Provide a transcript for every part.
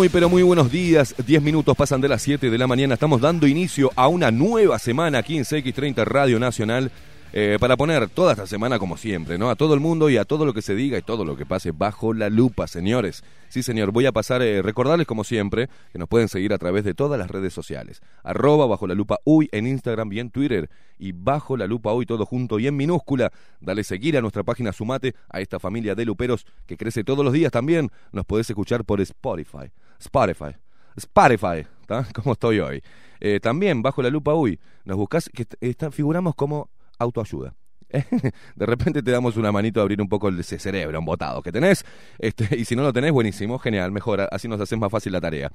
Muy pero muy buenos días. 10 minutos pasan de las 7 de la mañana. Estamos dando inicio a una nueva semana aquí en CX30 Radio Nacional. eh, para poner toda esta semana como siempre, ¿no? A todo el mundo y a todo lo que se diga y todo lo que pase bajo la lupa, señores. Sí, señor, voy a pasar, eh, recordarles como siempre que nos pueden seguir a través de todas las redes sociales. Arroba bajo la lupa uy en Instagram y en Twitter. Y bajo la lupa uy todo junto y en minúscula. Dale seguir a nuestra página Sumate, a esta familia de luperos que crece todos los días también. Nos podés escuchar por Spotify. Spotify. Spotify, ¿tá? ¿Cómo estoy hoy? Eh, también, bajo la lupa uy, nos buscás, que está- figuramos como autoayuda. De repente te damos una manito a abrir un poco el- ese cerebro embotado que tenés. Este, y si no lo tenés, buenísimo, genial, mejor, así nos haces más fácil la tarea.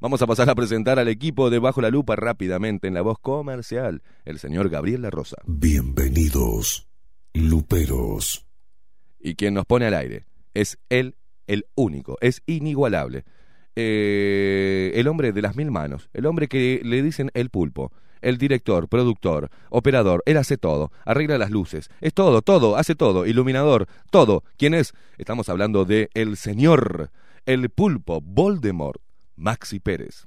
Vamos a pasar a presentar al equipo de Bajo la Lupa rápidamente en la voz comercial, el señor Gabriel La Rosa. Bienvenidos, luperos. Y quien nos pone al aire es él, el único, es inigualable. Eh, el hombre de las mil manos, el hombre que le dicen el pulpo, el director, productor, operador, él hace todo, arregla las luces, es todo, todo, hace todo, iluminador, todo. ¿Quién es? Estamos hablando de el señor, el pulpo, Voldemort, Maxi Pérez.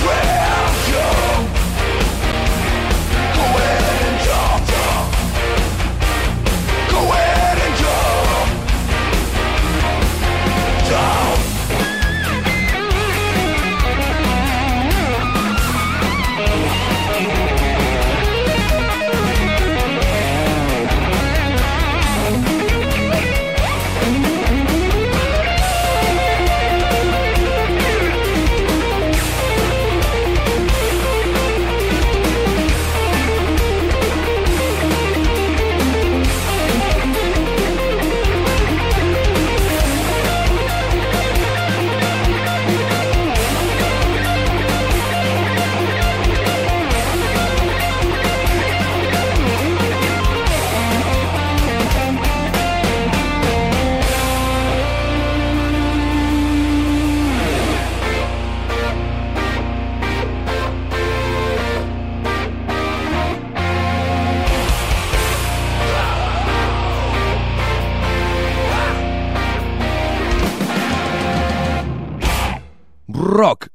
dream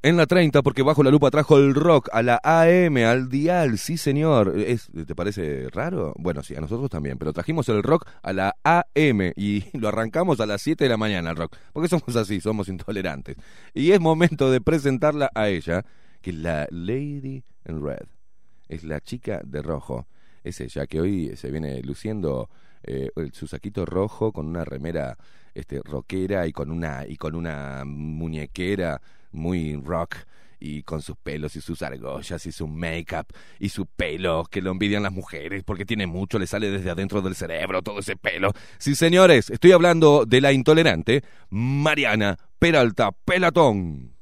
en la 30 porque bajo la lupa trajo el rock a la AM, al dial, sí señor. ¿Es, ¿Te parece raro? Bueno, sí, a nosotros también, pero trajimos el rock a la AM y lo arrancamos a las 7 de la mañana el rock, porque somos así, somos intolerantes. Y es momento de presentarla a ella, que es la Lady in Red, es la chica de rojo. Es ella que hoy se viene luciendo eh, su saquito rojo con una remera este rockera y con una y con una muñequera muy rock y con sus pelos y sus argollas y su make-up y su pelo que lo envidian las mujeres porque tiene mucho, le sale desde adentro del cerebro todo ese pelo. Sí, señores, estoy hablando de la intolerante Mariana Peralta Pelatón.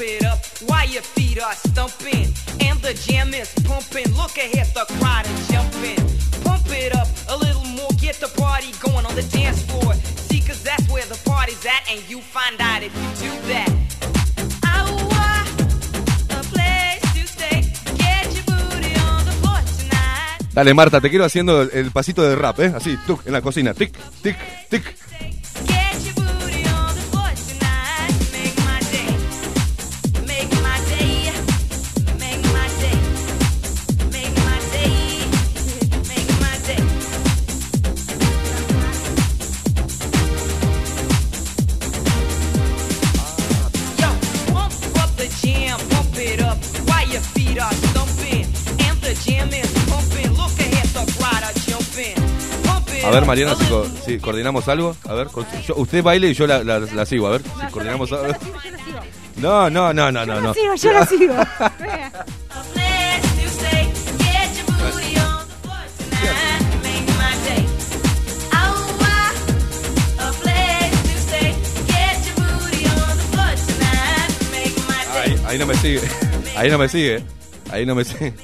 It up while your feet are stumping. And the jam is pumping. Look ahead, the crowd is jumping. Pump it up a little more, get the party going on the dance floor. See, cause that's where the party's at, and you find out if you do that. Dale, Marta, te quiero haciendo el, pasito de rap, ¿eh? Así, tuc, en la cocina. Tic, tic, tic. A ver, Mariana, si, co- si coordinamos algo. A ver, yo- usted baile y yo la, la- la sigo. A ver, si coordinamos algo. No, no, no, no, no. Yo no. la sigo, yo la sigo. Ahí, ahí no me sigue. Ahí no me sigue. Ahí no me sigue.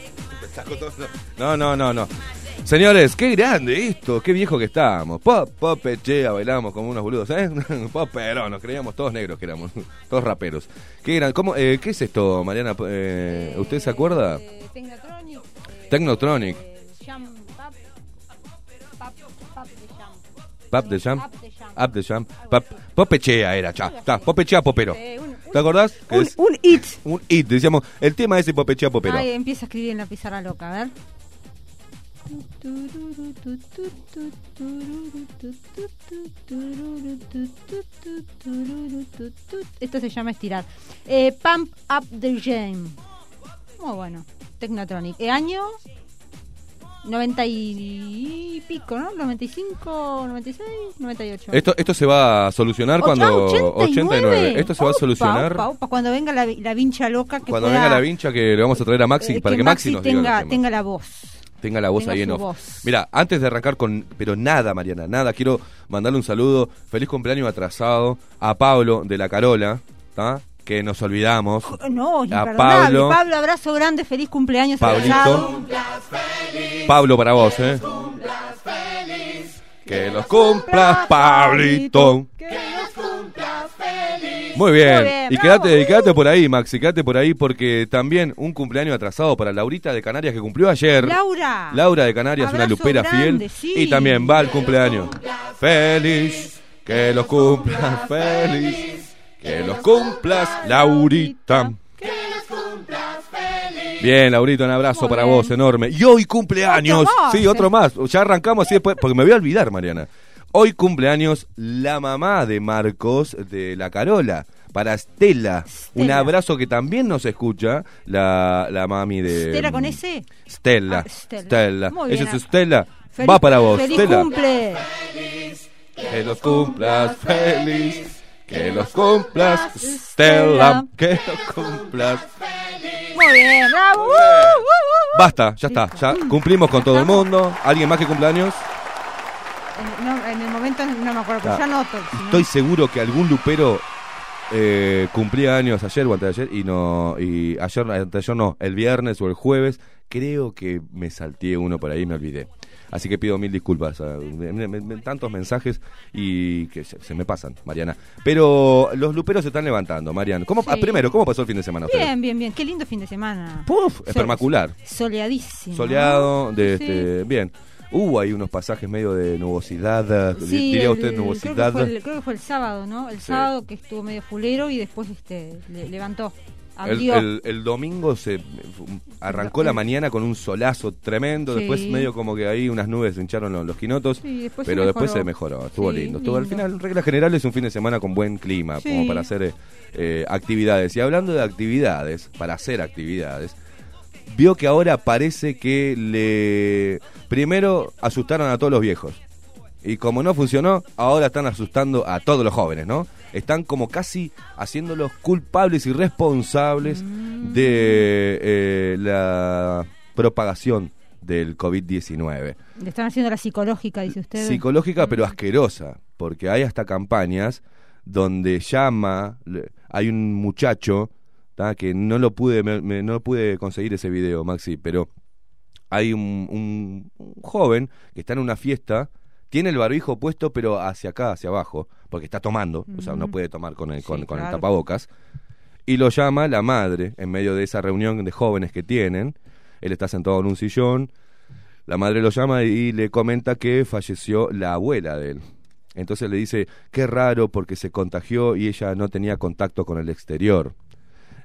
No, no, no, no. Señores, qué grande esto, qué viejo que estábamos. Pop, pop, chea, bailamos como unos boludos, ¿eh? Pop, pero nos creíamos todos negros que éramos, todos raperos. Qué gran, ¿cómo, eh, ¿Qué es esto, Mariana? Eh, ¿Usted se acuerda? Eh, Technotronic. Technotronic. Jam, pap, pap, pap de jam. Pap de jam. Pap. Up de jam. Pop, popechea era, cha. Ta, popechea popero. Eh, un- un- ¿Te acordás? Un, es un it. un hit, decíamos, el tema ese popechea popero. Ahí empieza a escribir en la pizarra loca, a ver. Esto se llama estirar. Eh, Pump Up the Jam. Muy bueno. Technotronic. ¿El año? 90 y pico, ¿no? 95, 96, 98. Esto, esto se va a solucionar cuando... ah, 89. Esto se va a solucionar opa, opa, cuando venga la, la vincha loca que cuando pueda, venga la vincha que le vamos a traer a Maxi, eh, para que, Maxi, nos diga los tenga, temas. tenga la voz. Tenga la voz tenga ahí en off. Mira, antes de arrancar con... Pero nada, Mariana, nada. Quiero mandarle un saludo. Feliz cumpleaños atrasado a Pablo de la Carola, ¿tá? Que nos olvidamos. No, A. Pablo. Pablo. abrazo grande, feliz cumpleaños. Pablito. atrasado. Pablo para vos, ¿eh? Que los cumplas, Pablito. Muy bien. Muy bien, y quédate, quédate por ahí, Maxi, quédate por ahí porque también un cumpleaños atrasado para Laurita de Canarias que cumplió ayer. Laura. Laura de Canarias, una lupera grande, fiel. sí. Y también va al cumpleaños. Feliz, que los cumplas feliz. Que los cumplas, Laurita. Bien, Laurita, un abrazo Muy para bien. vos, enorme. Y hoy cumpleaños. Otro sí, otro más. Ya arrancamos así después, porque me voy a olvidar, Mariana. Hoy cumpleaños la mamá de Marcos de la Carola. Para Stella. Un abrazo que también nos escucha la, la mami de. ¿Stella con S? Stella. Ah, Stella. Stella. Muy Ella bien. es Stella. Feliz- Va para vos, Feliz Stella. cumple. Que los cumplas feliz. Que los cumplas, Stella. Que los cumplas. Muy bien, bravo. Uh, uh, uh. Basta, ya está. Ya cumplimos con todo el mundo. ¿Alguien más que cumpleaños? En, no, momento no me acuerdo, pero Ah, ya noto. si no- Estoy seguro que algún lupero eh, cumplía años ayer o antes de ayer y no y ayer antes de ayer no, el viernes o el jueves, creo que me salteé uno por ahí y me olvidé. Así que pido mil disculpas. ah, me- me- me- tantos mensajes y que se, se me pasan, Mariana. Pero los luperos se están levantando, Mariana. ¿Cómo, ah, Sí. primero, ¿cómo pasó el fin de semana? ustedes? Bien, bien, bien. Qué lindo fin de semana. Puf, espermacular. Soleadísimo. Soleado, de Sí. este, bien. Hubo ahí unos pasajes medio de nubosidad, eh, Sí, diría el- usted el- Creo nubosidad. que, el, creo que fue el sábado, ¿no? El Sí. sábado que estuvo medio fulero y después este le- levantó. El, Abrió. el- el domingo se arrancó la mañana con un solazo tremendo, Sí. después medio como que ahí unas nubes se hincharon los, los quinotos, Sí, después se pero después se mejoró, estuvo Sí, lindo. Estuvo, al final, en regla general, es un fin de semana con buen clima, como para hacer eh, eh, actividades. Y hablando de actividades, para hacer actividades, vio que ahora parece que le... Primero asustaron a todos los viejos. Y como no funcionó, ahora están asustando a todos los jóvenes, ¿no? Están como casi haciéndolos culpables y responsables Mm. de eh, la propagación del COVID-19. Le están haciendo la psicológica, dice usted. Psicológica pero asquerosa, porque hay hasta campañas donde llama, hay un muchacho, ¿tá? que no lo pude, me- me- no pude conseguir ese video, Maxi, pero hay un, un- un joven que está en una fiesta, tiene el barbijo puesto pero hacia acá, hacia abajo, porque está tomando, o sea, no puede tomar con el, con, Sí, con el tapabocas, y lo llama la madre en medio de esa reunión de jóvenes que tienen, él está sentado en un sillón, la madre lo llama y le comenta que falleció la abuela de él. Entonces le dice, qué raro porque se contagió y ella no tenía contacto con el exterior.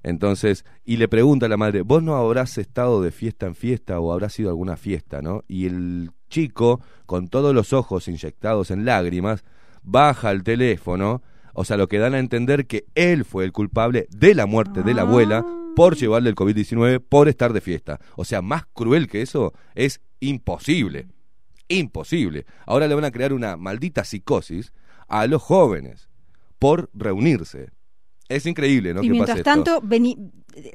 Entonces, y le pregunta a la madre, ¿vos no habrás estado de fiesta en fiesta o habrás ido a alguna fiesta, no? Y el chico, con todos los ojos inyectados en lágrimas, baja el teléfono, o sea, lo que dan a entender que él fue el culpable de la muerte de la abuela por llevarle el COVID-19 por estar de fiesta. O sea, más cruel que eso es imposible. Imposible. Ahora le van a crear una maldita psicosis a los jóvenes por reunirse. Es increíble, ¿no? y que mientras pase esto. tanto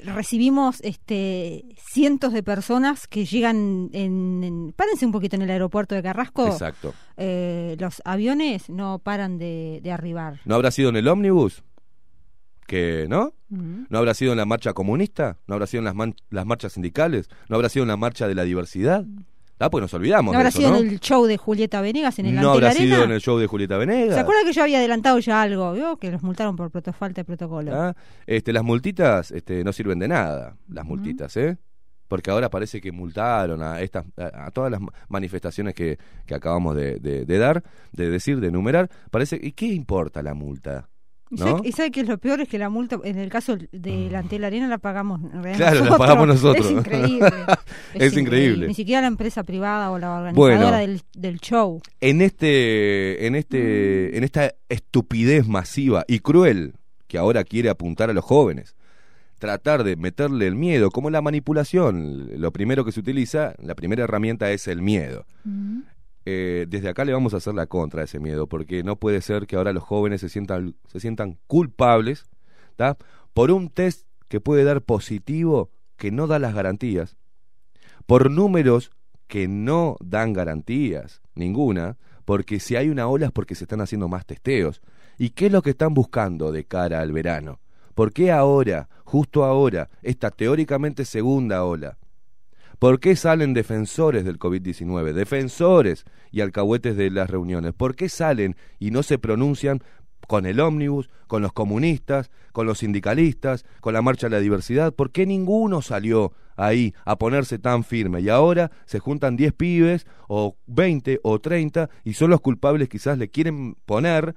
recibimos este cientos de personas que llegan en, en- párense un poquito en el aeropuerto de Carrasco Exacto. Eh, los aviones no paran de, de arribar ¿No habrá sido en el ómnibus? ¿Que no? ¿No habrá sido en la marcha comunista? ¿No habrá sido en las, man- las marchas sindicales? ¿No habrá sido en la marcha de la diversidad? Ah, pues nos olvidamos no habrá de eso, sido ¿no? en el show de Julieta Venegas en el no habrá Arena sido en el show de Julieta Venegas. ¿Se acuerda que yo había adelantado ya algo? ¿vio? Que los multaron por falta de protocolo. ¿Ah? Este, las multitas este, no sirven de nada, las multitas, ¿eh? Porque ahora parece que multaron a estas a, a todas las ma- manifestaciones que, que acabamos de, de- de dar, de decir, de enumerar. Parece, ¿y qué importa la multa? ¿Y ¿no? sabe, y sabe que es lo peor? Es que la multa, en el caso de la Antel Arena, la pagamos en realidad Claro, la pagamos nosotros. Es increíble. Es increíble. Ni siquiera la empresa privada o la organizadora Bueno. del, del show. En este, en este, en esta estupidez masiva y cruel que ahora quiere apuntar a los jóvenes, tratar de meterle el miedo, como la manipulación, lo primero que se utiliza, la primera herramienta es el miedo. Eh, desde acá le vamos a hacer la contra a ese miedo, porque no puede ser que ahora los jóvenes se sientan, se sientan culpables por un test que puede dar positivo que no da las garantías, por números que no dan garantías, ninguna, porque si hay una ola es porque se están haciendo más testeos. ¿Y qué es lo que están buscando de cara al verano? ¿Por qué ahora, justo ahora, esta teóricamente segunda ola? ¿Por qué salen defensores del COVID-19? Defensores y alcahuetes de las reuniones. ¿Por qué salen y no se pronuncian con el ómnibus, con los comunistas, con los sindicalistas, con la marcha de la diversidad? ¿Por qué ninguno salió ahí a ponerse tan firme? Y ahora se juntan 10 pibes, o 20, o 30, y son los culpables, quizás le quieren poner,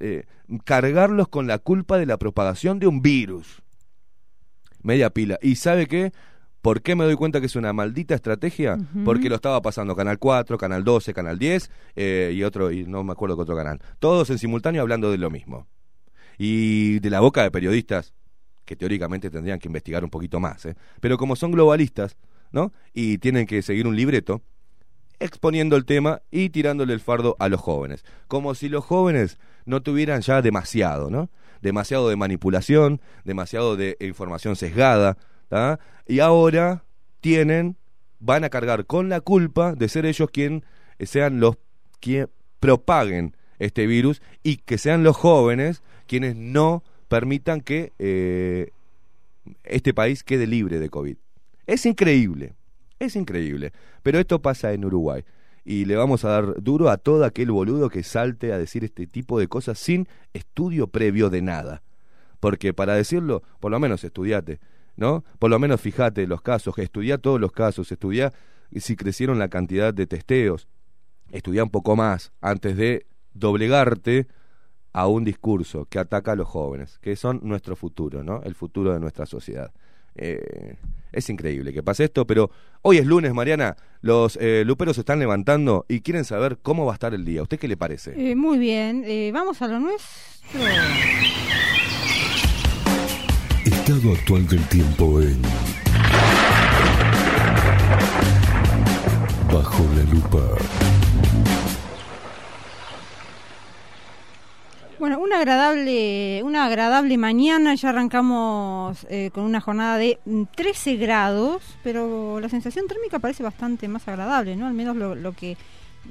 eh, cargarlos con la culpa de la propagación de un virus. Media pila. ¿Y sabe qué? ¿Por qué me doy cuenta que es una maldita estrategia? Porque lo estaba pasando Canal 4, Canal 12, Canal 10 eh, y otro, y no me acuerdo qué otro canal. Todos en simultáneo hablando de lo mismo. Y de la boca de periodistas que teóricamente tendrían que investigar un poquito más. ¿eh? Pero como son globalistas, ¿no? Y tienen que seguir un libreto, exponiendo el tema y tirándole el fardo a los jóvenes. Como si los jóvenes no tuvieran ya demasiado, ¿no? Demasiado de manipulación, demasiado de información sesgada, Y ahora tienen, van a cargar con la culpa de ser ellos quien sean los que propaguen este virus y que sean los jóvenes quienes no permitan que eh, este país quede libre de COVID. Es increíble, es increíble. Pero esto pasa en Uruguay. y le vamos a dar duro a todo aquel boludo que salte a decir este tipo de cosas sin estudio previo de nada. Porque para decirlo, por lo menos estudiate, ¿no? Por lo menos fíjate los casos, estudia todos los casos, estudia si crecieron la cantidad de testeos, estudia un poco más antes de doblegarte a un discurso que ataca a los jóvenes, que son nuestro futuro, ¿no? El futuro de nuestra sociedad. Eh, es increíble que pase esto, pero hoy es lunes, Mariana. Los eh, luperos se están levantando y quieren saber cómo va a estar el día. ¿A ¿Usted qué le parece? Eh, muy bien, vamos a lo nuestro. Estado actual del tiempo en Bajo la lupa. Bueno, una agradable, una agradable mañana, ya arrancamos eh, con una jornada de mm, 13 grados, pero la sensación térmica parece bastante más agradable, ¿no? Al menos lo que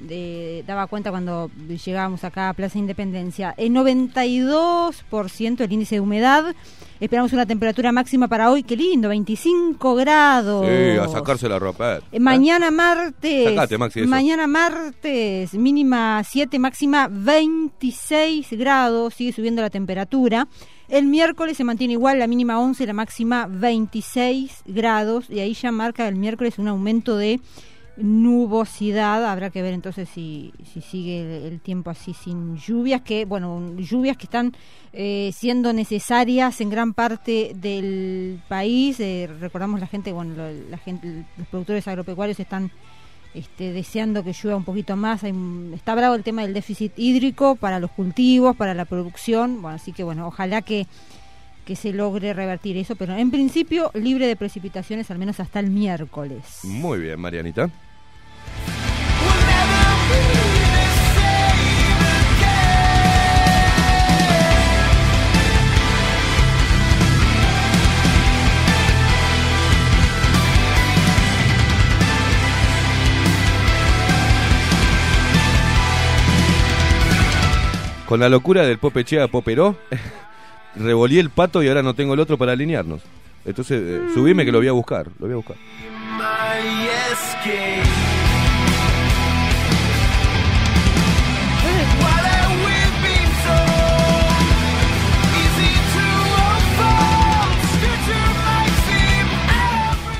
eh, daba cuenta cuando llegábamos acá a Plaza Independencia. El 92% el índice de humedad, esperamos una temperatura máxima para hoy, qué lindo, 25 grados. Sí, a sacarse la ropa. Eh, Mañana martes. Sacate, Maxi. Mañana martes, mínima 7, máxima 26 grados, sigue subiendo la temperatura. El miércoles se mantiene igual, la mínima 11, la máxima 26 grados, y ahí ya marca el miércoles un aumento de nubosidad. Habrá que ver entonces si, si sigue el, tiempo así sin lluvias, que, bueno, lluvias que están eh, siendo necesarias en gran parte del país. Eh, recordamos la gente, bueno, lo- la gente, los productores agropecuarios están este, deseando que llueva un poquito más. Hay está bravo el tema del déficit hídrico para los cultivos, para la producción. Bueno, así que bueno, ojalá que, que se logre revertir eso, pero en principio libre de precipitaciones al menos hasta el miércoles. Muy bien, Marianita. Con la locura del Popechea Poperó, revolí el pato y ahora no tengo el otro para alinearnos. Entonces, eh, subime que lo voy a buscar. Lo voy a buscar.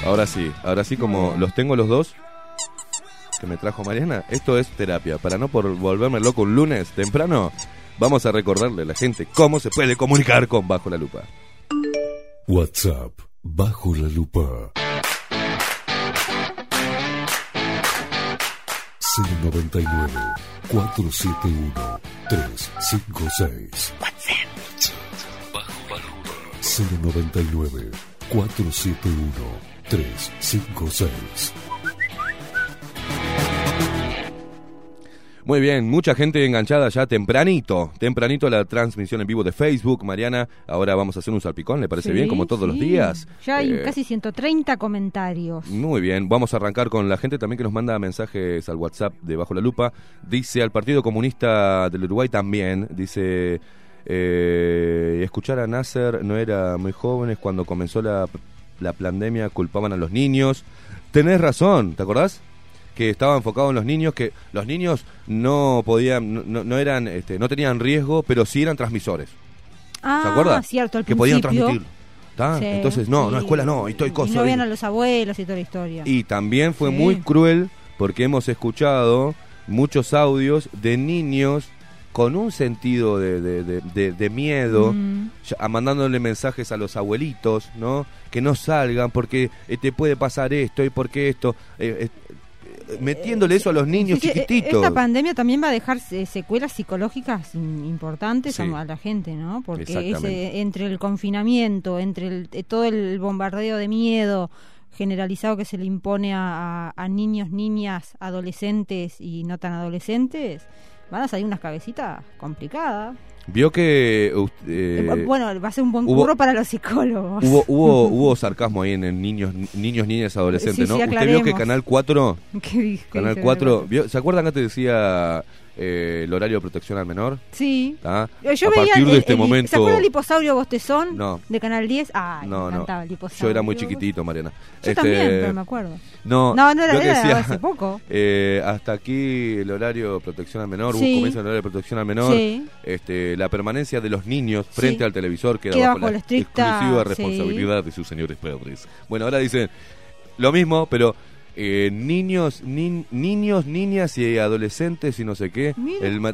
Ahora sí, ahora sí como los tengo los dos que me trajo Mariana, esto es terapia. Para no por volverme loco un lunes temprano, vamos a recordarle a la gente cómo se puede comunicar con Bajo la Lupa. WhatsApp Bajo la lupa. 099 471 356. WhatsApp Bajo la lupa. 099 471 356. Muy bien, mucha gente enganchada ya tempranito, tempranito la transmisión en vivo de Facebook. Mariana, ahora vamos a hacer un salpicón, ¿le parece Sí, bien? Como todos los días. Ya hay Eh, casi 130 comentarios. Muy bien, vamos a arrancar con la gente también que nos manda mensajes al WhatsApp de Bajo la Lupa. Dice al Partido Comunista del Uruguay también, dice, eh, escuchar a Nasser no era muy jóvenes cuando comenzó la, la pandemia, culpaban a los niños. Tenés razón, ¿te acordás? Que estaba enfocado en los niños, que los niños no podían, no, no- eran, este, no tenían riesgo, pero sí eran transmisores. Ah, ¿Se acuerda? cierto, al que podían transmitir. Entonces, no, no, escuela no, y estoy Y cosa. no vean y- a los abuelos y toda la historia. y también fue Sí. muy cruel porque hemos escuchado muchos audios de niños con un sentido de, de- de- miedo, Mm. ya- mandándole mensajes a los abuelitos, ¿no? Que no salgan porque eh, te puede pasar esto y porque esto, eh, metiéndole eso a los niños Sí, sí, e- chiquititos. Esta pandemia también va a dejar eh, secuelas psicológicas importantes Sí. a, la gente, ¿no? Porque ese, entre el confinamiento, entre el- eh, todo el bombardeo de miedo generalizado que se le impone a- a niños, niñas, adolescentes y no tan adolescentes, van a salir unas cabecitas complicadas. Vio que eh, Eh, bueno, va a ser un buen hubo- curro para los psicólogos. hubo, hubo, hubo sarcasmo ahí en, el niños, niños, niñas, adolescentes, Sí, ¿no? sí, ¿Usted vio que Canal 4 ¿Qué dice? Canal ¿Qué dice? 4, ¿vio? ¿se acuerdan que te decía eh, el horario de protección al menor. Sí. ¿tá? Yo a veía partir de el- este el- momento. ¿Se acuerda el liposaurio bostezón No. de Canal 10? Ay, no, me no. el liposaurio. Yo era muy chiquitito, Mariana. Yo Este, también, pero me acuerdo. No, No, no era- que era decía, hace poco. eh, hasta aquí el horario de protección al menor, Sí. un comienzo del horario de protección al menor. Sí. Este, la permanencia de los niños frente Sí. al televisor queda, Queda bajo, bajo la, estricta- exclusiva responsabilidad de sus señores padres. Bueno, ahora dicen lo mismo, pero eh, niños, ni- niños, niñas y adolescentes y no sé qué. Mira, el ay,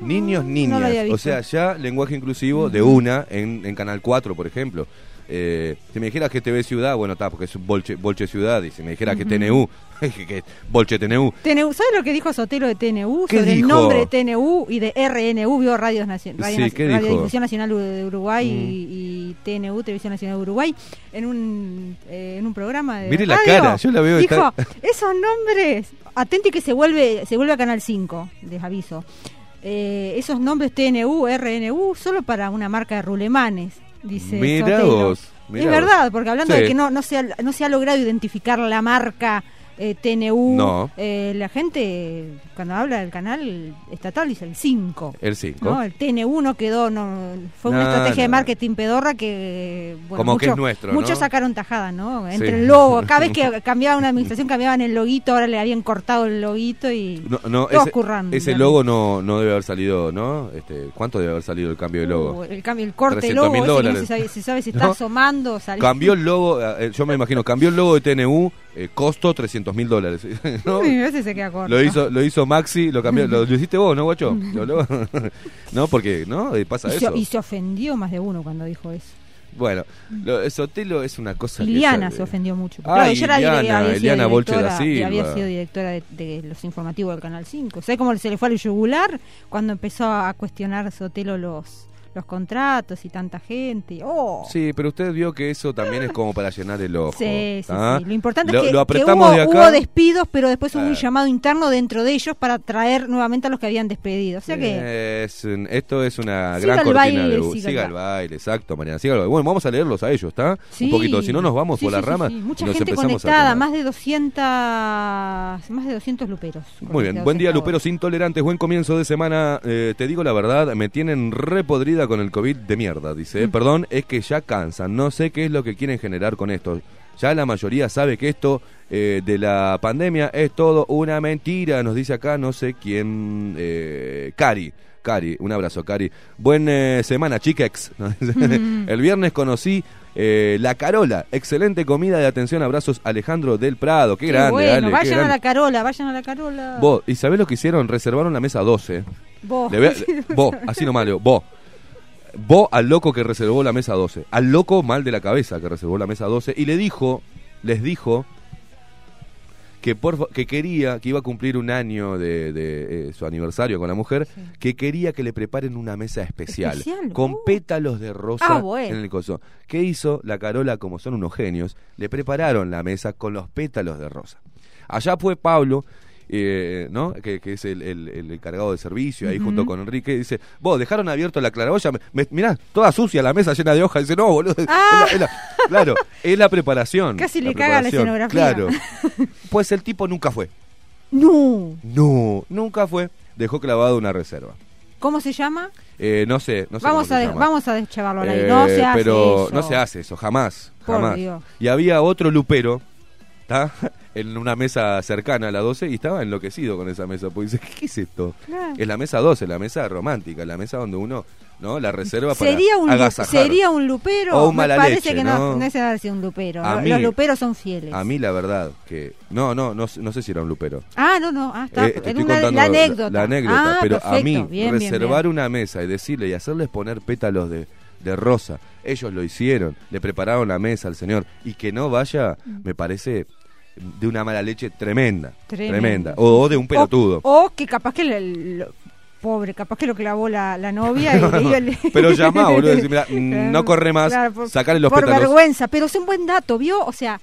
Niños, niñas. o sea, ya lenguaje inclusivo de una en, en Canal 4, por ejemplo. Eh, si me dijeras que TV Ciudad, bueno, está, porque es Bolche, Bolche Ciudad. Y si me dijeras que TNU, que, Bolche TNU. TNU, ¿Sabes lo que dijo Sotelo de TNU? ¿Qué sobre dijo? el nombre de TNU y de RNU, vio Radios Nacion- Radio, Sí, Nac- ¿qué Radio dijo? Mm. Difusión Nacional de Uruguay y, y TNU, Televisión Nacional de Uruguay, en un, eh, en un programa de Mire la cara, yo la veo Dijo, estar- esos nombres, atenti que se vuelve, se vuelve a Canal 5, les aviso. Eh, esos nombres TNU, RNU, solo para una marca de rulemanes, dice Mira Sotelo. vos, mira es vos. verdad, porque hablando Sí. de que no, no, se ha, no se ha logrado identificar la marca eh, TNU, No. eh, la gente cuando habla del canal estatal dice el 5. El 5. ¿no? El TNU no quedó, no fue una estrategia de marketing pedorra que bueno, Como que muchos- es nuestro, Muchos sacaron tajada, ¿no? Entre Sí. el logo, cada vez que cambiaba una administración cambiaban el loguito, ahora le habían cortado el loguito y No, todos ese, currando. ese logo no, no debe haber salido, ¿no? Este, ¿Cuánto debe haber salido el cambio de logo? Uh, el cambio, el corte 300.000 logo, ese que no se sabe, se sabe si está asomando, saliendo. Cambió el logo, eh, yo me imagino, cambió el logo de TNU, costo 300 mil dólares. ¿no? Sí, ese se queda corto. Lo hizo, lo hizo Maxi, lo cambió, lo, lo hiciste vos, ¿no, guacho? Lo- lo- no, porque, ¿no? Eh, Pasa y, se, eso. y se ofendió más de uno cuando dijo eso. Bueno, lo, Sotelo es una cosa Liliana se ofendió mucho. Ah, Claro, ella era Liliana, dire- había sido Liliana Bolche da directora- y había sido directora de, de los informativos del Canal 5. ¿Sabes cómo se le fue al yugular cuando empezó a cuestionar Sotelo los, los contratos y tanta gente? ¡Oh! Sí, pero usted vio que eso también es como para llenar el ojo. Sí, sí, ¿ah? sí. Lo importante Lo- es que, lo que apretamos hubo, de acá. hubo despidos, pero después hubo un Claro. llamado interno dentro de ellos para traer nuevamente a los que habían despedido. O sea que Es un- esto es una Siga gran cortina baile, de siga siga, el baile, exacto, Mariana, siga el baile. Bueno, vamos a leerlos a ellos, ¿está? Sí. Un poquito, si no nos vamos Sí, por sí, las ramas. Mucha nos gente empezamos conectada, más de 200 más de 200 luperos. Muy bien, buen día Luperos intolerantes, buen comienzo de semana. Eh, te digo la verdad, me tienen repodrida con el COVID de mierda, dice. Mm. Perdón, es que ya cansan, no sé qué es lo que quieren generar con esto. Ya la mayoría sabe que esto eh, de la pandemia es todo una mentira, nos dice acá no sé quién, eh, Cari. Cari, un abrazo, Cari. Buen eh, semana, chiquex. El viernes conocí eh, La Carola. Excelente comida de atención. Abrazos, Alejandro del Prado. Qué, Qué grande, bueno, Ale, qué vayan a grande. la Carola, vayan a la Carola. Vos, ¿y sabés lo que hicieron? Reservaron la mesa 12. Vos. Vos, así nomás, Leo, vos. Vos al loco que reservó la mesa 12. Al loco mal de la cabeza que reservó la mesa 12. Y le dijo, les dijo, que, por, que quería, que iba a cumplir un año de, de, eh, su aniversario con la mujer, Sí. que quería que le preparen una mesa especial, ¿Especial? con Uh. pétalos de rosa Ah, bueno. en el coso. ¿Qué hizo la Carola, como son unos genios? Le prepararon la mesa con los pétalos de rosa. Allá fue Pablo, eh, ¿no? Que, que es el, el- el encargado de servicio, ahí junto con Enrique, dice, vos, dejaron abierto la claraboya, me, me- mirá, toda sucia la mesa llena de hojas, dice, no, boludo, es Ah. la- es la- claro, es la preparación. Casi la le caga la escenografía. Claro. Pues el tipo nunca fue. No. No, nunca fue. Dejó clavado una reserva. ¿Cómo se llama? Eh, no sé, no sé vamos, cómo a se llama. vamos a deschavarlo aire. Eh, no se hace pero eso. no se hace eso, jamás, Por jamás. Dios. Y había otro lupero, ¿tá? En una mesa cercana a la 12 y estaba enloquecido con esa mesa. Porque dice, ¿qué es esto? Es la mesa 12, la mesa romántica, la mesa donde uno, ¿no? La reserva para Sería un, lu- agasajar. sería un lupero. O un Me parece leche, que no, ¿no? es un lupero. A Los- mí- luperos son fieles. A mí la verdad que... No, no, no, no sé si era un lupero. Ah, no, no. Ah, está. Eh, te Era estoy una- contando la anécdota. La anécdota, Ah, pero a mí, Bien, bien, reservar bien. una mesa y decirle y hacerles poner pétalos de, de rosa, ellos lo hicieron, le prepararon la mesa al señor y que no vaya, me parece de una mala leche tremenda. Tremendo. Tremenda. O, o de un pelotudo. O, o que capaz que le- lo- pobre, capaz que lo clavó la, la novia y le dio el- Pero llamá, boludo, decir, mirá, no corre más, Claro, por, sacale los por pétalos. vergüenza, pero es un buen dato, ¿vio? O sea,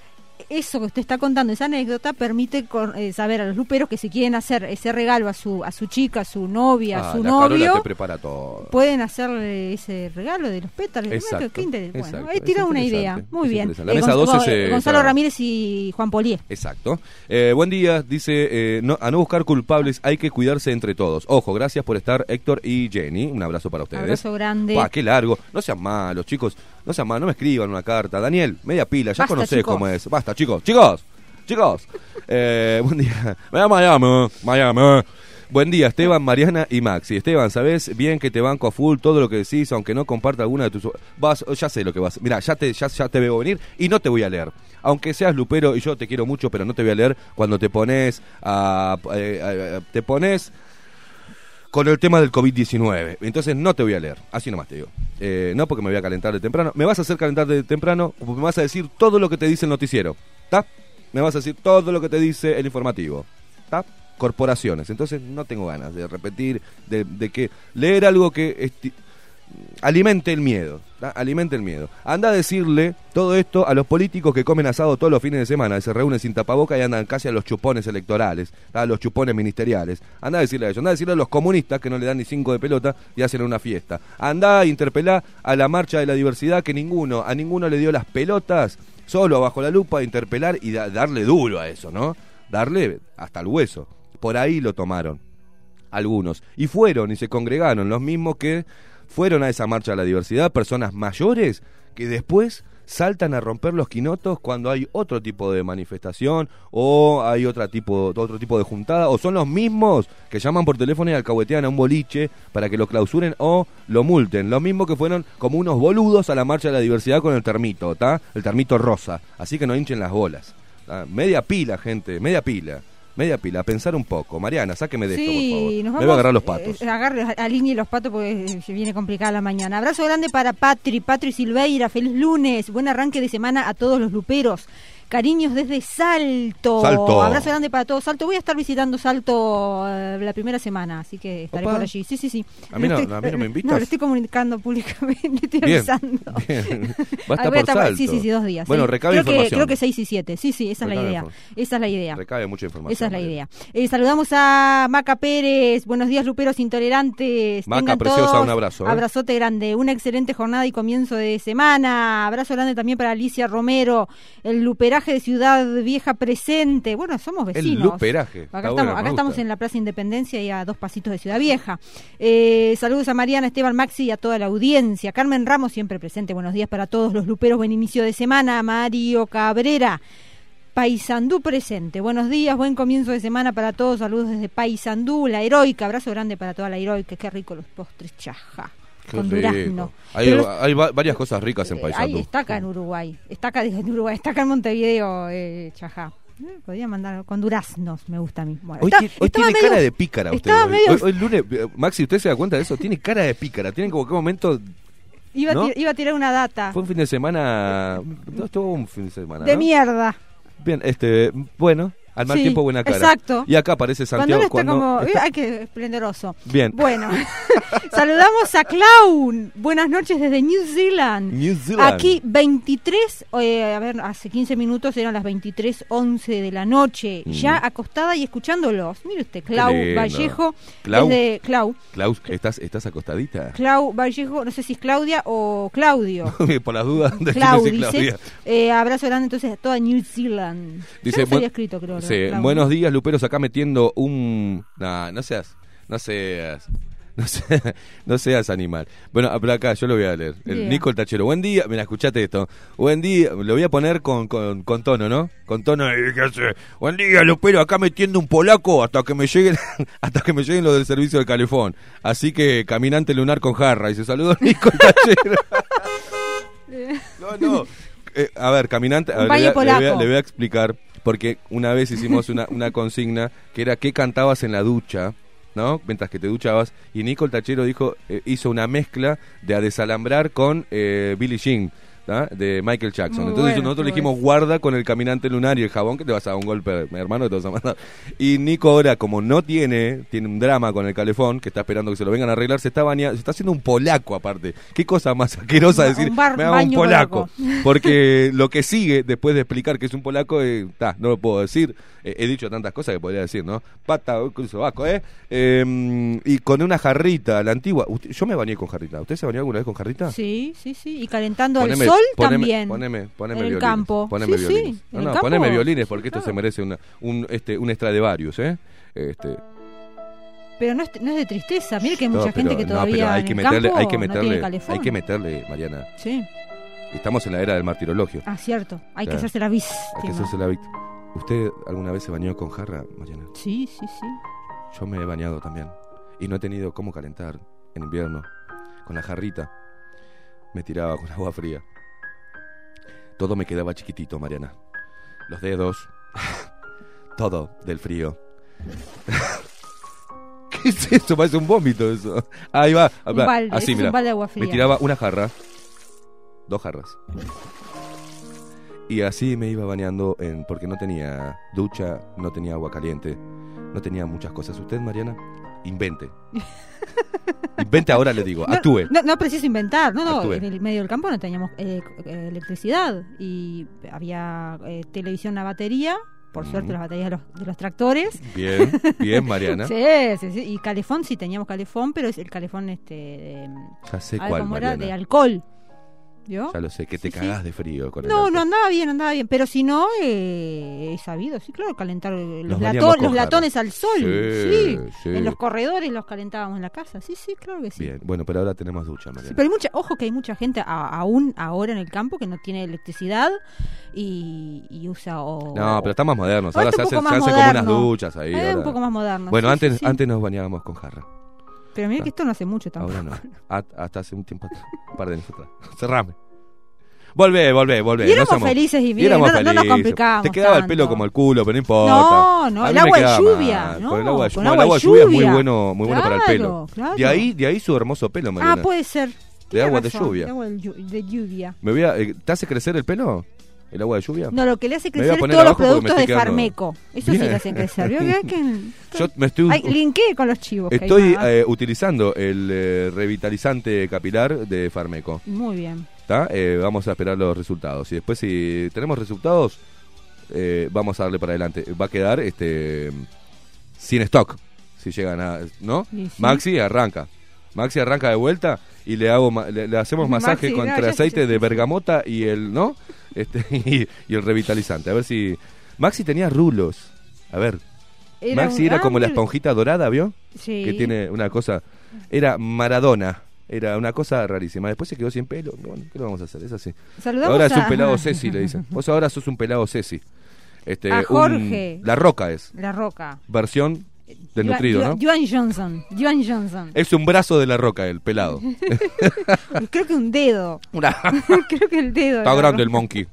eso que usted está contando, esa anécdota, permite con- eh, saber a los luperos que si quieren hacer ese regalo a su, a su chica, a su novia, Ah, a su la novio, te prepara todo. pueden hacerle ese regalo de los pétalos. Qué- Exacto, Bueno, ahí tira una idea. Muy bien. La Eh, mesa Gon- 12 Gon- se- Gonzalo. Ramírez y Juan Polié. Exacto. Eh, buen día, dice, eh, no- a no buscar culpables, hay que cuidarse entre todos. Ojo, gracias por estar Héctor y Jenny. Un abrazo para ustedes. Abrazo grande. Pa, qué largo. No sean malos, chicos. No sean malos, no me escriban una carta. Daniel, media pila, ya Basta, conocés chicos. cómo es. Basta, chicos. Chicos, chicos. Eh, buen día. Miami, Miami. Buen día, Esteban, Mariana y Maxi. Esteban, sabes bien que te banco a full todo lo que decís, aunque no comparta alguna de tus... Vas, ya sé lo que vas... Mira, ya te, ya, ya te veo venir y no te voy a leer. Aunque seas lupero y yo te quiero mucho, pero no te voy a leer cuando te pones a... eh, a- te pones con el tema del COVID-19. Entonces no te voy a leer, así nomás te digo. Eh, no porque me voy a calentar de temprano. Me vas a hacer calentar de temprano, me vas a decir todo lo que te dice el noticiero. ¿Está? Me vas a decir todo lo que te dice el informativo. ¿Está? Corporaciones. Entonces no tengo ganas de repetir, de, de que leer algo que alimente el miedo. Alimente el miedo. Anda a decirle todo esto a los políticos que comen asado todos los fines de semana, se reúnen sin tapaboca y andan casi a los chupones electorales, a los chupones ministeriales. Anda a decirle a anda a decirle a los comunistas que no le dan ni cinco de pelota y hacen una fiesta. Anda a interpelar a la marcha de la diversidad que ninguno, a ninguno le dio las pelotas, solo bajo la lupa, interpelar y da- darle duro a eso, ¿no? Darle hasta el hueso. Por ahí lo tomaron algunos. Y fueron y se congregaron los mismos que fueron a esa marcha de la diversidad, personas mayores que después saltan a romper los quinotos cuando hay otro tipo de manifestación o hay otro tipo, otro tipo de juntada o son los mismos que llaman por teléfono y alcahuetean a un boliche para que lo clausuren o lo multen. Los mismos que fueron como unos boludos a la marcha de la diversidad con el termito, ¿tá? El termito rosa. Así que no hinchen las bolas. Media pila, gente, media pila. Media pila, a pensar un poco. Mariana, sáqueme de esto, por favor. Nos Me voy a agarrar los patos. eh, agarre, alinee los patos porque se viene complicada la mañana. Abrazo grande para Patri, Patri Silveira. Feliz lunes. Buen arranque de semana a todos los luperos. Cariños desde Salto. Salto. Abrazo grande para todos. Salto. Voy a estar visitando Salto eh, la primera semana, así que estaré Opa. por allí. Sí, sí, sí. A mí no- a mí no me invitas. No, lo estoy comunicando públicamente. Estoy Bien, avisando. bien. Va a estar por estar- salto. Sí, sí, sí, dos días. Bueno, sí. recabe creo que, información. creo que 6 y 7. Sí, sí, esa es la idea. Esa es la idea. Recabe mucha información. Esa es la idea. Eh, saludamos a Maca Pérez. Buenos días, Luperos Intolerantes. Maca, Tengan preciosa, todos un abrazo, ¿eh? Abrazote grande. Una excelente jornada y comienzo de semana. Abrazo grande también para Alicia Romero. El luperaje de Ciudad Vieja presente. Bueno, somos El vecinos. luperaje. Acá, estamos, acá estamos en la Plaza Independencia y a dos pasitos de Ciudad Vieja. Eh, saludos a Mariana, Esteban Maxi y a toda la audiencia. Carmen Ramos siempre presente. Buenos días para todos los luperos. Buen inicio de semana. Mario Cabrera. Paisandú presente. Buenos días, buen comienzo de semana para todos. Saludos desde Paisandú, la heroica. Abrazo grande para toda la heroica. Qué rico los postres chaja. Qué con rico. durazno. Hay, Pero hay varias cosas ricas en eh, Paysandú. Ahí está acá en Uruguay. Digo, en Uruguay. Está acá en Montevideo, eh, Chajá. Eh, Podría mandar con duraznos, me gusta a mí. Bueno, Hoy, está- tiene medio- cara de pícara usted. hoy. medio- Hoy- hoy lunes, eh, Maxi, ¿usted se da cuenta de eso? Tiene cara de pícara. Tiene como que momento... Iba, iba a tirar una data Fue un fin de semana... No, estuvo un fin de semana, de ¿no? mierda. Bien, este... Bueno, al mal Sí, tiempo buena cara. exacto. Y acá aparece Cuando Santiago. uno está cuando como. está- ¡Ay, qué esplendoroso! Bien. Bueno, saludamos a Clown. Buenas noches desde New Zealand. New Zealand. Aquí 23, eh, a ver, hace 15 minutos eran las 23.11 de la noche, Mm. ya acostada y escuchándolos. Mire usted, Clau. Vallejo, Clau. desde Clau. Klaus, ¿estás, ¿estás acostadita? Clau Vallejo, no sé si es Claudia o Claudio. Por las dudas de Clau dice, Claudia. eh, abrazo grande entonces a toda New Zealand. Dice, buen- había escrito, creo. Sí, buenos días, Luperos, acá metiendo un... Nah, no seas, no seas, no seas, no seas animal. Bueno, pero acá yo lo voy a leer. El Diga. Nico el Tachero, buen día, mira, escuchate esto. Buen día, lo voy a poner con, con, con tono, ¿no? Con tono, ¿qué hace? Buen día, Lupero, acá metiendo un polaco hasta que me lleguen, hasta que me lleguen los del servicio de calefón. Así que, caminante lunar con jarra. Y se saludó Nico el Tachero. No, no. Eh, a ver, caminante, a ver, le, baño voy a, le voy a- polaco. le voy a explicar, porque una vez hicimos una, consigna que era qué cantabas en la ducha, ¿no? Mientras que te duchabas, y Nico el Tachero dijo, eh, hizo una mezcla de a desalambrar con eh, Billie Jean. ¿Tá? de Michael Jackson. Muy Entonces bueno, nosotros le dijimos, bueno. guarda con el caminante lunar y el jabón que te vas a dar un golpe, mi hermano, te vas a. Y Nico ahora, como no tiene, tiene un drama con el calefón, que está esperando que se lo vengan a arreglar, se está bañando, se está haciendo un polaco aparte. Qué cosa más asquerosa Un decir, bar- me hago un polaco. polaco. Porque lo que sigue, después de explicar que es un polaco, eh, ta, no lo puedo decir. Eh, he dicho tantas cosas que podría decir, ¿no? Pata, cruzo vasco, ¿eh? Eh, Y con una jarrita, la antigua. Usted- yo me bañé con jarrita. ¿Usted se bañó alguna vez con jarrita? Sí, sí, sí. Y calentando Poneme- al sol poneme- también. Poneme, poneme en el violines. campo. Poneme sí, violines. sí. No, no, campo, poneme violines porque esto se merece una, un, este, un extra de varios, ¿eh? Este, Pero no es, no es de tristeza. Mire que hay mucha gente que todavía pero hay en que meterle, campo hay que no meterle, hay que meterle, Mariana. Sí. Estamos en la era del martirologio. Ah, cierto. Hay que hacerse la Hay que víctima. hacerse la víctima. ¿Usted alguna vez se bañó con jarra, Mariana? Sí, sí, sí. Yo me he bañado también. Y no he tenido cómo calentar en invierno. Con la jarrita. Me tiraba con agua fría. Todo me quedaba chiquitito, Mariana. Los dedos. Todo del frío. ¿Qué es eso? Parece un vómito eso. Ahí va. Un balde, Así, es mira. un balde de agua fría. Me tiraba una jarra. Dos jarras. Y así me iba bañando en, porque no tenía ducha, no tenía agua caliente, no tenía muchas cosas. ¿Usted, Mariana? Invente. Invente ahora, le digo. No, Actúe. No, no preciso inventar. No, no. Actúe. En el medio del campo no teníamos eh, eh, electricidad. Y había eh, televisión a batería. Por Ujú. suerte, las baterías de los, de los tractores. Bien, bien, Mariana. Sí, sí, sí. Y calefón, sí teníamos calefón, pero es el calefón este de. Ya sé a ver, cuál, ¿cómo era? De alcohol. Ya lo sé, que te Sí, sí. cagás de frío con el No, alcohol. no andaba bien, andaba bien. Pero si no, eh, he sabido, sí, claro, calentar los, lato- los latones al sol. Sí, Sí. En los corredores los calentábamos en la casa. Sí, sí, claro que sí. Bien, bueno, pero ahora tenemos ducha, Mariana. pero hay mucha, ojo que hay mucha gente a- aún ahora en el campo que no tiene electricidad y, y usa o, No, pero está más modernos. Ahora se un hacen, se como unas duchas ahí. Eh, un ahora. poco más moderno. Bueno, antes, antes nos bañábamos con jarra. Pero mira que esto no hace mucho tampoco. Ahora no. At- hasta hace un tiempo atrás. Un par de años atrás. Cerrame. Volvé, volvé, volvé. Y éramos somos- felices y bien, no- no nos complicábamos Te quedaba el pelo como el culo, pero no importa. No, no, el agua de lluvia, mal. no, Con el agua de lluvia. agua el agua de de lluvia es muy bueno, muy bueno para el pelo. Claro. De ahí, de ahí su hermoso pelo, Ah, Mariana. puede ser. De agua de lluvia. De agua de lluvia. Me voy a, eh, ¿Te hace crecer el pelo? ¿El agua de lluvia? No, lo que le hace crecer todos los productos de quedando- Farmeco. Eso sí le hacen crecer. ¿Vio que- que- Yo me estoy, Ay, linké con los chivos. estoy eh, utilizando el eh, revitalizante capilar de Farmeco. Muy bien. ¿Está? Eh, vamos a esperar los resultados. Y después, si tenemos resultados, eh, vamos a darle para adelante. Va a quedar este sin stock. Si llegan a. ¿No? Sí. Maxi arranca. Maxi arranca de vuelta y le hago le, le hacemos masaje Maxi, contra no, aceite de bergamota y el. ¿No? Este, y, y el revitalizante. A ver si. Maxi tenía rulos. A ver. Maxi era como la esponjita dorada, ¿vio? Sí. que tiene una cosa. Era Maradona. Era una cosa rarísima. Después se quedó sin pelo. Bueno, ¿qué le vamos a hacer? Es así. Saludamos ahora es un pelado Ceci, le dicen. Vos ahora sos un pelado Ceci. Este, A un- Jorge. la Roca es. La Roca. Versión del Joan- nutrido, Joan- ¿no? Joan Johnson. Joan Johnson. Es un brazo de la Roca, el pelado. Creo que un dedo. Una- Creo que el dedo. Está grande el monkey.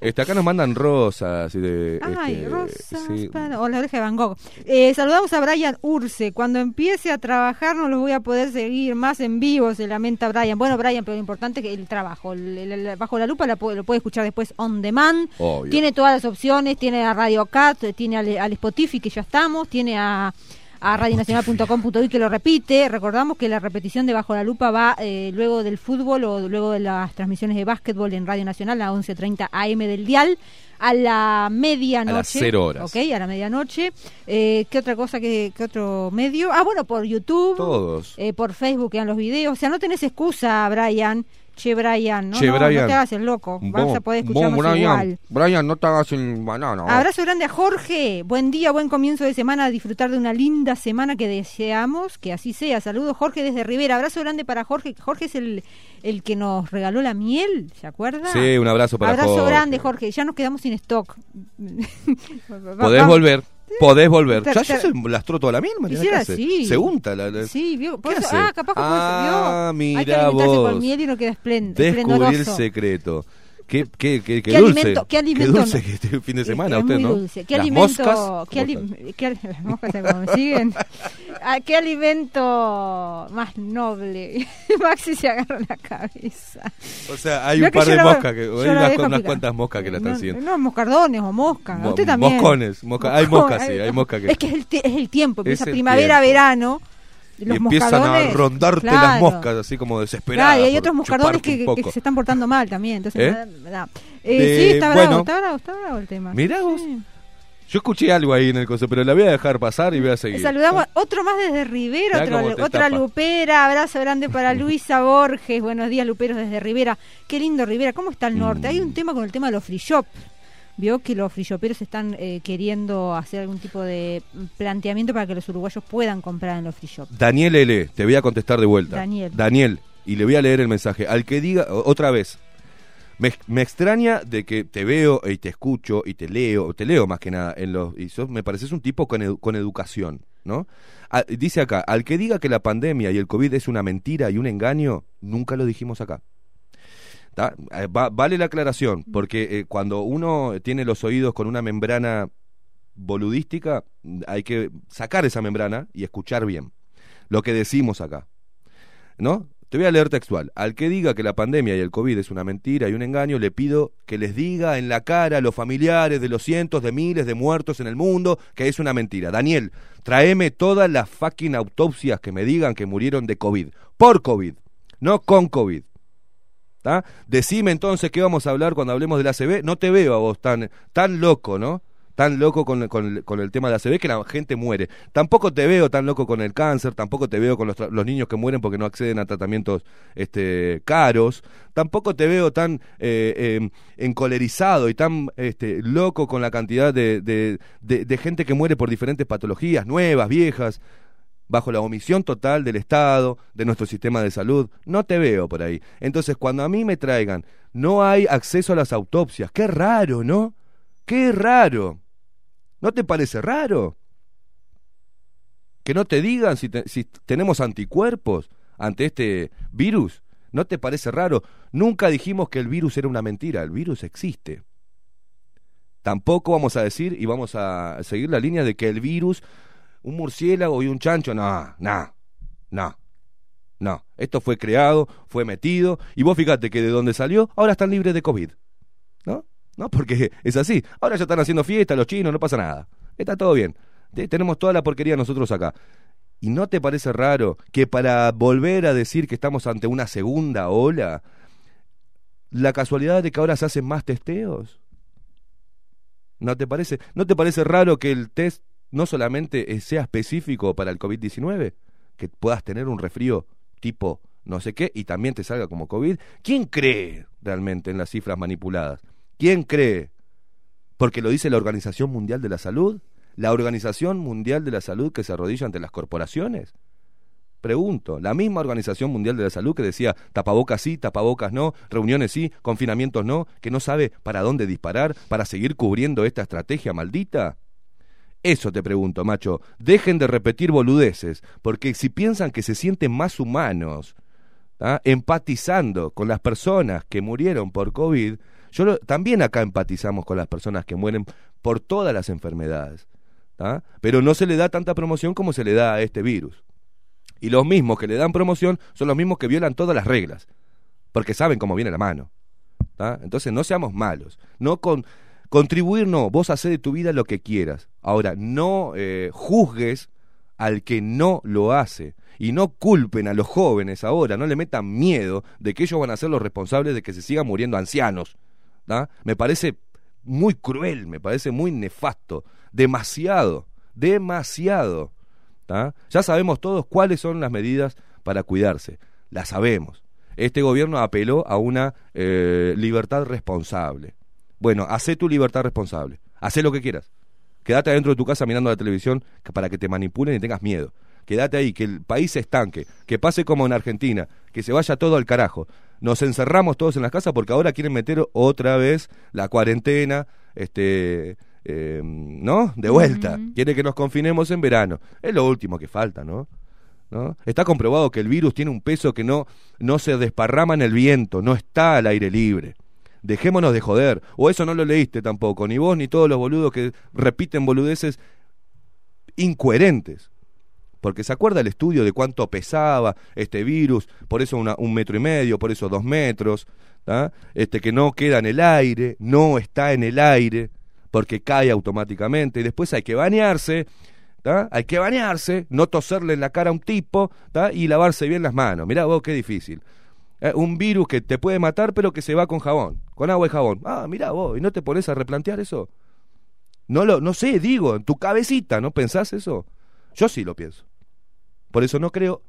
Este, acá nos mandan rosas y de. Ay, este, rosas sí. para- O la oreja de Van Gogh. Eh, saludamos a Brian Urce. Cuando empiece a trabajar no los voy a poder seguir más en vivo, se lamenta Brian. Bueno, Brian, pero lo importante es que el trabajo. el- el- el- bajo la lupa la lo puede escuchar después on demand. Obvio. Tiene todas las opciones. Tiene a Radio Cat, tiene al, al Spotify que ya estamos, tiene a a radionacional.com.uy que lo repite. Recordamos que la repetición de Bajo la Lupa va eh, luego del fútbol o luego de las transmisiones de básquetbol en Radio Nacional a 11.30 AM del dial a la medianoche. A las cero horas. Ok, a la medianoche. Eh, ¿Qué otra cosa? ¿Qué, qué otro medio? Ah, bueno, por YouTube. Todos. eh, por Facebook quedan los videos. O sea, no tenés excusa, Brian. Che, Brian. No, Che, no, Brian. no te hagas el loco. Vas Vos- a poder vos, escucharnos Brian, igual. Brian, no te hagas el banano. Abrazo grande a Jorge. Buen día, buen comienzo de semana. A disfrutar de una linda semana que deseamos que así sea. Saludos, Jorge, desde Rivera. Abrazo grande para Jorge. Jorge es el, el que nos regaló la miel, ¿se acuerda? Sí, un abrazo para Abrazo Jorge. grande, Jorge. Ya nos quedamos sin stock. Podés volver. Podés volver. Ya, ya se lastró toda la miel, Mariana. Quisiera, ¿qué hace? sí. Se unta la... la- Sí, vio. Por ¿Qué eso- hace? ah, capaz que Ah, vio. Hay que alimentarse vos. con miel y no queda esplend- Descubrí el esplendoroso. secreto. Qué, qué, qué, qué ¿Qué dulce. alimento- qué alimento dulce que este fin de semana es usted, muy ¿no? dulce. ¿Qué Las alimento? moscas, ¿qué ¿cómo alim- qué moscas ¿sabes cómo me siguen? ¿A qué alimento más noble? Maxi se agarra la cabeza. O sea, hay un par de moscas, que, hay unas, unas cuantas moscas que la están no, haciendo. No, moscardones o moscas. Mo- Usted también. moscones, mosca- hay moscas, sí, hay moscas que- Es que es el, es el tiempo. Empieza primavera, tiempo. verano. Y empiezan a rondarte las moscas, así como desesperadas. Claro, y hay otros moscardones que, se están portando mal también. Entonces, ¿Eh? da. Eh, De- sí, está bueno. bravo, está bravo, está bravo el tema. Mirá vos. Sí. Yo escuché algo ahí en el coso, pero la voy a dejar pasar y voy a seguir. Saludamos otro más desde Rivera, otro- otra tapa. Lupera, abrazo grande para Luisa Borges, buenos días Luperos desde Rivera, qué lindo Rivera, ¿cómo está el norte? Hay Mm. un tema con el tema de los free shop, vio que los free shoperos están eh, queriendo hacer algún tipo de planteamiento para que los uruguayos puedan comprar en los free. Daniel L, te voy a contestar de vuelta. Daniel. Daniel, y le voy a leer el mensaje. Al que diga, otra vez, me, me extraña de que te veo y te escucho y te leo, te leo más que nada, en los, y sos, me pareces un tipo con, edu- con educación, ¿no? Dice acá, al que diga que la pandemia y el COVID es una mentira y un engaño, nunca lo dijimos acá. Eh, va- vale la aclaración, porque eh, cuando uno tiene los oídos con una membrana boludística, hay que sacar esa membrana y escuchar bien lo que decimos acá. ¿No? Te voy a leer textual. Al que diga que la pandemia y el COVID es una mentira y un engaño, le pido que les diga en la cara a los familiares de los cientos de miles de muertos en el mundo que es una mentira. Daniel, tráeme todas las fucking autopsias que me digan que murieron de COVID. Por COVID, no con COVID. ¿Tá? Decime entonces qué vamos a hablar cuando hablemos del ACV. No te veo a vos tan, tan loco, ¿no? Tan loco con, con el- con el tema de ACV que la gente muere. Tampoco te veo tan loco con el cáncer, tampoco te veo con los, los niños que mueren porque no acceden a tratamientos este, caros. Tampoco te veo tan eh, eh, encolerizado y tan este, loco con la cantidad de, de- de- de gente que muere por diferentes patologías, nuevas, viejas bajo la omisión total del Estado, de nuestro sistema de salud. No te veo por ahí. Entonces, cuando a mí me traigan, no hay acceso a las autopsias. Qué raro, ¿no? Qué raro. ¿No te parece raro? Que no te digan si, si tenemos anticuerpos ante este virus. ¿No te parece raro? Nunca dijimos que el virus era una mentira. El virus existe. Tampoco vamos a decir y vamos a seguir la línea de que el virus un murciélago y un chancho, no, no, no, no. Esto fue creado, fue metido, y vos fíjate que de donde salió, ahora están libres de COVID. ¿No? ¿No? Porque es así. Ahora ya están haciendo fiesta los chinos, no pasa nada. Está todo bien. Te- Tenemos toda la porquería nosotros acá. ¿Y no te parece raro que para volver a decir que estamos ante una segunda ola, la casualidad de que ahora se hacen más testeos? ¿No te parece? ¿No te parece raro que el test no solamente eh, sea específico para el COVID-19, que puedas tener un resfrío tipo no sé qué y también te salga como COVID? ¿Quién cree realmente en las cifras manipuladas? ¿Quién cree? Porque lo dice la Organización Mundial de la Salud, la Organización Mundial de la Salud que se arrodilla ante las corporaciones. Pregunto, la misma Organización Mundial de la Salud que decía tapabocas sí, tapabocas no, reuniones sí, confinamientos no, que no sabe para dónde disparar para seguir cubriendo esta estrategia maldita. Eso te pregunto, macho. Dejen de repetir boludeces, porque si piensan que se sienten más humanos, ¿tá? empatizando con las personas que murieron por COVID, yo también acá empatizamos con las personas que mueren por todas las enfermedades, ¿tá? pero no se le da tanta promoción como se le da a este virus. Y los mismos que le dan promoción son los mismos que violan todas las reglas, porque saben cómo viene la mano. ¿tá? Entonces no seamos malos. No con contribuir, no. Vos hacés de tu vida lo que quieras. Ahora, no eh, juzgues al que no lo hace. Y no culpen a los jóvenes ahora, no le metan miedo de que ellos van a ser los responsables de que se sigan muriendo ancianos. ¿tá? Me parece muy cruel, me parece muy nefasto. Demasiado, demasiado. Ya sabemos todos cuáles son las medidas para cuidarse. Las sabemos. Este gobierno apeló a una eh, libertad responsable. Bueno, hacé tu libertad responsable. Hacé lo que quieras. Quédate adentro de tu casa mirando la televisión para que te manipulen y tengas miedo. Quédate ahí, que el país se estanque, que pase como en Argentina, que se vaya todo al carajo. Nos encerramos todos en las casas porque ahora quieren meter otra vez la cuarentena, este, eh, ¿no? De vuelta. Quiere que nos confinemos en verano. Es lo último que falta, ¿no? ¿no? Está comprobado que el virus tiene un peso que no, no se desparrama en el viento, no está al aire libre. Dejémonos de joder. O eso no lo leíste tampoco, ni vos ni todos los boludos que repiten boludeces incoherentes. Porque se acuerda el estudio de cuánto pesaba este virus, por eso una- un metro y medio, por eso dos metros, ¿tá? este que no queda en el aire, no está en el aire, porque cae automáticamente, y después hay que bañarse, hay que bañarse, no toserle en la cara a un tipo y lavarse bien las manos. Mirá vos qué difícil. Eh, un virus que te puede matar pero que se va con jabón, con agua y jabón. Ah, mirá vos, ¿y no te pones a replantear eso? No lo, no sé, digo, en tu cabecita, ¿no pensás eso? Yo sí lo pienso. Por eso no creo,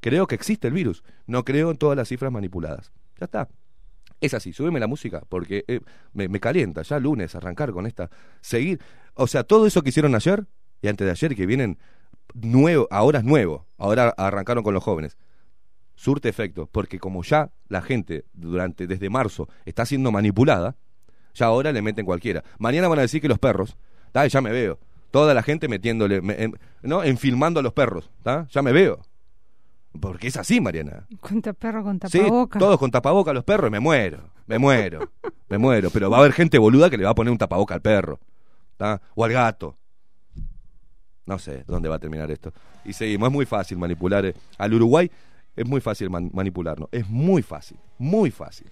creo que existe el virus. No creo en todas las cifras manipuladas. Ya está. Es así, súbeme la música, porque eh, me, me calienta ya lunes arrancar con esta. Seguir. O sea, todo eso que hicieron ayer y antes de ayer, que vienen nuevo, ahora es nuevo. Ahora arrancaron con los jóvenes. Surte efecto, porque como ya la gente durante desde marzo está siendo manipulada, ya ahora le meten cualquiera. Mañana van a decir que los perros, ¿tá? ya me veo. Toda la gente metiéndole, me- en, ¿no? Enfilmando a los perros, ¿tá? ya me veo. Porque es así, Mariana. Cuenta perro con Sí, todos con tapaboca los perros, me muero, me muero, me muero. Pero va a haber gente boluda que le va a poner un tapaboca al perro, ¿tá? o al gato. No sé dónde va a terminar esto. Y seguimos, es muy fácil manipular. eh, Al Uruguay es muy fácil man- manipularnos, es muy fácil, muy fácil.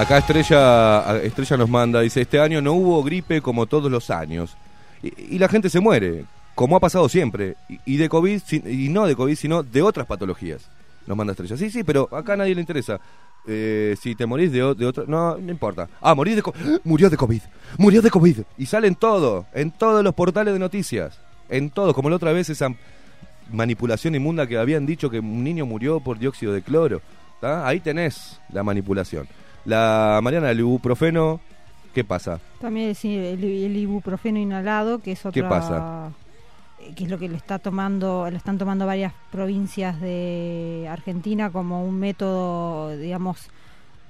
Acá Estrella, Estrella nos manda, dice, este año no hubo gripe como todos los años. Y, la gente se muere, como ha pasado siempre. Y, de COVID, y no de COVID, sino de otras patologías. Nos manda Estrella. Sí, sí, pero acá a nadie le interesa. Eh, si te morís de, de otro... No, no importa. Ah, morís de co- Murió de COVID. Murió de COVID. Y sale en todo, en todos los portales de noticias. En todos, como la otra vez esa manipulación inmunda que habían dicho que un niño murió por dióxido de cloro. Ahí tenés la manipulación. La Mariana, el ibuprofeno, ¿qué pasa? También sí, el, el ibuprofeno inhalado, que es otra... ¿Qué pasa? eh, que es lo que le está tomando, le están tomando varias provincias de Argentina como un método, digamos,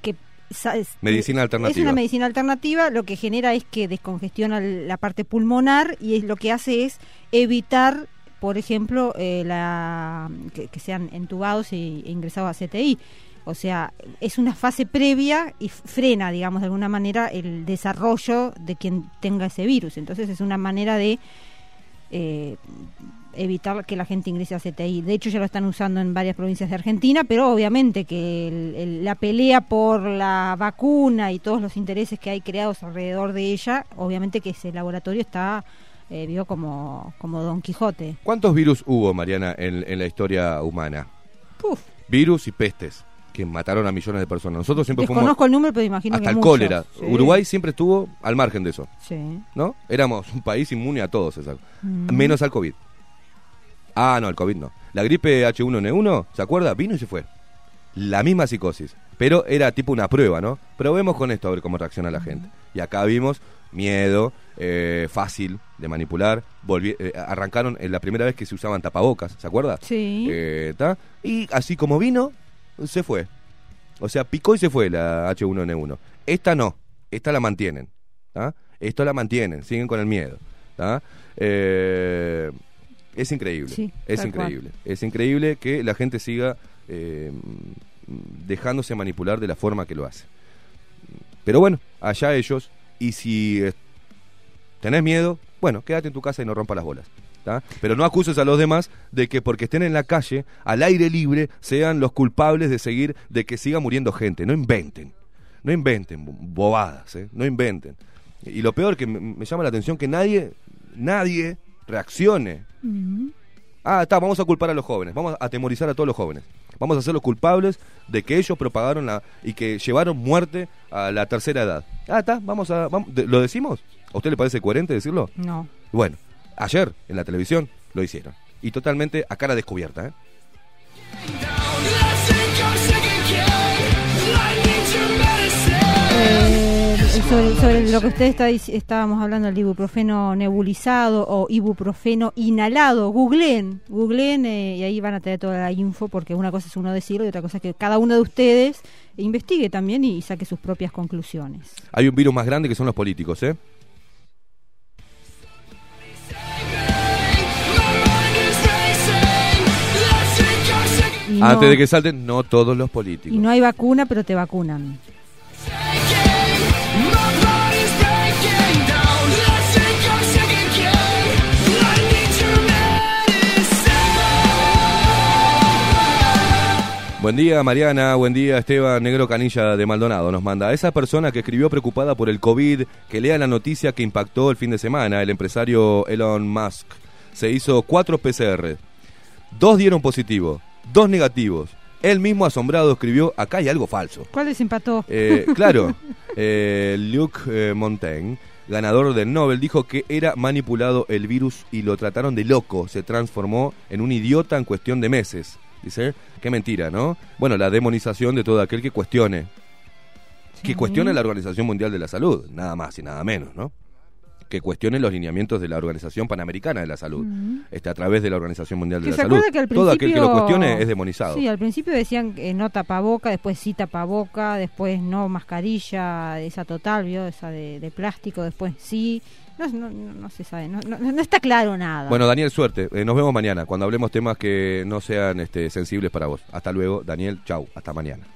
que es- Medicina Es alternativa. una medicina alternativa, lo que genera es que descongestiona la parte pulmonar y es, lo que hace es evitar, por ejemplo, eh, la, que, que sean entubados y, e ingresados a CTI. O sea, es una fase previa y frena, digamos, de alguna manera el desarrollo de quien tenga ese virus. Entonces es una manera de eh, evitar que la gente ingrese a CTI. De hecho, ya lo están usando en varias provincias de Argentina, pero obviamente que el- el- la pelea por la vacuna y todos los intereses que hay creados alrededor de ella, obviamente que ese laboratorio está, eh, vio como, como Don Quijote. ¿Cuántos virus hubo, Mariana, en, en la historia humana? Puf, Virus y pestes que mataron a millones de personas. Nosotros siempre desconozco fuimos el número, pero imagino hasta que el cólera. Sí, Uruguay siempre estuvo al margen de eso, Sí. ¿no? Éramos un país inmune a todos, esa- Mm. menos al COVID. Ah, no, el COVID no. La gripe H1N1, ¿se acuerda? Vino y se fue. La misma psicosis, pero era tipo una prueba, ¿no? Probemos con esto a ver cómo reacciona la gente. Y acá vimos miedo, eh, fácil de manipular. Volvi- eh, arrancaron en la primera vez que se usaban tapabocas, ¿se acuerda? Sí. Eh, ¿tá? Y así como vino, se fue. O sea, picó y se fue la H1N1. Esta no, esta la mantienen. ¿tá? Esto la mantienen, siguen con el miedo. Eh, es increíble, Sí, es increíble. Es increíble que la gente siga eh, dejándose manipular de la forma que lo hace. Pero bueno, allá ellos. Y si eh, tenés miedo, bueno, quédate en tu casa y no rompa las bolas. ¿Tá? Pero no acuses a los demás de que porque estén en la calle, al aire libre, sean los culpables de seguir, de que siga muriendo gente. No inventen. No inventen bo- bobadas, ¿eh? no inventen. Y lo peor que me, llama la atención que nadie, nadie reaccione. Ah, está, vamos a culpar a los jóvenes, vamos a atemorizar a todos los jóvenes. Vamos a hacerlos culpables de que ellos propagaron la y que llevaron muerte a la tercera edad. Ah, está, vamos a vamos- ¿lo decimos? ¿A usted le parece coherente decirlo? No. Bueno, ayer en la televisión lo hicieron. Y totalmente a cara descubierta, ¿eh? Eh, sobre, sobre lo que usted está estábamos hablando del ibuprofeno nebulizado o ibuprofeno inhalado, googleen, googleen eh, y ahí van a tener toda la info porque una cosa es uno decirlo y otra cosa es que cada uno de ustedes investigue también y saque sus propias conclusiones. Hay un virus más grande que son los políticos, ¿eh? No, Antes de que salten, no todos los políticos. y no hay vacuna, pero te vacunan. Buen día, Mariana. Buen día, Esteban Negro Canilla de Maldonado. Nos manda a esa persona que escribió preocupada por el COVID, que lea la noticia que impactó el fin de semana. El empresario Elon Musk se hizo cuatro PCR. Dos dieron positivo, dos negativos. Él mismo asombrado escribió, acá hay algo falso. ¿Cuál les empató? Eh, claro, eh, Luc eh, Montaigne, ganador del Nobel, dijo que era manipulado el virus y lo trataron de loco. Se transformó en un idiota en cuestión de meses. Dice, qué mentira, ¿no? Bueno, la demonización de todo aquel que cuestione. Que cuestione la Organización Mundial de la Salud, nada más y nada menos, ¿no? Que cuestione los lineamientos de la Organización Panamericana de la Salud, este, a través de la Organización Mundial de la Salud. que al Todo aquel que lo cuestione es demonizado. Sí, al principio decían que no tapaboca, después sí tapaboca, después no mascarilla, esa total, ¿vio? Esa de, de plástico, después sí. No, no, no- no se sabe, no, no- no está claro nada. Bueno, Daniel, suerte. Eh, nos vemos mañana cuando hablemos temas que no sean este, sensibles para vos. Hasta luego, Daniel. Chau. Hasta mañana.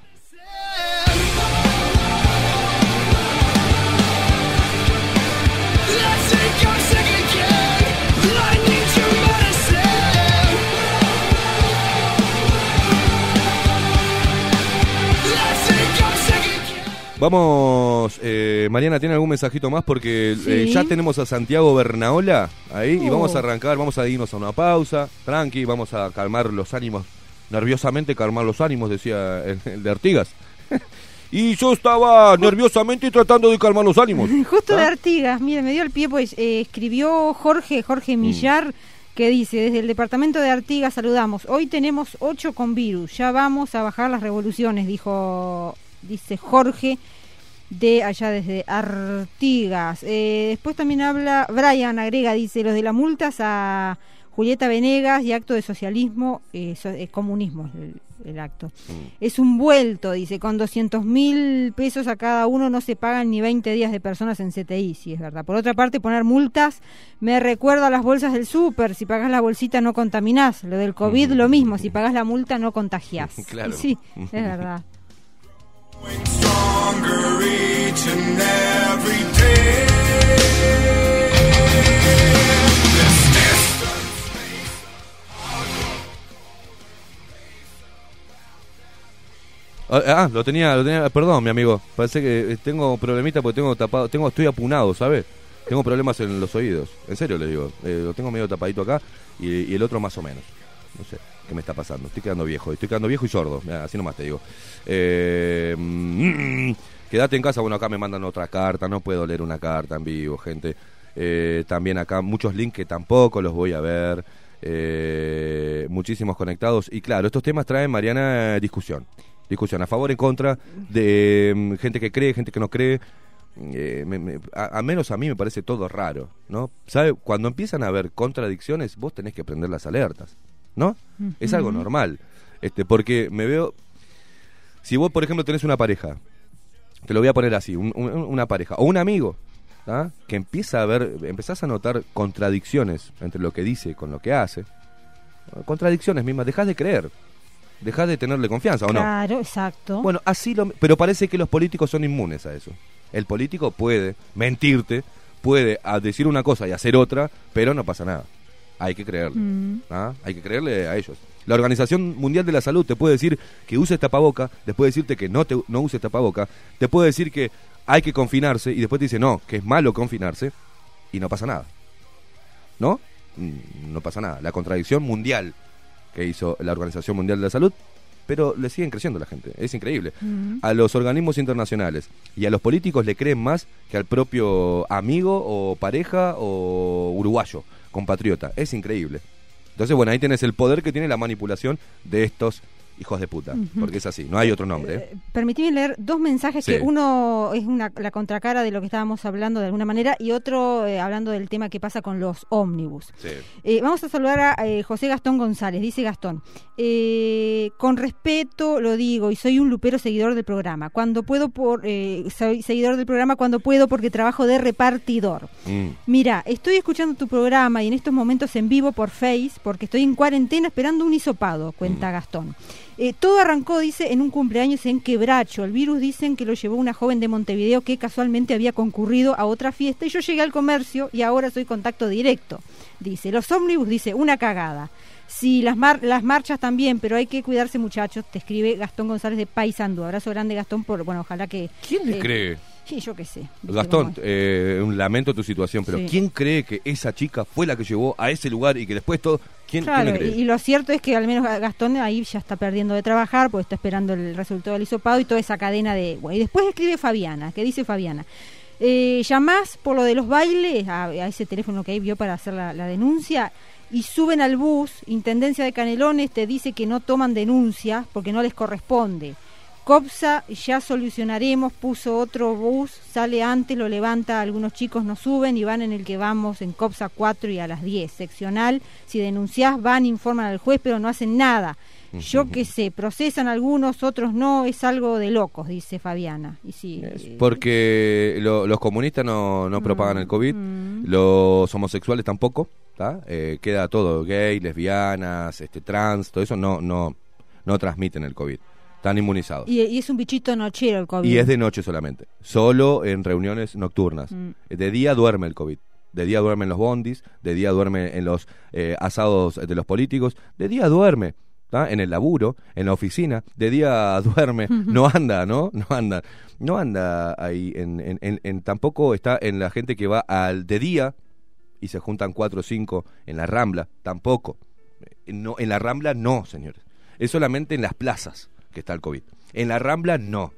Vamos, eh, Mariana, ¿tiene algún mensajito más? Porque eh, ya tenemos a Santiago Bernaola ahí y Oh. vamos a arrancar, vamos a irnos a una pausa, tranqui, vamos a calmar los ánimos, nerviosamente calmar los ánimos, decía el, el de Artigas. Y yo estaba nerviosamente tratando de calmar los ánimos. Justo ¿Ah? de Artigas, mire, me dio el pie, pues eh, escribió Jorge, Mm. Jorge Millar, que dice, desde el departamento de Artigas saludamos, hoy tenemos ocho con virus, ya vamos a bajar las revoluciones, dijo, dice Jorge, de allá desde Artigas. Eh, después también habla, Brian agrega, dice, los de las multas a Julieta Venegas y acto de socialismo, eh, so- eh, comunismo el, el acto. Es un vuelto, dice, con 200 mil pesos a cada uno no se pagan ni 20 días de personas en CTI, sí es verdad. Por otra parte, poner multas me recuerda a las bolsas del súper, si pagas la bolsita no contaminás, lo del COVID lo mismo, si pagas la multa no contagiás. Claro. Sí, es verdad. Ah, Ah, lo tenía, lo tenía, perdón, mi amigo. Parece que eh, tengo problemita porque tengo tapado, tengo, estoy apunado, ¿sabes? Tengo problemas en los oídos. En serio le digo. Eh, lo tengo medio tapadito acá y, el otro más o menos. No sé qué me está pasando. Estoy quedando viejo. Estoy quedando viejo y sordo. Mirá, así nomás te digo. Eh, mm, quédate en casa. Bueno, acá me mandan otra carta. No puedo leer una carta en vivo, gente. Eh, también acá muchos links que tampoco los voy a ver. Eh, muchísimos conectados. Y claro, estos temas traen, Mariana, discusión. Discusión a favor, en contra, de mm, gente que cree, gente que no cree. Eh, me- me- a, a menos a mí me parece todo raro, ¿no? ¿Sabe? Cuando empiezan a haber contradicciones, vos tenés que prender las alertas, ¿no? Es algo normal. Este, porque me veo. Si vos, por ejemplo, tenés una pareja, te lo voy a poner así, un- un- una pareja, o un amigo, ¿ah? que empieza a ver, empezás a notar contradicciones entre lo que dice con lo que hace. Contradicciones mismas, dejás de creer, dejás de tenerle confianza, ¿o no? Claro, exacto. Bueno, así lo. Pero parece que los políticos son inmunes a eso. El político puede mentirte, puede a decir una cosa y hacer otra, pero no pasa nada. Hay que creerle. Mm. ¿ah? Hay que creerle a ellos. La Organización Mundial de la Salud te puede decir que uses tapaboca, después decirte que no, te, no uses tapaboca, te puede decir que hay que confinarse y después te dice no, que es malo confinarse y no pasa nada. ¿No? Mm, No pasa nada. La contradicción mundial que hizo la Organización Mundial de la Salud, pero le siguen creciendo la gente. Es increíble. A los organismos internacionales y a los políticos le creen más que al propio amigo o pareja o uruguayo, compatriota. Es increíble. Entonces, bueno, ahí tenés el poder que tiene la manipulación de estos hijos de puta, porque es así, no hay otro nombre. ¿eh? Eh, Permitime leer dos mensajes Sí. que uno es una, la contracara de lo que estábamos hablando de alguna manera y otro eh, hablando del tema que pasa con los ómnibus. Sí. Eh, vamos a saludar a José Gastón González. Dice Gastón, con respeto lo digo y soy un lupero seguidor del programa. Cuando puedo, por, eh, soy seguidor del programa cuando puedo porque trabajo de repartidor. Mm. Mira, estoy escuchando tu programa y en estos momentos en vivo por Face porque estoy en cuarentena esperando un hisopado, cuenta Gastón. Eh, todo arrancó, dice, en un cumpleaños en Quebracho. El virus dicen que lo llevó una joven de Montevideo que casualmente había concurrido a otra fiesta y yo llegué al comercio y ahora soy contacto directo. Dice, los ómnibus, dice, una cagada. Sí, las, mar- las marchas también, pero hay que cuidarse muchachos, te escribe Gastón González de Paisandú. Abrazo grande Gastón por, bueno, ojalá que... ¿Quién le eh, cree? Sí, yo qué sé. ¿viste Gastón, eh, un lamento tu situación, pero Sí. ¿quién cree que esa chica fue la que llevó a ese lugar y que después todo... ¿Quién, Claro, cree? y, y lo cierto es que al menos Gastón ahí ya está perdiendo de trabajar porque está esperando el resultado del hisopado y toda esa cadena de... Bueno, y después escribe Fabiana, que dice Fabiana, eh, llamás por lo de los bailes a, a ese teléfono que ahí vio para hacer la, la denuncia y suben al bus, Intendencia de Canelones te dice que no toman denuncias porque no les corresponde. COPSA, ya solucionaremos, puso otro bus, sale antes, lo levanta, algunos chicos no suben y van en el que vamos en COPSA 4 y a las 10. Seccional, si denunciás van, informan al juez, pero no hacen nada. Yo qué sé, procesan algunos, otros no, es algo de locos, dice Fabiana. Y sí, eh, Porque lo- los comunistas no, no propagan el COVID, mm. los homosexuales tampoco. Eh, queda todo, gay, lesbianas, este, trans, todo eso no, no, no transmiten el COVID, están inmunizados. y, y es un bichito nochero el COVID. Y es de noche solamente, solo en reuniones nocturnas. Mm. De día duerme el COVID. De día duerme en los bondis, de día duerme en los eh, asados de los políticos, de día duerme ¿tá? en el laburo, en la oficina, de día duerme, no anda, ¿no? No anda, no anda ahí, en, en- en- en- tampoco está en la gente que va al de día y se juntan cuatro o cinco en la Rambla, tampoco. Eh, No, en la Rambla no, señores. Es solamente en las plazas que está el COVID. En la Rambla no.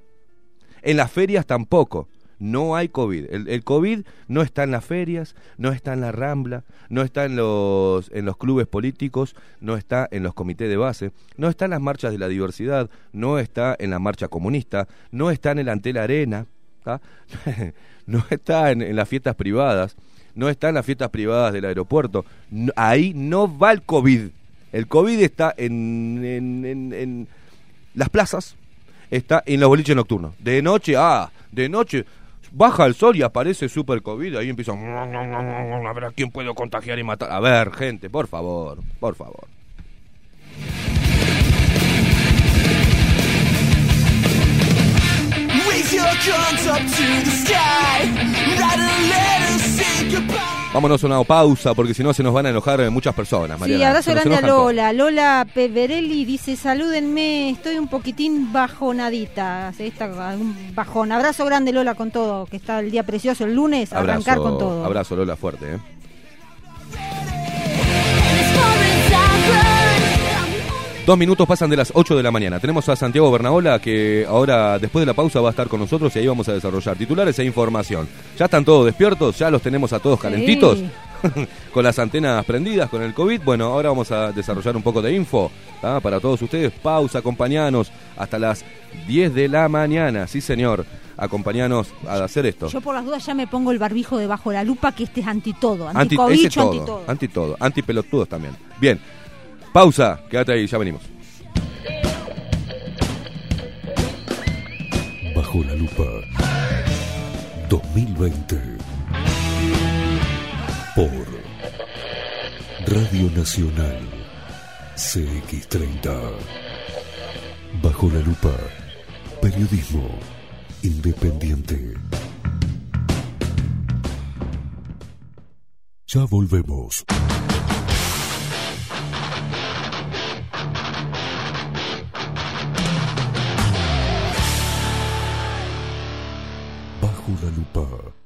En las ferias tampoco. No hay COVID. El, COVID no está en las ferias, no está en la Rambla, no está en los, en los clubes políticos, no está en los comités de base, no está en las marchas de la diversidad, no está en la marcha comunista, no está en el Antel Arena, no está en, las fiestas privadas, no está en las fiestas privadas del aeropuerto. Ahí no va el COVID. El COVID está en las plazas, está en los boliches nocturnos. De noche, ah, de noche baja el sol y aparece super COVID, ahí empiezan a ver a quién puedo contagiar y matar. A ver, gente, por favor, por favor. Vámonos a una pausa porque si no se nos van a enojar muchas personas, Sí, Mariana. abrazo Se nos grande a todos. Lola. Lola Peverelli dice, salúdenme, estoy un poquitín bajonadita. Esta, un bajón. Abrazo grande Lola con todo, que está el día precioso el lunes, arrancar con todo. Abrazo, Lola, fuerte, ¿eh? Dos minutos pasan de las 8 de la mañana. Tenemos a Santiago Bernabola que ahora, después de la pausa, va a estar con nosotros y ahí vamos a desarrollar titulares e información. ¿Ya están todos despiertos? ¿Ya los tenemos a todos calentitos? Sí. con las antenas prendidas, con el COVID. Bueno, ahora vamos a desarrollar un poco de info para todos ustedes. Pausa, acompañanos hasta las 10 de la mañana. Sí, señor. Acompañanos a hacer esto. Yo por las dudas ya me pongo el barbijo debajo de la lupa, que este es anti todo, anti todo, anti todo. anti todo, anti pelotudos también. Bien, pausa, quédate ahí, ya venimos. Bajo la lupa 2020 por Radio Nacional CX30 Bajo la lupa Periodismo independiente Ya volvemos. Bajo la lupa.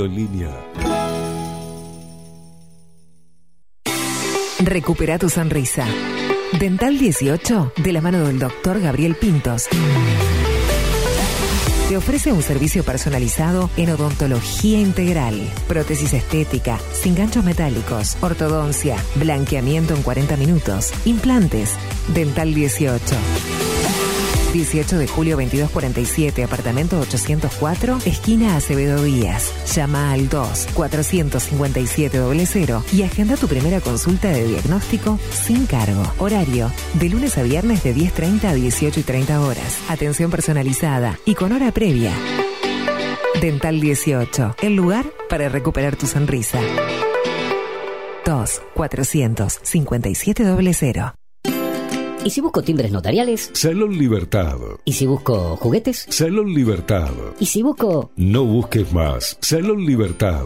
en línea. Recupera tu sonrisa. Dental 18, de la mano del doctor Gabriel Pintos. Te ofrece un servicio personalizado en odontología integral, prótesis estética, sin ganchos metálicos, ortodoncia, blanqueamiento en 40 minutos, implantes. Dental 18. 18 de julio 2247, apartamento 804, esquina Acevedo Díaz. Llama al 2 457 00 y agenda tu primera consulta de diagnóstico sin cargo. Horario de lunes a viernes de 10.30 a 18 y 30 horas. Atención personalizada y con hora previa. Dental 18, el lugar para recuperar tu sonrisa. 2 457 00. ¿Y si busco timbres notariales? Salón Libertad. ¿Y si busco juguetes? Salón Libertad. ¿Y si busco... No busques más. Salón Libertad.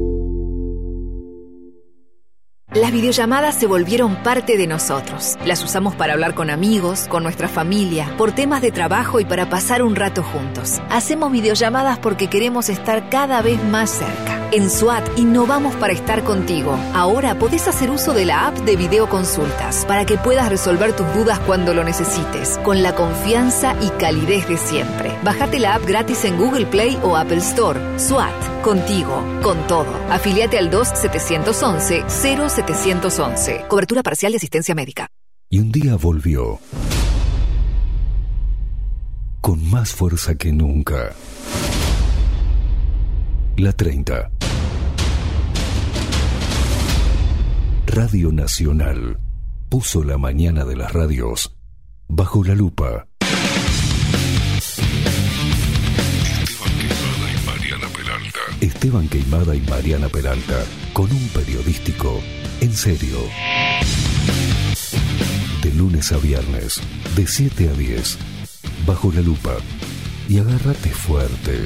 Las videollamadas se volvieron parte de nosotros. Las usamos para hablar con amigos, con nuestra familia, por temas de trabajo y para pasar un rato juntos. Hacemos videollamadas porque queremos estar cada vez más cerca. En SWAT innovamos para estar contigo. Ahora podés hacer uso de la app de videoconsultas para que puedas resolver tus dudas cuando lo necesites, con la confianza y calidez de siempre. Bájate la app gratis en Google Play o Apple Store. SWAT, contigo, con todo. Afiliate al 2-711-0711. Cobertura parcial de asistencia médica. Y un día volvió. Con más fuerza que nunca. La 30. Radio Nacional puso la mañana de las radios bajo la lupa. Esteban Esteban Queimada y Mariana Peralta, con un periodístico en serio. De lunes a viernes, de 7 a 10, bajo la lupa. Y agárrate fuerte.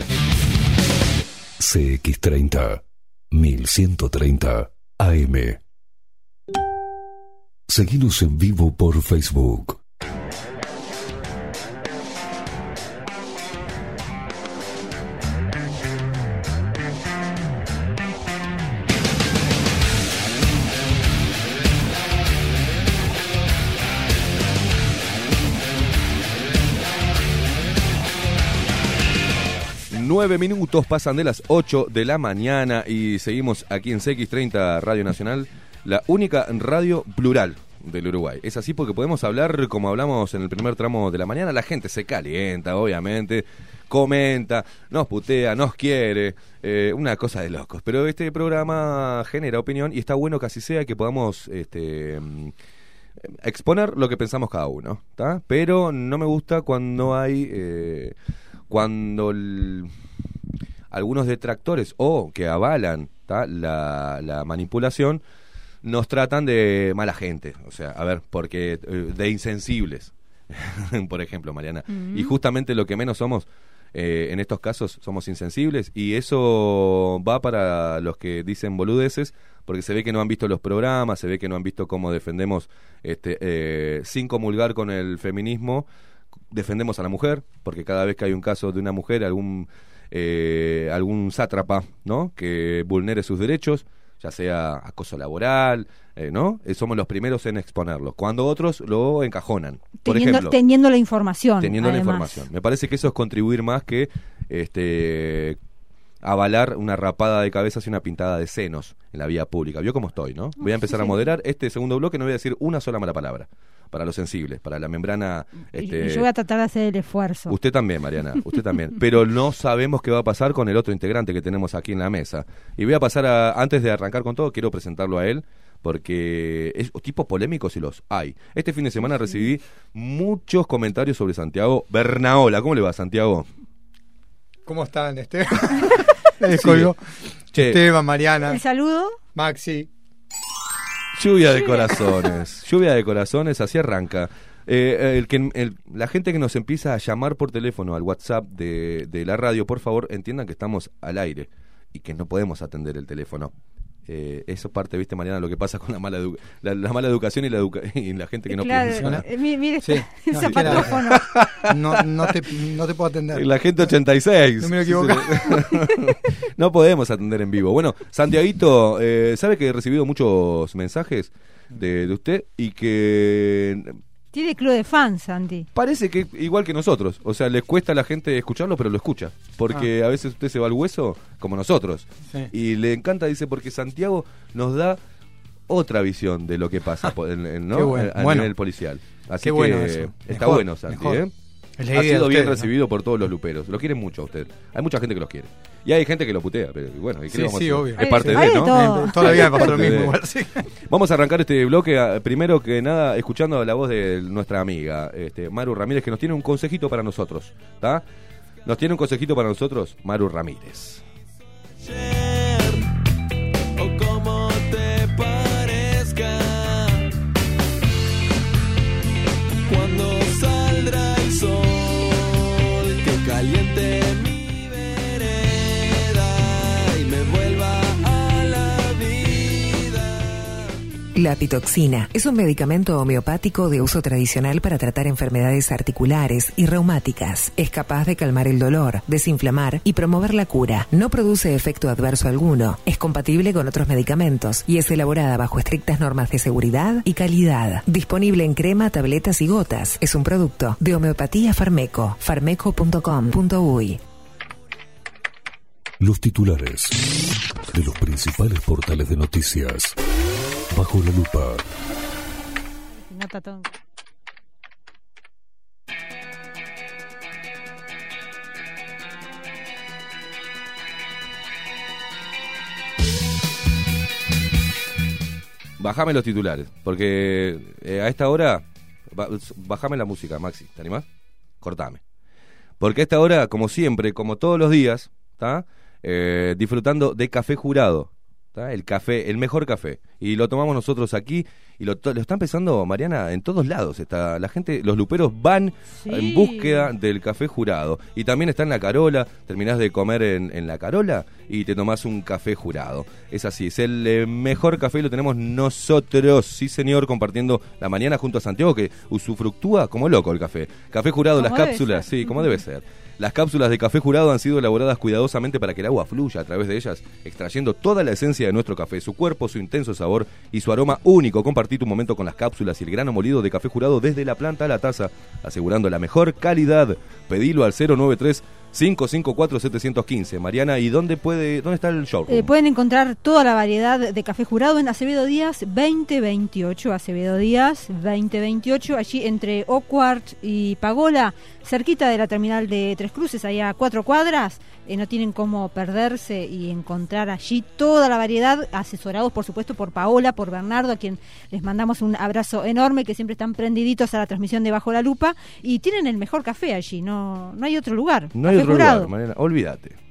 CX30, 1130 AM. Seguimos en vivo por Facebook. Nueve minutos pasan de las 8 de la mañana y seguimos aquí en CX30 Radio Nacional, la única radio plural del Uruguay. Es así porque podemos hablar como hablamos en el primer tramo de la mañana, la gente se calienta, obviamente, comenta, nos putea, nos quiere, eh, una cosa de locos. Pero este programa genera opinión y está bueno que así sea que podamos este, mm, exponer lo que pensamos cada uno, ¿está? Pero no me gusta cuando hay... eh, cuando el- algunos detractores o que avalan la manipulación nos tratan de mala gente, o sea, a ver, porque eh, de insensibles, por ejemplo, Mariana. Y justamente lo que menos somos eh, en estos casos somos insensibles. Y eso va para los que dicen boludeces porque se ve que no han visto los programas, se ve que no han visto cómo defendemos este, eh, sin comulgar con el feminismo defendemos a la mujer, porque cada vez que hay un caso de una mujer, algún eh, algún sátrapa, ¿no? Que vulnere sus derechos, ya sea acoso laboral, eh, ¿no? Eh, somos los primeros en exponerlo. Cuando otros lo encajonan. Por Teniendo, ejemplo, teniendo la información. teniendo la información. Me parece que eso es contribuir más que este avalar una rapada de cabezas y una pintada de senos en la vía pública. Vio cómo estoy, ¿no? Voy a empezar a moderar este segundo bloque, no voy a decir una sola mala palabra para los sensibles, para la membrana Y- este, y yo voy a tratar de hacer el esfuerzo. Usted también, Mariana, usted también. Pero no sabemos qué va a pasar con el otro integrante que tenemos aquí en la mesa. Y voy a pasar a, antes de arrancar con todo, quiero presentarlo a él, porque es tipos polémicos y los hay. Este fin de semana recibí muchos comentarios sobre Santiago Bernaola. ¿Cómo le va, Santiago? ¿Cómo están, Esteban? Che, Esteban, Mariana, El saludo. Maxi. Lluvia de corazones. lluvia de corazones, así arranca. Eh, el que, el- la gente que nos empieza a llamar por teléfono al WhatsApp de, de la radio, por favor, entiendan que estamos al aire y que no podemos atender el teléfono. Eh, eso parte, viste, Mariana, lo que pasa con la mala, edu- la, la mala educación y la, educa- y la gente que no claro, piensa. eh, mi- mire, Sí. el No, zapatófono. No, no, te, no te puedo atender. La gente 86. No me equivoco. no podemos atender en vivo. Bueno, Santiaguito, eh, sabe que he recibido muchos mensajes de, de usted y que Tiene club de fans, Santi. parece que igual que nosotros. O sea, les cuesta a la gente escucharlo, pero lo escucha. Porque a veces usted se va al hueso, como nosotros. Ah. Sí. Y le encanta, dice, porque Santiago nos da otra visión de lo que pasa po- en- en- ¿no? Qué bueno. a Bueno. nivel policial. Así Qué que bueno eso. está Mejor, bueno, Santi. ¿eh? Ha sido bien ustedes, ¿no? recibido por todos los luperos. Lo quieren mucho a usted. Hay mucha gente que los quiere. Y hay gente que lo putea, pero bueno, ¿y Sí, a sí, obvio. Es parte Hay de, ¿no? todo. Toda la vida me pasó lo mismo. igual, sí. Vamos a arrancar este bloque primero que nada escuchando la voz de nuestra amiga este, Maru Ramírez que nos tiene un consejito para nosotros, ¿está? Nos tiene un consejito para nosotros Maru Ramírez. La pitoxina es un medicamento homeopático de uso tradicional para tratar enfermedades articulares y reumáticas. Es capaz de calmar el dolor, desinflamar y promover la cura. No produce efecto adverso alguno. Es compatible con otros medicamentos y es elaborada bajo estrictas normas de seguridad y calidad. Disponible en crema, tabletas y gotas. Es un producto de Homeopatía Farmeco. farmeco.com.uy. Los titulares de los principales portales de noticias. Bajo la lupa. Bajame los titulares, porque eh, a esta hora ba- bajame la música, Maxi, ¿te animás? Cortame. Porque a esta hora, como siempre, como todos los días, ¿está? eh, disfrutando de café jurado. ¿Tá? El café, el mejor café. Y lo tomamos nosotros aquí y lo, lo está empezando, Mariana, en todos lados. Está, la gente, los luperos van Sí. en búsqueda del café jurado. Y también está en la carola, terminás de comer en, en la carola y te tomás un café jurado. Es así, es el eh, mejor café y lo tenemos nosotros, sí señor, compartiendo la mañana junto a Santiago que usufructúa como loco el café. Café jurado, las cápsulas, ser. sí, como debe ser. Las cápsulas de café jurado han sido elaboradas cuidadosamente para que el agua fluya a través de ellas, extrayendo toda la esencia de nuestro café, su cuerpo, su intenso sabor y su aroma único. Compartí tu momento con las cápsulas y el grano molido de café jurado desde la planta a la taza, asegurando la mejor calidad. Pedilo al 093 554 715. Mariana, ¿y dónde puede dónde está el showroom? Eh, pueden encontrar toda la variedad de café jurado en Acevedo Díaz 2028. Acevedo Díaz 2028, allí entre Oquart y Pagola, cerquita de la terminal de Tres Cruces, allá a cuatro cuadras. Eh, no tienen cómo perderse y encontrar allí toda la variedad, asesorados por supuesto por Paola, por Bernardo, a quien les mandamos un abrazo enorme, que siempre están prendiditos a la transmisión de Bajo la Lupa y tienen el mejor café allí, no, no hay otro lugar. no hay Café otro jurado. lugar, Mariana, olvídate.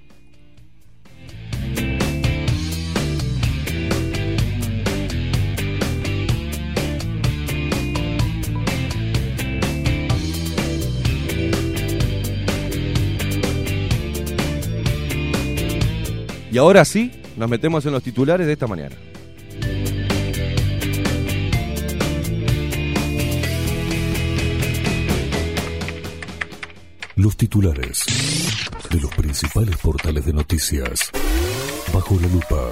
Y ahora sí, nos metemos en los titulares de esta mañana. Los titulares de los principales portales de noticias. Bajo la lupa.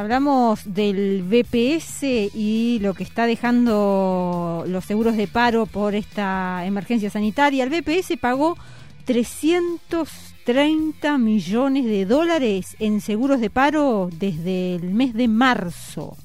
Hablamos del BPS y lo que está dejando los seguros de paro por esta emergencia sanitaria. El BPS pagó 330 millones de dólares en seguros de paro desde el mes de marzo.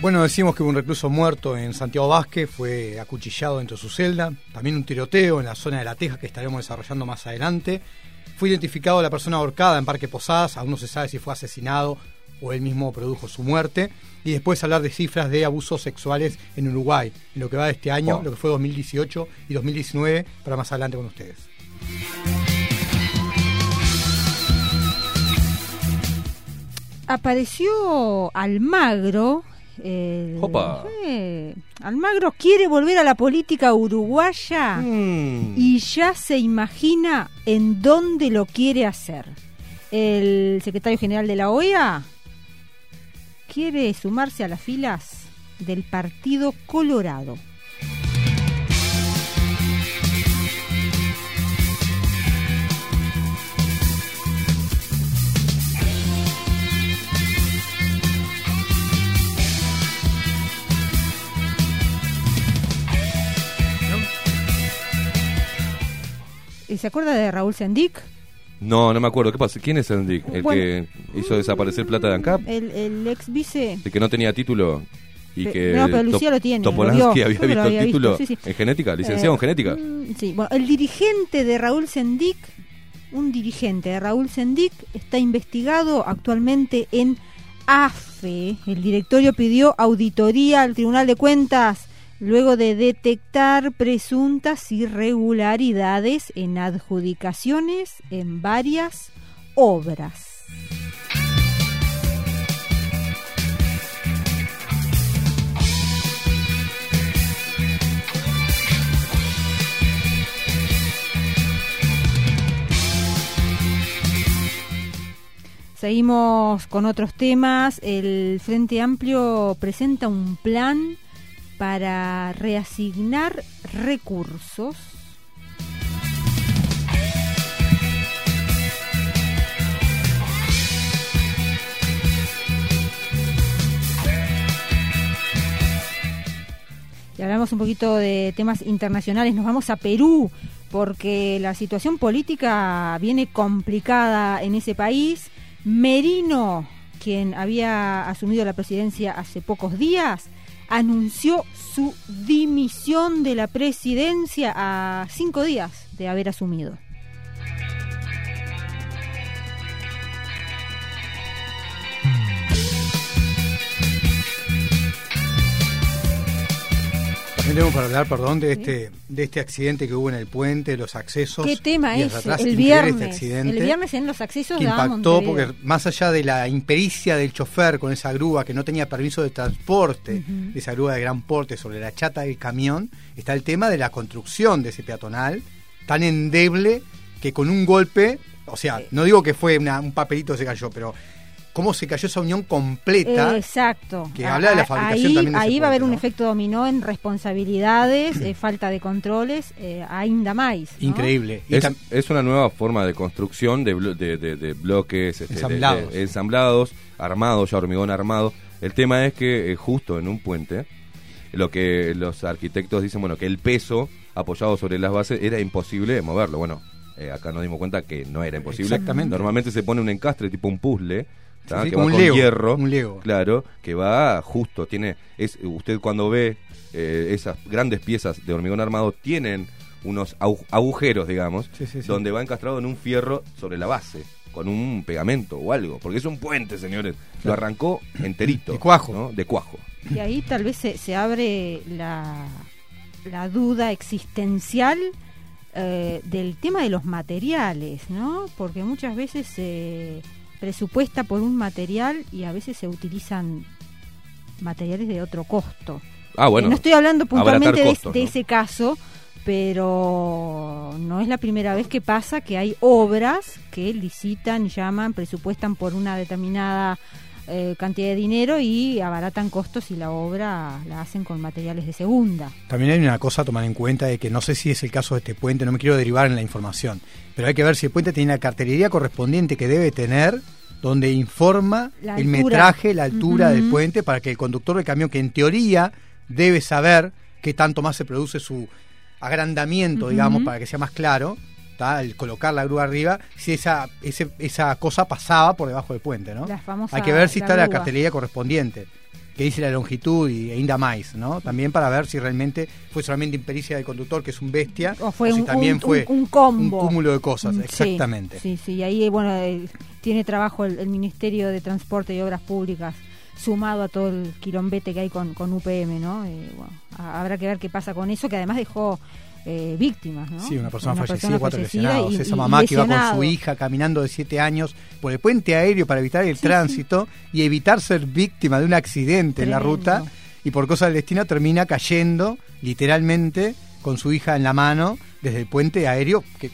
Bueno, decimos que hubo un recluso muerto en Santiago Vázquez, fue acuchillado dentro de su celda. También un tiroteo en la zona de La Teja que estaremos desarrollando más adelante. Fue identificado la persona ahorcada en Parque Posadas, aún no se sabe si fue asesinado o él mismo produjo su muerte. Y después hablar de cifras de abusos sexuales en Uruguay, en lo que va de este año, Oh. lo que fue 2018 y 2019, para más adelante con ustedes. Apareció Almagro. El- Opa. eh, Almagro quiere volver a la política uruguaya Mm. y ya se imagina en dónde lo quiere hacer. El secretario general de la OEA quiere sumarse a las filas del Partido Colorado. ¿Se acuerda de Raúl Sendic? No, no me acuerdo. ¿Qué pasa? ¿Quién es el Dick? ¿El Bueno. que hizo desaparecer plata de ANCAP? El, el ex vice. ¿El que no tenía título? Y que no, pero Lucía lo tiene, lo Topolansky vio, había lo visto había el visto, título sí, sí. en genética, licenciado Eh, en genética. mm, Sí, bueno, el dirigente de Raúl Sendic, un dirigente de Raúl Sendic, está investigado actualmente en AFE. El directorio pidió auditoría al Tribunal de Cuentas luego de detectar presuntas irregularidades en adjudicaciones en varias obras. Seguimos con otros temas. El Frente Amplio presenta un plan para reasignar recursos. Y hablamos un poquito de temas internacionales. Nos vamos a Perú porque la situación política viene complicada en ese país. Merino, quien había asumido la presidencia hace pocos días, anunció su dimisión de la presidencia a cinco días de haber asumido. Tenemos para hablar, perdón, de este, de este accidente que hubo en el puente, los accesos. ¿Qué tema es? atrás, El viernes. Este accidente el viernes en los accesos que impactó porque más allá de la impericia del chofer con esa grúa que no tenía permiso de transporte, Ujú. esa grúa de gran porte sobre la chata del camión, está el tema de la construcción de ese peatonal tan endeble que con un golpe, o sea, no digo que fue una- un papelito se cayó, pero cómo se cayó esa unión completa. Exacto. que habla de la fabricación ahí, también de ese ahí va a haber un efecto dominó en responsabilidades, eh, falta de controles, eh, ainda más. ¿no? Increíble. Y Es, una nueva forma de construcción de, blo- de, de- de bloques este, de- Ensamblados. de- ensamblados, armados, ya hormigón armado. El tema es que eh, justo en un puente, lo que los arquitectos dicen, bueno, que el peso apoyado sobre las bases era imposible de moverlo. Bueno, eh, acá nos dimos cuenta que no era imposible. Exactamente. Normalmente se pone un encastre tipo un puzzle. ¿Tá? Sí, sí, que como va un con Lego, hierro, un Lego. claro, que va justo, tiene, es, usted cuando ve eh, esas grandes piezas de hormigón armado tienen unos agu- agujeros, digamos, Sí, sí, sí. donde va encastrado en un fierro sobre la base, con un pegamento o algo, porque es un puente, señores. Lo arrancó enterito. De cuajo. ¿no? De cuajo. Y ahí tal vez se, se abre la, la duda existencial eh, del tema de los materiales, ¿no? Porque muchas veces se presupuesta por un material y a veces se utilizan materiales de otro costo. Ah, bueno. Eh, no estoy hablando puntualmente de, costos, de ¿no? ese caso, pero no es la primera vez que pasa que hay obras que licitan, llaman, presupuestan por una determinada eh, cantidad de dinero y abaratan costos y la obra la hacen con materiales de segunda. También hay una cosa a tomar en cuenta de que no sé si es el caso de este puente, no me quiero derivar en la información, pero hay que ver si el puente tiene la cartelería correspondiente que debe tener, donde informa el metraje, la altura del puente, para que el conductor del camión, que en teoría debe saber qué tanto más se produce su agrandamiento, digamos, para que sea más claro. Al colocar la grúa arriba, si esa, ese- esa cosa pasaba por debajo del puente, ¿no? La famosa Hay que ver si está la cartelería correspondiente, que dice la longitud y ainda más, ¿no? También para ver si realmente fue solamente impericia del conductor, que es un bestia, O fue si un, también un- fue un- combo. un cúmulo de cosas, Mm, sí, exactamente. Sí, sí, y ahí bueno, eh, tiene trabajo el, el Ministerio de Transporte y Obras Públicas sumado a todo el quilombete que hay con, con UPM, ¿no? Eh, bueno, habrá que ver qué pasa con eso, que además dejó eh, víctimas, ¿no? Sí, una persona fallecida, persona cuatro fallecida lesionados. y- Esa y mamá que iba con su hija caminando de siete años por el puente aéreo para evitar el Sí, tránsito y evitar ser víctima de un accidente en la ruta y por cosa del destino termina cayendo literalmente con su hija en la mano desde el puente aéreo que,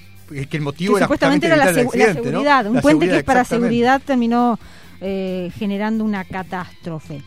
que el motivo que era supuestamente justamente era la, la seguridad, un La puente que es para seguridad terminó eh, generando una catástrofe.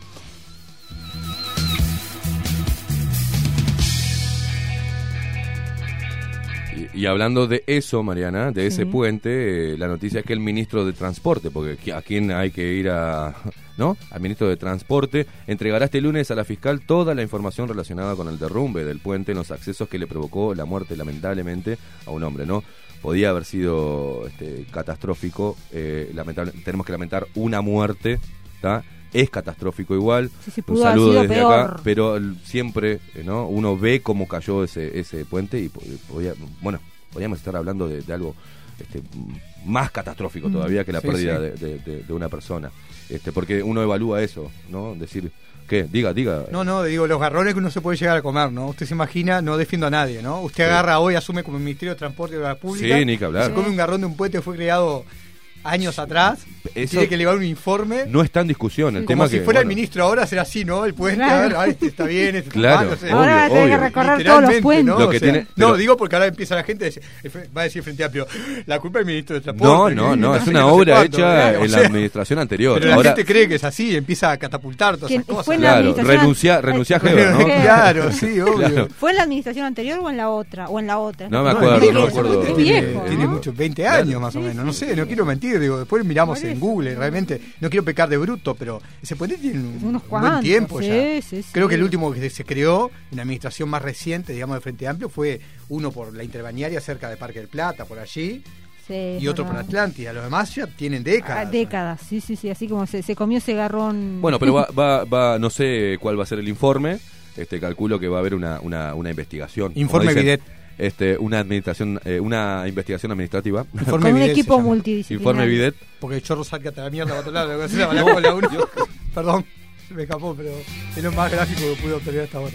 Y, hablando de eso, Mariana, de ese Sí. puente, eh, la noticia es que el ministro de Transporte, porque a quién hay que ir a, ¿no? Al ministro de Transporte entregará este lunes a la fiscal toda la información relacionada con el derrumbe del puente en los accesos que le provocó la muerte lamentablemente a un hombre, ¿no? Podía haber sido este, catastrófico, eh, lamentable, tenemos que lamentar una muerte, ¿está? Es catastrófico igual. Sí, sí, un saludo desde peor. acá, pero el- siempre, eh, ¿no? Uno ve cómo cayó ese, ese puente y podía, bueno, podríamos estar hablando de, de algo este, más catastrófico Mm. todavía que la Sí, pérdida sí. De, de- de- de una persona. Este, porque uno evalúa eso, ¿no? Decir, ¿qué? Diga, diga. No, no, digo, los garrones que uno se puede llegar a comer, ¿no? Usted se imagina, no defiendo a nadie, ¿no? Usted Sí. agarra hoy, asume como Ministerio de Transporte y Obras Públicas. Sí, ni que hablar. Se come un garrón de un puente que fue creado años atrás. Eso- Tiene que llevar un informe. No está en discusión el como tema si que, fuera el bueno, ministro ahora, será así, ¿no? El puente, Claro. a ver, ah, este está bien, este está Claro. mal, no sé. Obvio, Ahora a tener que recorrer todos los puentes. ¿no? Lo O que sea, tiene- no, pero- digo porque ahora empieza la gente a decir, el fre- va a decir Frente Amplio, la culpa del ministro de No, Transporte. no, no, sé es una no obra cuánto, hecha claro, o en la sea, administración anterior. Pero la Ahora, gente cree que es así y empieza a catapultar todas esas cosas. fue en la claro, administración- renuncia, renuncia a Heber, ¿no? Claro, sí, obvio. Claro. ¿Fue en la administración anterior o en la otra? O en la otra. No me No, acuerdo, tiene- no me acuerdo. Es Tiene, viejo, tiene ¿no? muchos, 20 Claro. años más o menos, no sé, no quiero mentir, digo, después miramos en. Google, realmente, no quiero pecar de bruto, pero ese puente tiene un Unos buen tiempo sí, ya. sí, sí. Creo que el último que se creó en la administración más reciente, digamos, de Frente Amplio, fue uno por la interbañaria cerca de Parque del Plata, por allí, Sí, y otro por. Atlántida. Los demás ya tienen Ah, décadas. décadas, sí, sí, sí, así como se, se comió ese garrón. Bueno, pero va, va, va, no sé cuál va a ser el informe. Este, calculo que va a haber una, una, una investigación. Informe dicen, Bidet. Este, una administración, eh, una investigación administrativa. Informe con un Bidet equipo multidisciplinario. Informe Bidet. Porque el chorro saca hasta la mierda para otro lado. luego se lava la cola uno. Perdón, se me escapó, pero es lo más gráfico que pude obtener hasta ahora.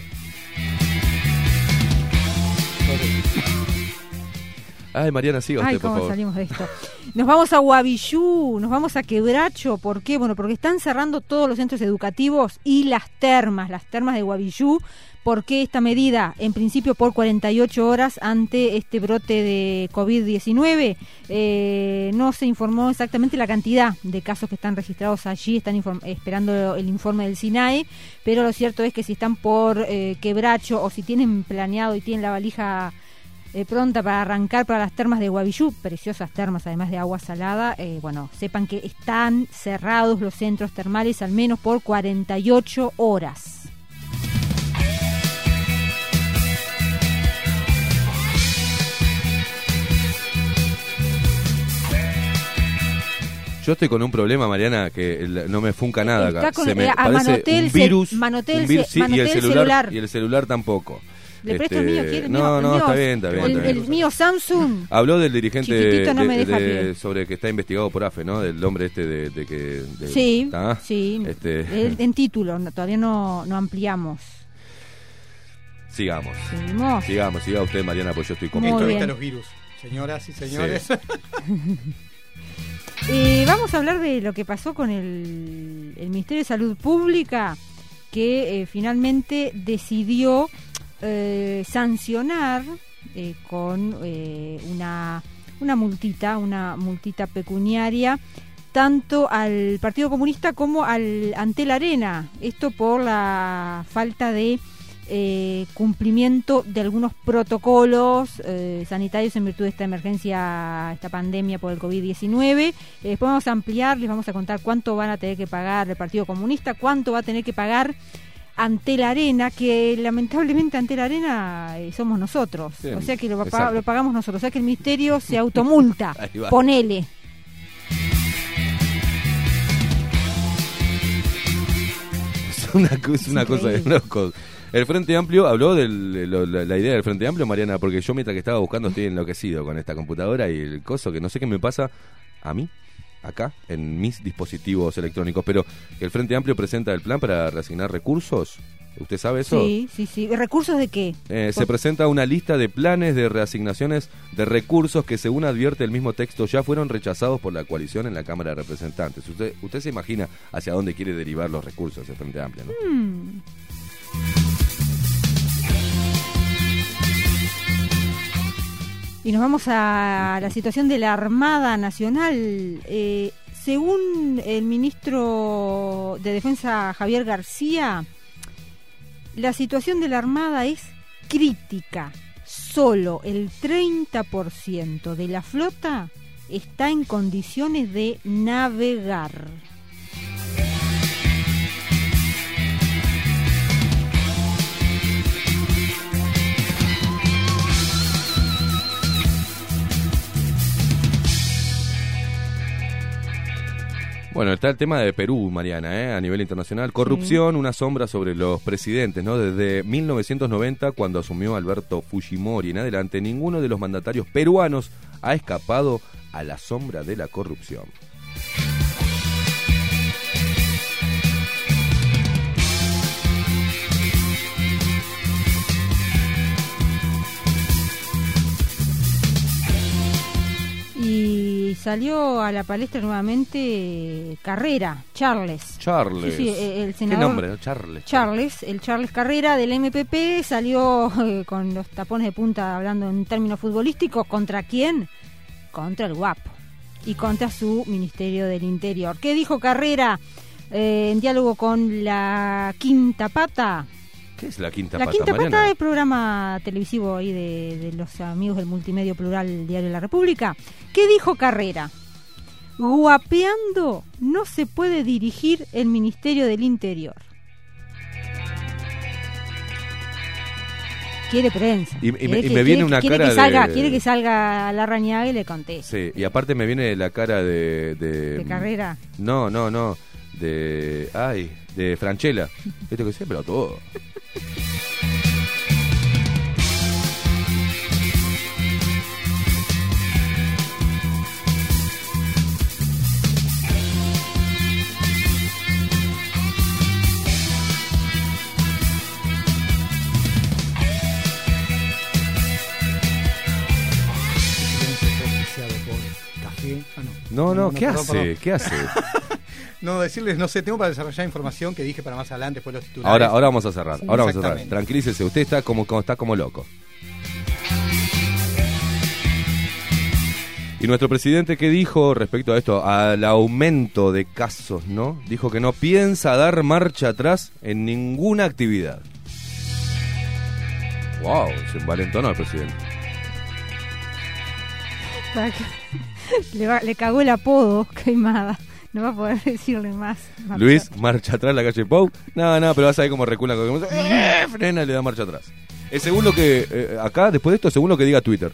Ay, Mariana, siga Ay, usted, por cómo favor. salimos de esto. Nos vamos a Guavillú, nos vamos a Quebracho. ¿Por qué? Bueno, porque están cerrando todos los centros educativos y las termas, las termas de Guavillú. ¿Por qué esta medida? En principio por 48 horas ante este brote de COVID-19. Eh, no se informó exactamente la cantidad de casos que están registrados allí, están esperando el informe del SINAE, pero lo cierto es que si están por eh, Quebracho o si tienen planeado y tienen la valija eh, pronta para arrancar para las termas de Guavillú, preciosas termas además de agua salada, eh, bueno, sepan que están cerrados los centros termales al menos por 48 horas. Yo estoy con un problema, Mariana, que no me funca nada Está acá. con- Se me eh, a parece Manotel un se- virus, Manotel un virus, se- sí, y el celular. y el celular tampoco. ¿Le presto Este, el mío? ¿Quiere no, no, mío- está bien, está bien. El, está bien. el mío Samsung. Habló del dirigente no de- de- sobre que está investigado por AFE, ¿no? Del hombre este de, de que... de- Sí, sí. Este, El- en título, no- todavía no, no ampliamos. sigamos. Seguimos. Sigamos, siga usted, Mariana, pues yo estoy cómodo. Esto los virus. Señoras y señores. Eh, vamos a hablar de lo que pasó con el, el Ministerio de Salud Pública, que eh, finalmente decidió eh, sancionar eh, con eh, una, una multita, una multita pecuniaria, tanto al Partido Comunista como al Antel Arena. Esto por la falta de cumplimiento de algunos protocolos sanitarios en virtud de esta emergencia, esta pandemia por el COVID-19. Eh, después vamos a ampliar, les vamos a contar cuánto van a tener que pagar el Partido Comunista, cuánto va a tener que pagar ante la arena, que lamentablemente ante la arena eh, somos nosotros. O sea que lo, pagamos nosotros. O sea que el ministerio se automulta. Ponele. Es una, co- es una cosa de locos. El Frente Amplio habló de la idea del Frente Amplio, Mariana, porque yo mientras que estaba buscando estoy enloquecido con esta computadora y el coso que no sé qué me pasa a mí, acá, en mis dispositivos electrónicos, pero que el Frente Amplio presenta el plan para reasignar recursos. ¿Usted sabe eso? Sí, sí, sí. ¿Recursos de qué? Eh, se presenta una lista de planes de reasignaciones de recursos que, según advierte el mismo texto, ya fueron rechazados por la coalición en la Cámara de Representantes. Usted, usted se imagina hacia dónde quiere derivar los recursos el Frente Amplio, ¿no? Hmm. Y nos vamos a la situación de la Armada Nacional. Eh, según el ministro de Defensa Javier García, la situación de la Armada es crítica. Solo el 30% de la flota está en condiciones de navegar. Bueno, está el tema de Perú, Mariana, ¿eh? a nivel internacional. Corrupción, una sombra sobre los presidentes, ¿no? Desde 1990, cuando asumió Alberto Fujimori en adelante, ninguno de los mandatarios peruanos ha escapado a la sombra de la corrupción. Y salió a la palestra nuevamente Carrera, Charles. Charles. Sí, sí, el ¿Qué senador nombre? no? Charles. Charles, el Charles Carrera del MPP salió eh, con los tapones de punta hablando en términos futbolísticos. ¿Contra quién? Contra el guapo y contra su Ministerio del Interior. ¿Qué dijo Carrera eh, en diálogo con la Quinta Pata? ¿Qué es la quinta La pata, Quinta Mariana? Pata es programa televisivo ahí de, de los amigos del multimedio plural Diario de la República. ¿Qué dijo Carrera? Guapeando no se puede dirigir el Ministerio del Interior. quiere prensa. Y- y me- Quiere y que- me quiere viene que- una quiere cara que salga, de- Quiere que salga la rañaga y le conteste. Sí, y aparte me viene la cara de... De, De carrera. No, no, no. De... Ay, de Franchella. Viste que siempre lo todo. Ah, No, no, ¿qué perdón, hace? perdón. ¿Qué hace? No, decirles, no sé, tengo para desarrollar información que dije para más adelante, después los titulares. Ahora, ahora vamos a cerrar. Sí, ahora vamos a cerrar. Tranquilícese, usted está como, como- está como loco. Y nuestro presidente, ¿qué dijo respecto a esto? Al aumento de casos, ¿no? Dijo que no piensa dar marcha atrás en ninguna actividad. Wow, se envalentonó el presidente. Le, va- le cagó el apodo, queimada. No va a poder decirle más. más Luis, marcha atrás la calle Pau. No, no, pero vas a ver cómo recula. Cómo, ¡Eh! frena y le da marcha atrás. Es según lo que, eh, acá, después de esto, según lo que diga Twitter.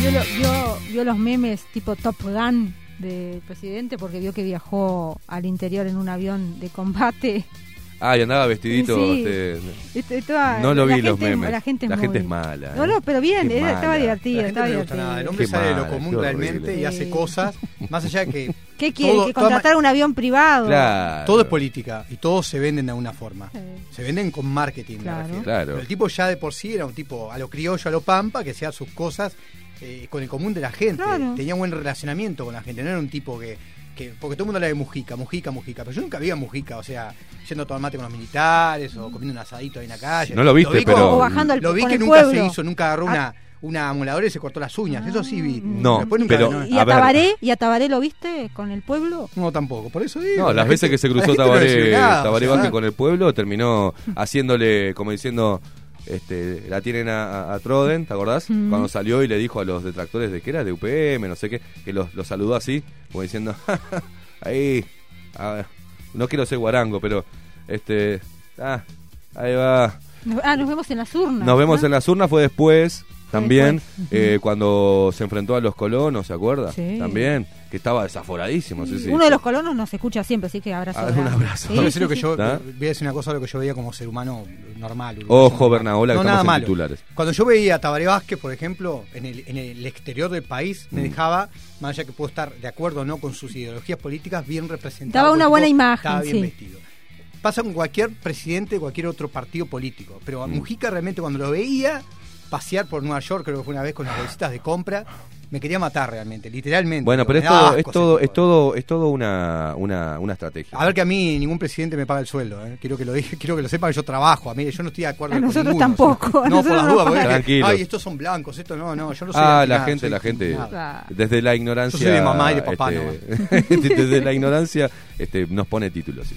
Vio, lo- vio- vio los memes tipo Top Gun del presidente porque vio que viajó al interior en un avión de combate. Ah, y andaba vestidito. Sí. este, Este, toda- No lo vi los gente memes. La gente es, La gente es mala, No, ¿eh? no, pero bien, era- estaba divertido. La gente Estaba no le gusta nada. El hombre Qué sale de lo común realmente y Sí. hace cosas, más allá de que. ¿Qué quiere? todo- ¿Que contratar un avión privado? Claro. Todo es política y todos se venden de alguna forma. Sí. Se venden con marketing, me Claro. refiero. Claro. Pero el tipo ya de por sí era un tipo a lo criollo, a lo pampa, que hacía sus cosas eh, con el común de la gente. Claro. Tenía buen relacionamiento con la gente. No era un tipo que, que. Porque todo el mundo habla de Mujica, Mujica, Mujica. Pero yo nunca vi a Mujica, o sea, yendo a tomar mate con los militares o comiendo un asadito ahí en la calle. No lo viste, vi pero- O bajando al- Lo vi que el nunca se hizo, nunca agarró Ah. una, una amoladora y se cortó las uñas. Eso sí vi. No, Después nunca pero- no, ¿Y A. Tabaré? ¿Y a Tabaré lo viste con el pueblo? no, tampoco. Por eso digo. No, la las veces gente- que se cruzó gente no Tabaré, nada, Tabaré o sea, Vázquez con el pueblo, terminó haciéndole, como diciendo, este, la tienen a, a- a Troden, ¿te acordás? Mm. Cuando salió y le dijo a los detractores de que era de UPM, no sé qué, que los, los saludó así, como diciendo, ahí, ah, no quiero ser guarango, pero, este, ah, ahí va. Ah, nos vemos en las urnas. Nos vemos ¿no? en las urnas, fue después, también, después. eh, cuando se enfrentó a los colonos, ¿se acuerda? Sí. También, que estaba desaforadísimo, sí, sí. Uno de los colonos nos escucha siempre, así que abrazo. Ah, un abrazo. Sí, Voy a sí, decir lo que yo, ¿Ah? voy a decir una cosa lo que yo veía como ser humano normal. uruguayo Ojo, normal. Bernaola, que no, estamos nada en titulares. Cuando yo veía a Tabaré Vázquez, por ejemplo, en el, en el exterior del país, Mm. me dejaba, más allá que puedo estar de acuerdo o no con sus ideologías políticas, bien representado. Daba una buena tipo imagen, Estaba bien sí. vestido. Pasa con cualquier presidente, cualquier otro partido político. Pero a Mm. Mujica realmente cuando lo veía pasear por Nueva York, creo que fue una vez con las bolsitas de compra, me quería matar realmente, literalmente. Bueno, pero es todo, es todo, es todo, es todo una, una, una estrategia. a ver que a mí ningún presidente me paga el sueldo, ¿eh? quiero que lo dije, quiero que lo sepa que yo trabajo, a mí yo no estoy de acuerdo A con nosotros ninguno, tampoco, o sea, a no, por las no dudas, porque ay, estos son blancos, esto no, no, yo no soy Ah, la gente, soy la gente, desde la ignorancia, Yo soy de mamá y de papá, este, desde la ignorancia, este, nos pone títulos. sí.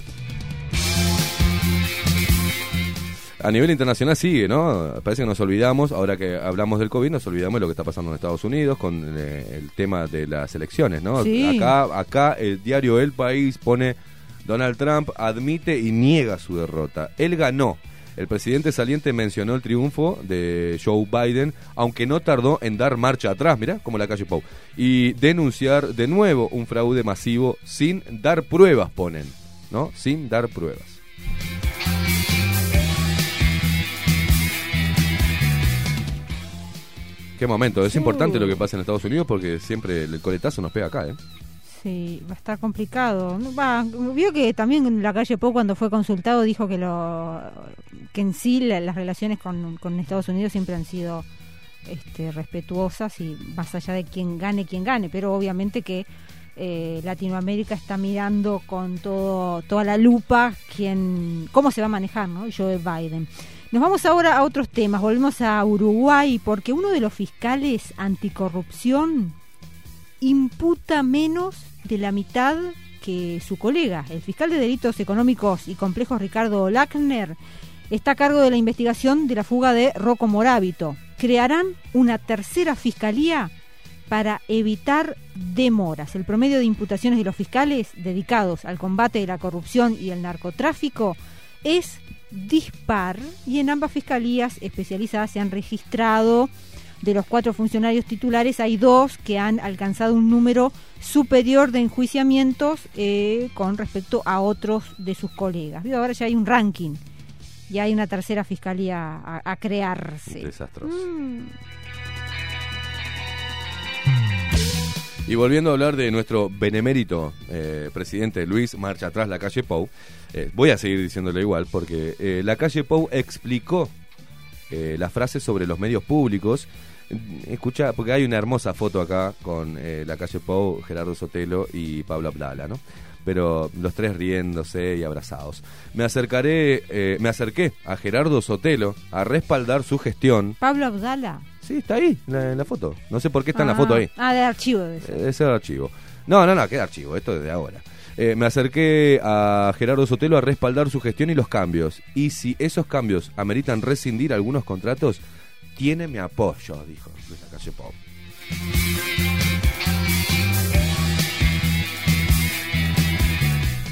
A nivel internacional sigue, ¿no? Parece que nos olvidamos, ahora que hablamos del COVID, nos olvidamos de lo que está pasando en Estados Unidos con eh, el tema de las elecciones, ¿no? Sí. Acá, acá el diario El País pone Donald Trump admite y niega su derrota. Él ganó. El presidente saliente mencionó el triunfo de Joe Biden, aunque no tardó en dar marcha atrás, mirá, como la calle Pau, y denunciar de nuevo un fraude masivo sin dar pruebas, ponen, ¿no? Sin dar pruebas. Qué momento, es Sí. importante lo que pasa en Estados Unidos porque siempre el coletazo nos pega acá, ¿eh? Sí, va a estar complicado. Va, vio que también en la calle Pou cuando fue consultado dijo que lo que en sí la- las relaciones con, con Estados Unidos siempre han sido este, respetuosas y más allá de quién gane, quién gane, pero obviamente que eh, Latinoamérica está mirando con todo toda la lupa quién, cómo se va a manejar, ¿no? Joe Biden. Nos vamos ahora a otros temas, volvemos a Uruguay porque uno de los fiscales anticorrupción imputa menos de la mitad que su colega. El fiscal de delitos económicos y complejos Ricardo Lackner está a cargo de la investigación de la fuga de Rocco Morábito. Crearán una tercera fiscalía para evitar demoras. El promedio de imputaciones de los fiscales dedicados al combate de la corrupción y el narcotráfico es dispar y en ambas fiscalías especializadas se han registrado de los cuatro funcionarios titulares hay dos que han alcanzado un número superior de enjuiciamientos eh, con respecto a otros de sus colegas. Ahora ya hay un ranking, ya hay una tercera fiscalía a, a crearse. Desastroso. Mm. Y volviendo a hablar de nuestro benemérito eh, presidente Luis Marcha Atrás, la calle Pou, eh, voy a seguir diciéndolo igual, porque eh, la calle Pou explicó la frase sobre los medios públicos. Escucha, porque hay una hermosa foto acá con la calle Pou, Gerardo Sotelo y Pablo Abdala, ¿no? Pero los tres riéndose y abrazados. Me acercaré, me acerqué a Gerardo Sotelo a respaldar su gestión. Pablo Abdala. Sí, está ahí, en la, en la foto. No sé por qué está en la foto ahí. Ah, de archivo. debe ser. Eh, Ese es el archivo. No, no, no, queda archivo, esto desde ahora. Eh, me acerqué a Gerardo Sotelo a respaldar su gestión y los cambios. Y si esos cambios ameritan rescindir algunos contratos, tiene mi apoyo, dijo Luis Lacalle Pou.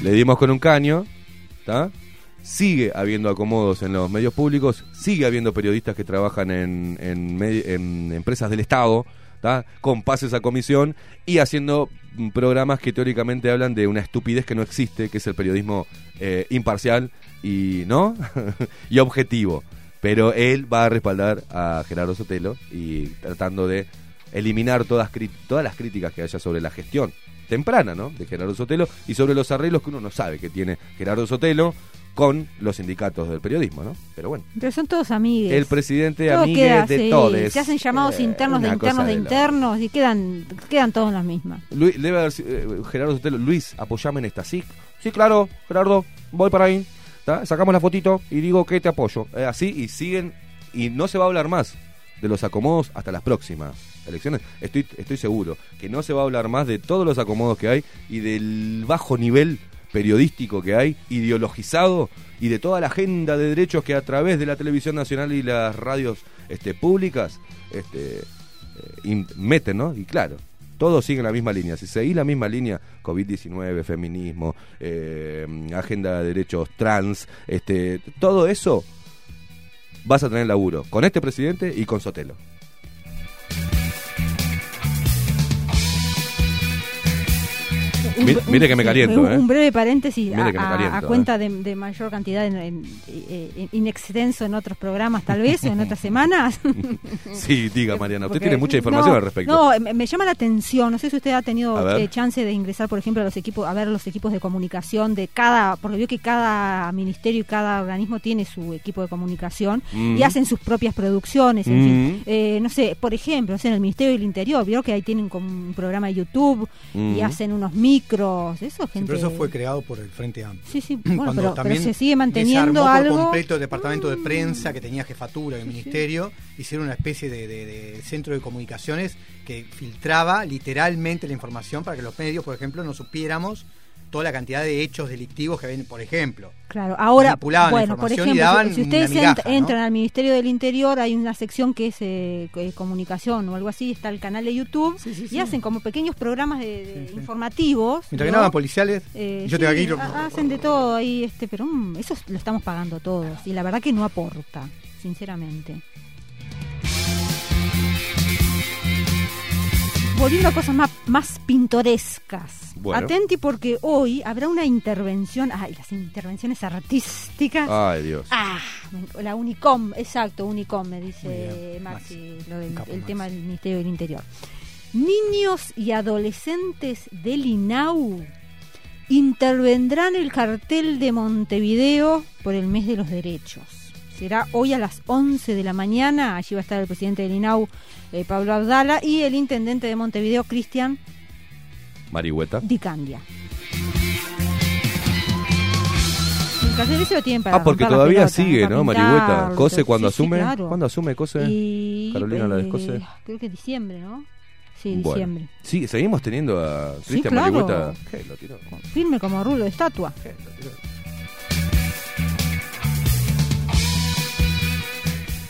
Le dimos con un caño, ¿está? Sigue habiendo acomodos en los medios públicos, sigue habiendo periodistas que trabajan en, en en empresas del Estado, con pases a comisión y haciendo mm, programas que teóricamente hablan de una estupidez que no existe, que es el periodismo eh, imparcial y no y objetivo. Pero él va a respaldar a Gerardo Sotelo y tratando de eliminar todas, todas las críticas que haya sobre la gestión temprana ¿no? de Gerardo Sotelo y sobre los arreglos que uno no sabe que tiene Gerardo Sotelo con los sindicatos del periodismo, ¿no? Pero bueno, Pero son todos amigos. el presidente Todo amigue queda de así, todos. Se hacen llamados internos de internos de internos y quedan, quedan todos en las mismas. Luis, debe haber, eh, Gerardo Sotelo, Luis, apoyame en esta. Sí, sí, claro, Gerardo, voy para ahí. ¿tá? Sacamos la fotito y digo que te apoyo. Eh, así y siguen, y no se va a hablar más de los acomodos hasta las próximas elecciones. Estoy, estoy seguro que no se va a hablar más de todos los acomodos que hay y del bajo nivel periodístico que hay, ideologizado, y de toda la agenda de derechos que a través de la televisión nacional y las radios este, públicas este, eh, meten, ¿no? Y claro, todos siguen la misma línea. Si seguís la misma línea, COVID-19, feminismo, eh, agenda de derechos trans, este, todo eso, vas a tener laburo con este presidente y con Sotelo. Mire- que me caliento, un, ¿eh? un breve paréntesis a, caliento, ¿eh? cuenta de, de mayor cantidad en, en- eh, extenso en otros programas tal vez o en otras semanas. Sí, diga Mariana, usted Porque- tiene mucha información no, al respecto. No, me, me llama la atención. No sé si usted ha tenido eh, chance de ingresar, por ejemplo, a los equipos, a ver los equipos de comunicación de cada, porque veo que cada ministerio y cada organismo tiene su equipo de comunicación Mm. y hacen sus propias producciones. En fin, Mm. Eh, no sé, por ejemplo, no sé, en el Ministerio del Interior, veo que ahí tienen como un programa de YouTube y Mm. hacen unos micros, eso, Sí, pero eso fue creado por el Frente Amplio. Sí, sí, bueno, Cuando pero, pero también se sigue manteniendo desarmó algo. por completo el departamento de prensa que tenía jefatura del ministerio, hicieron una especie de, de- de centro de comunicaciones que filtraba literalmente la información para que los medios, por ejemplo, no supiéramos toda la cantidad de hechos delictivos que ven, por ejemplo. Claro, ahora, manipulaban la bueno, por ejemplo, daban si, si ustedes una migaja, ent- ¿no? entran al Ministerio del Interior, hay una sección que es eh, eh, comunicación o algo así, está el canal de YouTube, y sí. hacen como pequeños programas de, de informativos. Mientras que no hagan policiales, Eh, yo sí, tengo aquí... lo- hacen de todo ahí, este, pero mm, eso lo estamos pagando todos, y la verdad que no aporta, sinceramente. Volviendo a cosas más, más pintorescas. Bueno. Atenti porque hoy habrá una intervención. Ay, las intervenciones artísticas. Ay, Dios. Ah, la Unicom, exacto, Unicom, me dice Maxi, lo del- el Maxi. tema del Ministerio del Interior. Niños y adolescentes del INAU intervendrán el cartel de Montevideo por el mes de los derechos. Será hoy a las 11 de la mañana. Allí va a estar el presidente del INAU, eh, Pablo Abdala, y el intendente de Montevideo, Cristian Marihueta. Dicandia. Lo para Ah, porque todavía sigue, ¿no? pintarlo, Marihueta. Cose sí, cuando sí, asume. claro. ¿Cuándo asume Cose? Y, Carolina la eh, descose. Creo que diciembre, ¿no? Sí, Bueno. diciembre. Sí, seguimos teniendo a Sí, Cristian claro. Marihueta. Lo tiró. Firme como rulo de estatua.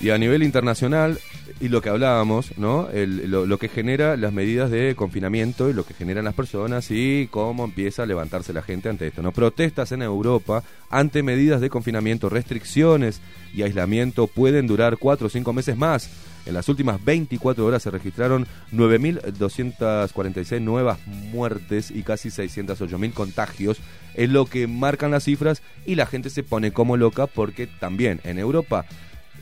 Y a nivel internacional, y lo que hablábamos, ¿no? Lo, lo que genera las medidas de confinamiento y lo que generan las personas y cómo empieza a levantarse la gente ante esto, ¿no? Protestas en Europa ante medidas de confinamiento, restricciones y aislamiento pueden durar cuatro o cinco meses más. En las últimas 24 horas se registraron 9.246 nuevas muertes y casi 608.000 contagios. Es lo que marcan las cifras y la gente se pone como loca porque también en Europa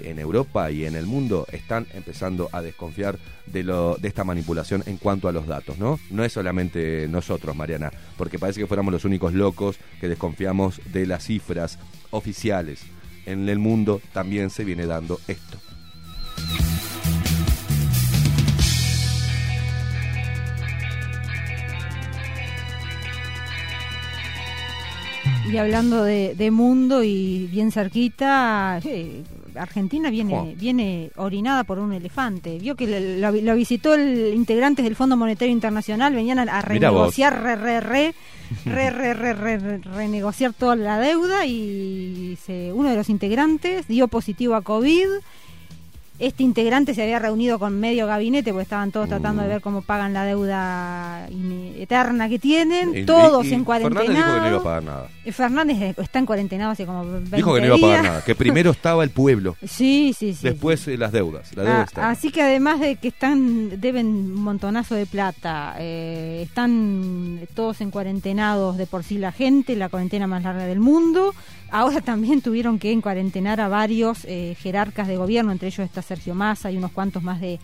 en Europa y en el mundo están empezando a desconfiar de, lo, de esta manipulación en cuanto a los datos, ¿no? No es solamente nosotros, Mariana, porque parece que fuéramos los únicos locos que desconfiamos de las cifras oficiales. En el mundo también se viene dando esto. Y hablando de, mundo y bien cerquita, eh, Argentina viene Oh. viene orinada por un elefante. Vio que lo, lo visitó el integrantes del Fondo Monetario Internacional, venían a, renegociar, re, re, re, re, re, re, re, re- renegociar toda la deuda y se, uno de los integrantes dio positivo a COVID. Este integrante se había reunido con medio gabinete porque estaban todos tratando Mm. de ver cómo pagan la deuda eterna que tienen, Y- todos y- y en cuarentena. Fernández dijo que no iba a pagar nada. Eh, Fernández eh, está en cuarentena hace como 20 Dijo que no iba a pagar días. nada, que primero estaba el pueblo, Sí, sí, sí. después eh, las deudas, la deuda Ah, así que además de que están deben un montonazo de plata, eh, están todos en cuarentenados de por sí la gente, la cuarentena más larga del mundo. Ahora también tuvieron que encuarentenar a varios eh, jerarcas de gobierno, entre ellos está Sergio Massa y unos cuantos más de,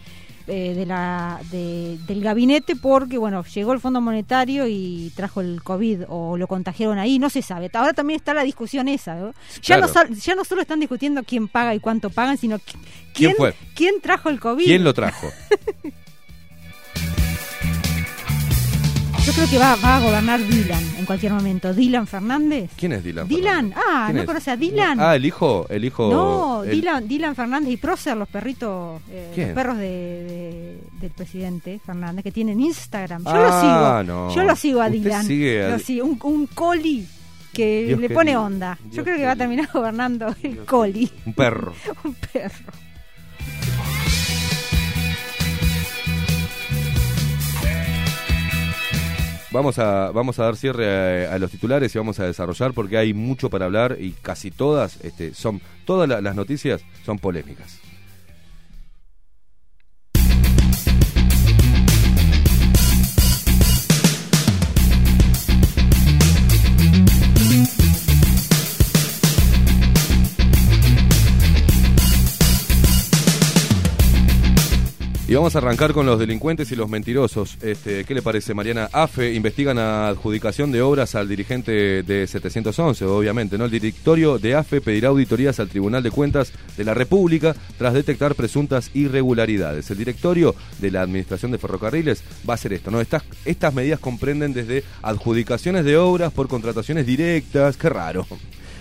eh, de la, de- del gabinete, porque bueno llegó el Fondo Monetario y trajo el COVID o lo contagiaron ahí, no se sabe. Ahora también está la discusión esa. ¿no? Ya, Claro. no, ya no solo están discutiendo quién paga y cuánto pagan, sino qui- ¿Quién fue? ¿Quién trajo el COVID? ¿Quién lo trajo? Yo creo que va, va a gobernar Dylan en cualquier momento. Dylan Fernández. ¿Quién es Dylan? Dylan, Fernández? ah, ¿Quién ¿no conoce a Dylan? Ah, el hijo, el hijo. no, el- Dylan, Dylan Fernández y Prócer, los perritos, eh, los perros de, de- del presidente Fernández, que tienen Instagram. Yo Ah, lo sigo. no. Yo lo sigo a Usted Dylan. sigue a Lo sigo, un, un coli que Dios le pone onda. Yo creo que va a terminar gobernando el coli, Un perro. un perro. Vamos a, vamos a dar cierre a, los titulares y vamos a desarrollar porque hay mucho para hablar y casi todas este, son todas la- las noticias son polémicas. Y vamos a arrancar con los delincuentes y los mentirosos. Este, ¿Qué le parece, Mariana? AFE investigan a adjudicación de obras al dirigente de 711, obviamente. ¿no? El directorio de AFE pedirá auditorías al Tribunal de Cuentas de la República tras detectar presuntas irregularidades. El directorio de la Administración de Ferrocarriles va a hacer esto. ¿no? Estas, estas medidas comprenden desde adjudicaciones de obras por contrataciones directas, qué raro,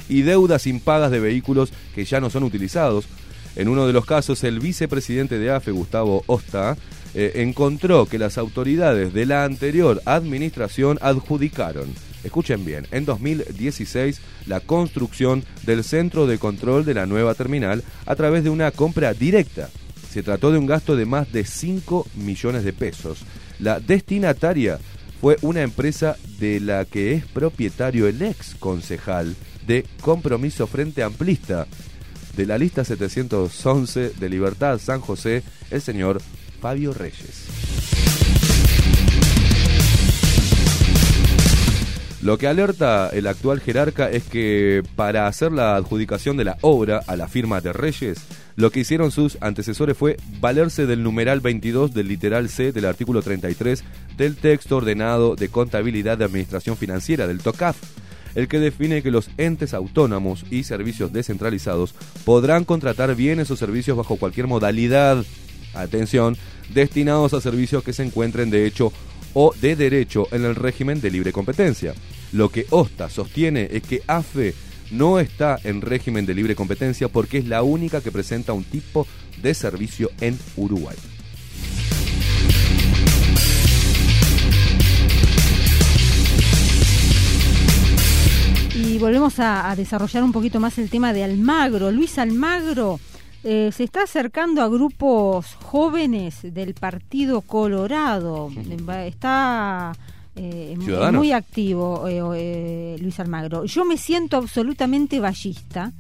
y deudas impagas de vehículos que ya no son utilizados. En uno de los casos, el vicepresidente de AFE, Gustavo Osta, eh, encontró que las autoridades de la anterior administración adjudicaron, escuchen bien, en 2016 la construcción del centro de control de la nueva terminal a través de una compra directa. Se trató de un gasto de más de 5 millones de pesos. La destinataria fue una empresa de la que es propietario el ex concejal de Compromiso Frente Amplista, de la lista 711 de Libertad San José, el señor Fabio Reyes. Lo que alerta el actual jerarca es que para hacer la adjudicación de la obra a la firma de Reyes, lo que hicieron sus antecesores fue valerse del numeral 22 del literal C del artículo 33 del texto ordenado de contabilidad de administración financiera del TOCAF, el que define que los entes autónomos y servicios descentralizados podrán contratar bienes o servicios bajo cualquier modalidad, atención, destinados a servicios que se encuentren de hecho o de derecho en el régimen de libre competencia. Lo que OSTA sostiene es que AFE no está en régimen de libre competencia porque es la única que presenta un tipo de servicio en Uruguay. Volvemos a, a desarrollar un poquito más el tema de Almagro. Luis Almagro eh, se está acercando a grupos jóvenes del Partido Colorado. Está eh, muy activo eh, eh, Luis Almagro. Yo me siento absolutamente ballista.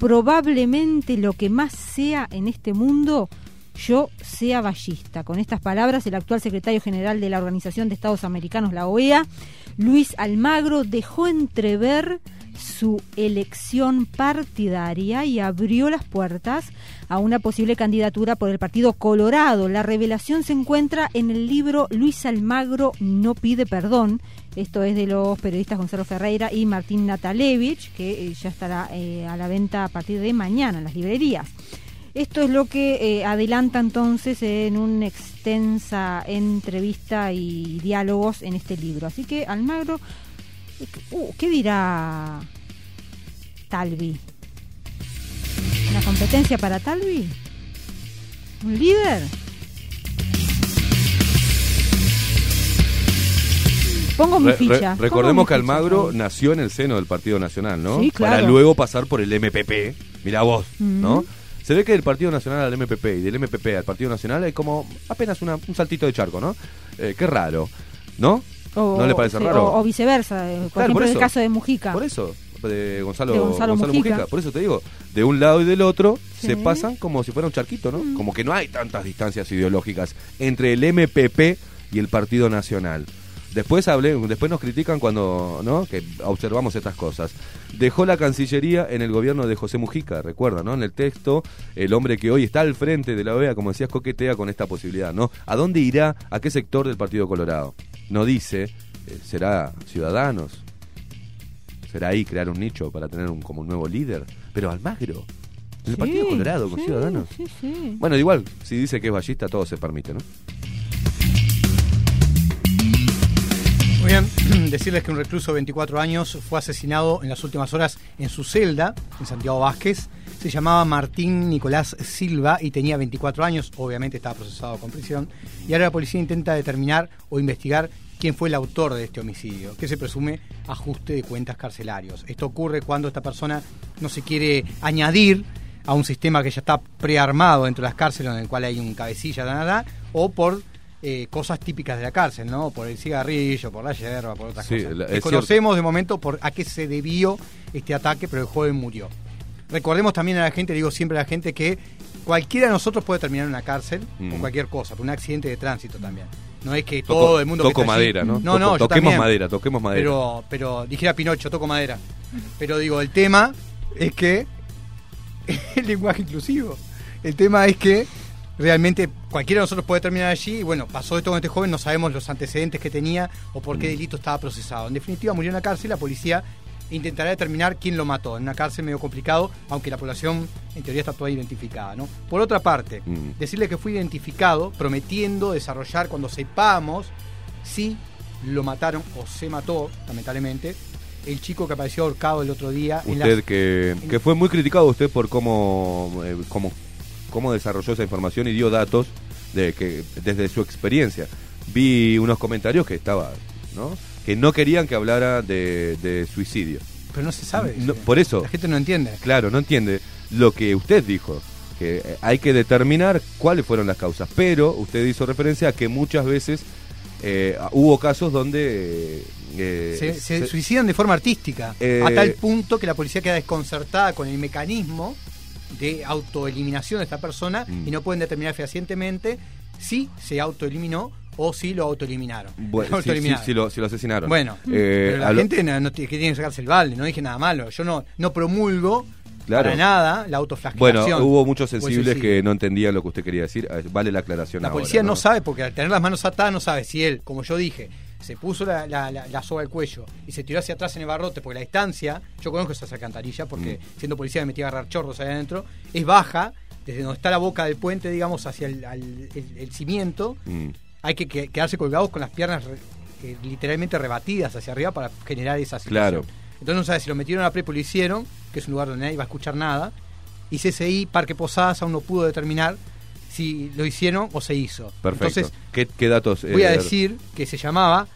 Probablemente lo que más sea en este mundo, yo sea ballista. Con estas palabras, el actual secretario general de la Organización de Estados Americanos, la OEA, Luis Almagro, dejó entrever su elección partidaria y abrió las puertas a una posible candidatura por el Partido Colorado. La revelación se encuentra en el libro Luis Almagro no pide perdón. Esto es de los periodistas Gonzalo Ferreira y Martín Natalevich, que eh, ya estará eh, a la venta a partir de mañana en las librerías. Esto es lo que eh, adelanta entonces en una extensa entrevista y diálogos en este libro. Así que Almagro, uh, ¿qué dirá Talvi? ¿Una competencia para Talvi? ¿Un líder? Pongo mi Re- re- ficha. recordemos mi que Almagro nació en el seno del Partido Nacional, ¿no? Sí, claro. Para luego pasar por el MPP. Mira vos, ¿no? Se ve que del Partido Nacional al MPP y del MPP al Partido Nacional hay como apenas una- un saltito de charco, ¿no? Eh, qué raro, ¿no? O- ¿No le parece raro? O, o viceversa, eh, por Claro, ejemplo por en el caso de Mujica. Por eso, de Gonzalo, De Gonzalo Mujica. Por eso te digo, de un lado y del otro Sí. se pasan como si fuera un charquito, ¿no? Mm. Como que no hay tantas distancias ideológicas entre el MPP y el Partido Nacional. Después hablé, después nos critican cuando, ¿no? Que observamos estas cosas. Dejó la Cancillería en el gobierno de José Mujica, recuerda, ¿no? En el texto, el hombre que hoy está al frente de la OEA, como decías, coquetea con esta posibilidad, ¿no? ¿A dónde irá? ¿A qué sector del Partido Colorado? No dice, eh, será Ciudadanos, será ahí crear un nicho para tener un, como un nuevo líder. Pero Almagro, en el Sí, Partido Colorado con sí, Ciudadanos. sí, sí. Bueno, igual, si dice que es ballista, todo se permite, ¿no? Muy bien, decirles que un recluso de 24 años fue asesinado en las últimas horas en su celda, en Santiago Vázquez. Se llamaba Martín Nicolás Silva y tenía 24 años, obviamente estaba procesado con prisión. Y ahora la policía intenta determinar o investigar quién fue el autor de este homicidio, que se presume ajuste de cuentas carcelarios. Esto ocurre cuando esta persona no se quiere añadir a un sistema que ya está prearmado dentro de las cárceles, en el cual hay un cabecilla, da, da, da, o por eh, cosas típicas de la cárcel, ¿no? Por el cigarrillo, por la hierba, por otras Sí, cosas. la- es Desconocemos de momento por a qué se debió este ataque, pero el joven murió. Recordemos también a la gente, digo siempre a la gente, que cualquiera de nosotros puede terminar en una cárcel Mm. por cualquier cosa, por un accidente de tránsito también. No es que Toco- todo el mundo que toco allí- madera, ¿no? No, Toco- no, yo toquemos también. madera, toquemos madera. Pero, pero dijera Pinocho, toco madera. Pero digo, el tema es que el lenguaje inclusivo. El tema es que realmente cualquiera de nosotros puede terminar allí y bueno, pasó esto con este joven, no sabemos los antecedentes que tenía o por Mm. qué delito estaba procesado. En definitiva, murió en la cárcel, la policía intentará determinar quién lo mató. En una cárcel medio complicado, aunque la población en teoría está toda identificada, ¿no? Por otra parte, Mm. decirle que fue identificado prometiendo desarrollar cuando sepamos si lo mataron o se mató, lamentablemente, el chico que apareció ahorcado el otro día en Usted las- que, que fue muy criticado usted por cómo, eh, cómo, cómo desarrolló esa información y dio datos de que desde su experiencia. Vi unos comentarios que estaba, ¿no? Que no querían que hablara de, de suicidio. Pero no se sabe. No, por eso. La gente no entiende. Claro, no entiende lo que usted dijo, que eh, hay que determinar cuáles fueron las causas, pero usted hizo referencia a que muchas veces eh, hubo casos donde... eh, se, se se- suicidan de forma artística, Eh, a tal punto que la policía queda desconcertada con el mecanismo de autoeliminación de esta persona Mm. y no pueden determinar fehacientemente si se autoeliminó o si lo autoeliminaron. Bueno, Lo sí, sí, autoeliminaron. sí lo, asesinaron. Bueno, Eh, pero la gente no, no tiene- que tiene que sacarse el balde, no dije nada malo. Yo no, no promulgo Claro. para nada la autoflagelación. Bueno, hubo muchos el sensibles que no entendían lo que usted quería decir. Eh, Vale la aclaración La ahora, policía no sabe, porque al tener las manos atadas no sabe si él, como yo dije, se puso la, la, la- la soga al cuello y se tiró hacia atrás en el barrote, porque la distancia, yo conozco esas alcantarillas, porque Mm. siendo policía me metí a agarrar chorros ahí adentro, es baja, desde donde está la boca del puente, digamos, hacia el, al- el- el cimiento, Mm. hay que, que- quedarse colgados con las piernas re- eh, literalmente rebatidas hacia arriba para generar esa situación. Claro. Entonces no sabe si lo metieron a prepo y lo hicieron, que es un lugar donde nadie va a escuchar nada, y CCI, Parque Posadas, aún no pudo determinar si lo hicieron o se hizo. Perfecto. Entonces, ¿Qué, qué datos? voy a eh, decir que se llamaba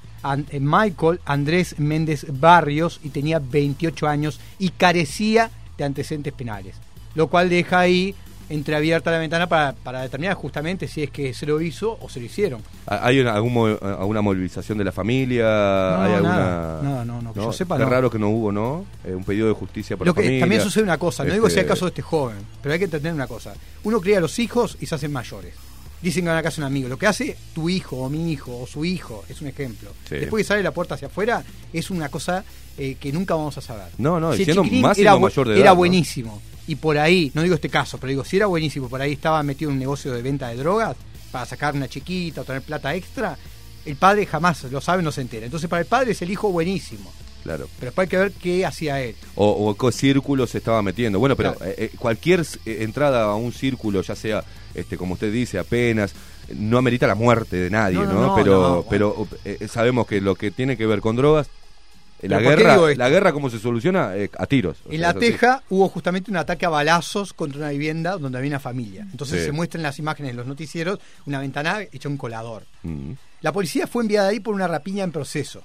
eh, Michael Andrés Méndez Barrios y tenía 28 años y carecía de antecedentes penales. Lo cual deja ahí entreabierta la ventana para, para determinar justamente si es que se lo hizo o se lo hicieron. ¿Hay una, algún alguna movilización de la familia? No, ¿Hay alguna... No, no, no, que yo sepa, Qué no. raro que no hubo, ¿no? Eh, un pedido de justicia por Lo la que familia. también sucede una cosa, no digo si Este, el caso de este joven, pero hay que entender una cosa. Uno cría a los hijos y se hacen mayores. Dicen que van a casa un amigo. Lo que hace tu hijo o mi hijo o su hijo es un ejemplo. Sí. Después que sale la puerta hacia afuera, es una cosa eh, que nunca vamos a saber. No, no, Si chiquilín más era, mayor de era edad, ¿no? Y por ahí, no digo este caso, pero digo, si era buenísimo, por ahí estaba metido en un negocio de venta de drogas para sacar una chiquita o tener plata extra, el padre jamás lo sabe, no se entera. Entonces para el padre es el hijo buenísimo. Claro. Pero después hay que ver qué hacía él. O, o qué círculo se estaba metiendo. Bueno, pero Claro. eh, eh, cualquier eh, entrada a un círculo, ya sea, este, como usted dice, apenas, no amerita la muerte de nadie, No, ¿no? no, no, pero no, bueno. pero eh, sabemos que lo que tiene que ver con drogas, la Pero ¿por qué guerra, la guerra cómo se soluciona Eh, a tiros. En sea, La. Teja hubo justamente un ataque a balazos contra una vivienda donde había una familia. Entonces Sí. se muestran las imágenes en los noticieros una ventana hecha un colador. Mm. La policía fue enviada ahí por una rapiña en proceso.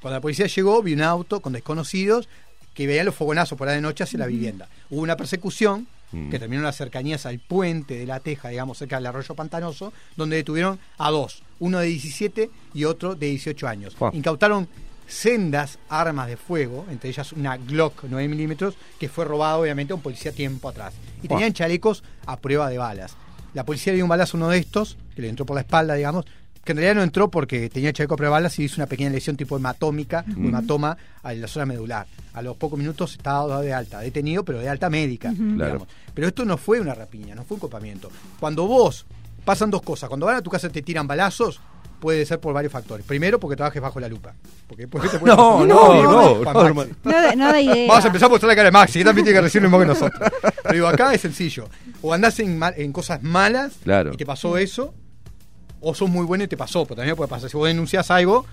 Cuando la policía llegó, vio un auto con desconocidos que veían los fogonazos por ahí de noche hacia la vivienda. Hubo una persecución Mm. que terminó en las cercanías al puente de la Teja, digamos, cerca del arroyo pantanoso, donde detuvieron a dos, uno de 17 y otro de 18 años. Fua. Incautaron sendas armas de fuego, entre ellas una Glock 9 milímetros, que fue robado obviamente a un policía tiempo atrás. Y tenían chalecos a prueba de balas. La policía le dio un balazo a uno de estos, que le entró por la espalda, digamos, que en realidad no entró porque tenía chaleco a prueba de balas y hizo una pequeña lesión tipo hematómica, Mm. o hematoma en la zona medular. A los pocos minutos estaba dado de alta, detenido, pero de alta médica. Claro. digamos. Pero esto no fue una rapiña, no fue un copamiento. Cuando vos pasan dos cosas, cuando van a tu casa te tiran balazos, puede ser por varios factores. Primero, porque trabajes bajo la lupa. Porque después te puede No, no, no, no, Maxi. hermano. No de, no de idea. Vamos a empezar a mostrar la cara de Maxi, que también tiene que recibir lo mismo que nosotros. Pero digo, acá es sencillo. O andás en, mal- en cosas malas Claro. y te pasó eso, o sos muy bueno y te pasó, pero también puede pasar. Si vos denunciás algo,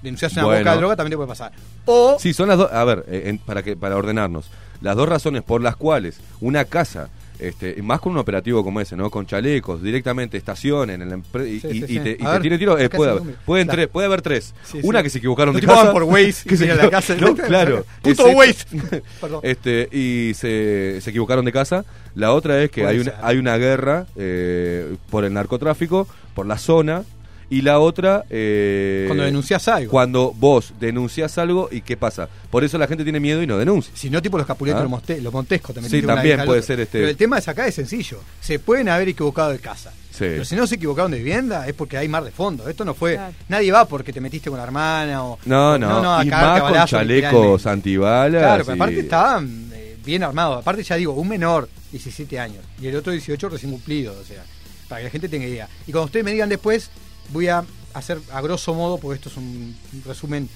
denunciás una Bueno. boca de droga, también te puede pasar. O Sí, son las dos. A ver, eh, en- para que para ordenarnos, las dos razones por las cuales una casa, este, más con un operativo como ese, ¿no? Con chalecos, directamente estacionen en la y, Sí, y- sí, y sí. te, y te tiene tiro, eh, puede, haber, pueden Claro. tres- puede haber tres. Sí, una sí. que se equivocaron de casa. por Waze que se la casa. No, claro. Puto Waze. Este, y se, se equivocaron de casa. La otra es que hay una, hay una guerra eh, por el narcotráfico, por la zona. Y la otra... eh, Cuando denunciás algo. Cuando vos denuncias algo y qué pasa. Por eso la gente tiene miedo y no denuncia. Si no, tipo los capuletos, Ah. los, monte- los montescos también. Sí, también puede ser este- Pero el tema es acá es sencillo. Se pueden haber equivocado de casa. Sí. Pero si no se equivocaron de vivienda es porque hay mar de fondo. Esto no fue. Claro. Nadie va porque te metiste con la hermana o. No, o- no, a y más con chalecos antibalas. Claro, pero y- aparte estaban eh, bien armados. Aparte, ya digo, un menor, 17 años, y el otro 18 recién cumplido. O sea, para que la gente tenga idea. Y cuando ustedes me digan después, voy a hacer a grosso modo, porque esto es un resumen,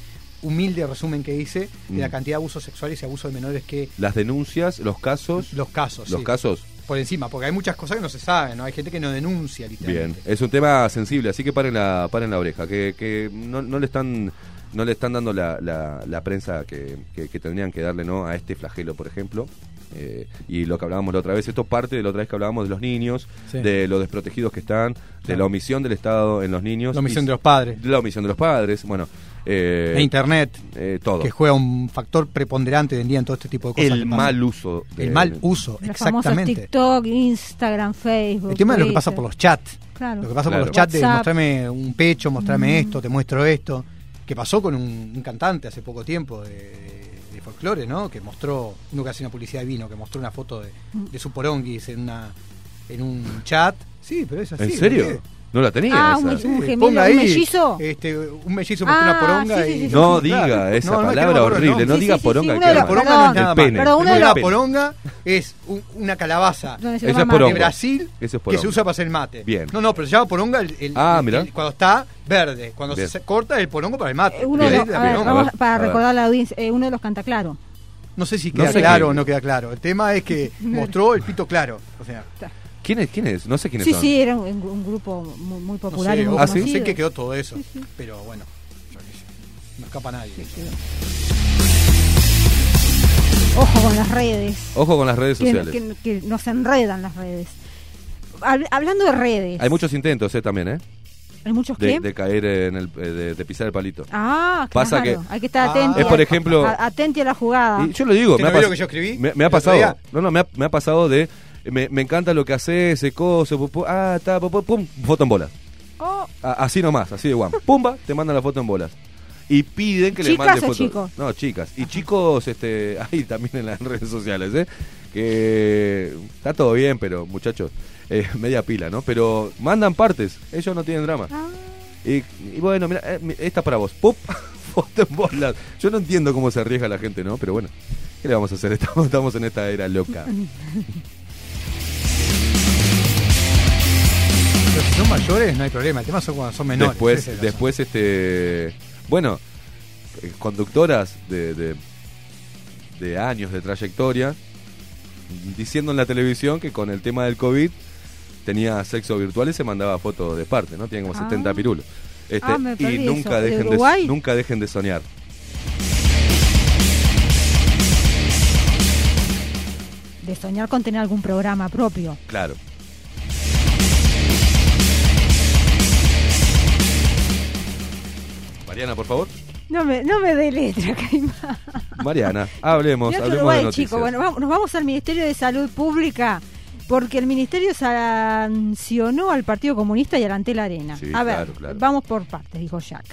humilde resumen que hice, de la Mm. cantidad de abusos sexuales y abusos de menores que. Las denuncias, los casos. Los casos. Los sí. casos. Por encima, porque hay muchas cosas que no se saben, ¿no? Hay gente que no denuncia, Bien, literalmente. es un tema sensible, así que paren la, paren la oreja, que, que no, no le están no le están dando la, la, la prensa que, que- que tendrían que darle no a este flagelo, por ejemplo. Eh, y lo que hablábamos la otra vez, esto parte de la otra vez que hablábamos de los niños, Sí. de los desprotegidos que están, de la omisión del Estado en los niños. La omisión y- de los padres. de la omisión de los padres, bueno. eh, E internet, eh, todo. que juega un factor preponderante hoy en día en todo este tipo de cosas. el mal uso. de- El mal uso, Los exactamente. TikTok, Instagram, Facebook. El tema es lo que pasa Twitter. por los chats. Claro. Lo que pasa Claro. por los chats de WhatsApp. mostrarme un pecho, mostrarme Mm. esto, te muestro esto. Que pasó con un, un cantante hace poco tiempo de, de folclore, ¿no? Que mostró, que hace una publicidad de vino, que mostró una foto de, de su poronguis en, una, en un chat. Sí, pero es así. ¿En ¿por serio? No la tenía Ah, esa. un, un gemelo, ponga ahí, un mellizo. Este, un mellizo mostró Ah, una poronga sí, y... sí, sí, No diga Claro. esa No, palabra no horrible, no. no Sí, diga poronga. sí, que La poronga no es nada El más. Primero de la poronga es un- una calabaza toma es poronga. de Brasil que se usa para hacer mate. Bien. No, no, pero se llama poronga el, el- Ah, el- mirá. el- cuando está verde. Cuando Bien. se corta el porongo para el mate. Eh, para recordar a la audiencia, eh, uno de los canta claro. No sé si No queda sé claro qué- o no queda claro. El tema es que mostró el pito claro. O sea, ¿Quién es? ¿Quién es? No sé quiénes Sí, son. sí, era un, un grupo muy, muy no popular sé, y muy Ah, ¿sí? no sé qué quedó todo eso. Pero bueno, yo qué sé, no escapa nadie. Ojo con las redes. Ojo con las redes Que, sociales. que- que nos enredan las redes. Hab- hablando de redes. Hay muchos intentos, eh, también, ¿eh? ¿Hay muchos De, qué? de caer en el, eh, de, de pisar el palito. Ah, Pasa claro. que- Hay que estar Ah. atento. Es, por ejemplo- a- atenti a la jugada. Y yo lo digo, ¿Usted me ha, no lo que yo escribí me, me ha pasado. día? No, no, me ha, me ha pasado de me, me encanta lo que hace ese coso, ah, está, pu- pu- pum, foto en bolas. Oh, así nomás, así de guam. Pumba, te mandan la foto en bolas. Y piden que le ¿Chicas mande o fotos. chicos? No, chicas. Y chicos, este, ahí también en las redes sociales, ¿eh? Que está todo bien, pero muchachos, eh, media pila, ¿no? Pero mandan partes, ellos no tienen drama. ah. Y, y bueno, mira, eh, esta para vos. ¡Pup! Foto en bolas. Yo no entiendo cómo se arriesga la gente, ¿no? Pero bueno, ¿qué le vamos a hacer? Estamos, estamos en esta era loca. Pero si son mayores, no hay problema. El tema son cuando son menores. después, es después, este, bueno, eh, conductoras de, de, de años de trayectoria diciendo en la televisión que con el tema del COVID tenía sexo virtual y se mandaba fotos de parte, ¿no? Tienen como Ah. 70 pirulos. Este, Ah, me y nunca eso. ¿De dejen de, nunca dejen de soñar. De soñar con tener algún programa propio. Claro. Mariana, por favor. No me, no me dé letra, Caimán. Mariana, hablemos, de Uruguay, noticias. chico. Bueno, vamos- nos vamos al Ministerio de Salud Pública porque el Ministerio sancionó al Partido Comunista y al Antel Arena. Sí, a ver, claro, claro. vamos por partes, dijo Jack.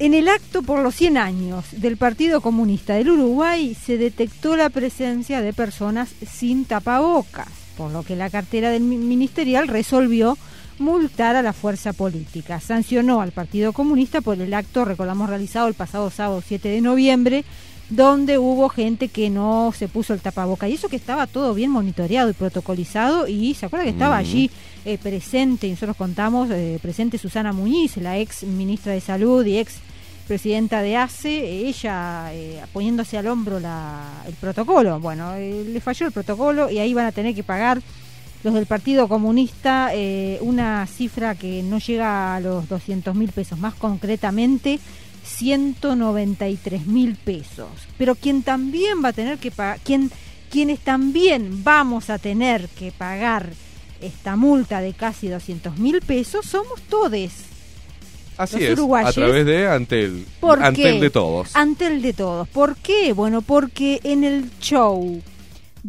En el acto por los 100 años del Partido Comunista del Uruguay se detectó la presencia de personas sin tapabocas, por lo que la cartera del mi- ministerial resolvió multar a la fuerza política. Sancionó al Partido Comunista por el acto, recordamos, realizado el pasado sábado 7 de noviembre, donde hubo gente que no se puso el tapaboca. Y eso que estaba todo bien monitoreado y protocolizado, y se acuerda que estaba Mm. allí eh, presente, y nosotros contamos, eh, presente Susana Muñiz, la ex ministra de Salud y ex presidenta de ACE, ella eh, poniéndose al hombro la- el protocolo. Bueno, eh, le falló el protocolo y ahí van a tener que pagar los del Partido Comunista eh, una cifra que no llega a los 200 mil pesos, más concretamente 193 mil pesos. Pero quien también va a tener que pagar, quien, quienes también vamos a tener que pagar esta multa de casi 200 mil pesos somos todos. Así los es, a uruguayes. través de Antel. ¿Por Antel qué? de todos. Antel de todos. ¿Por qué? Bueno, porque en el show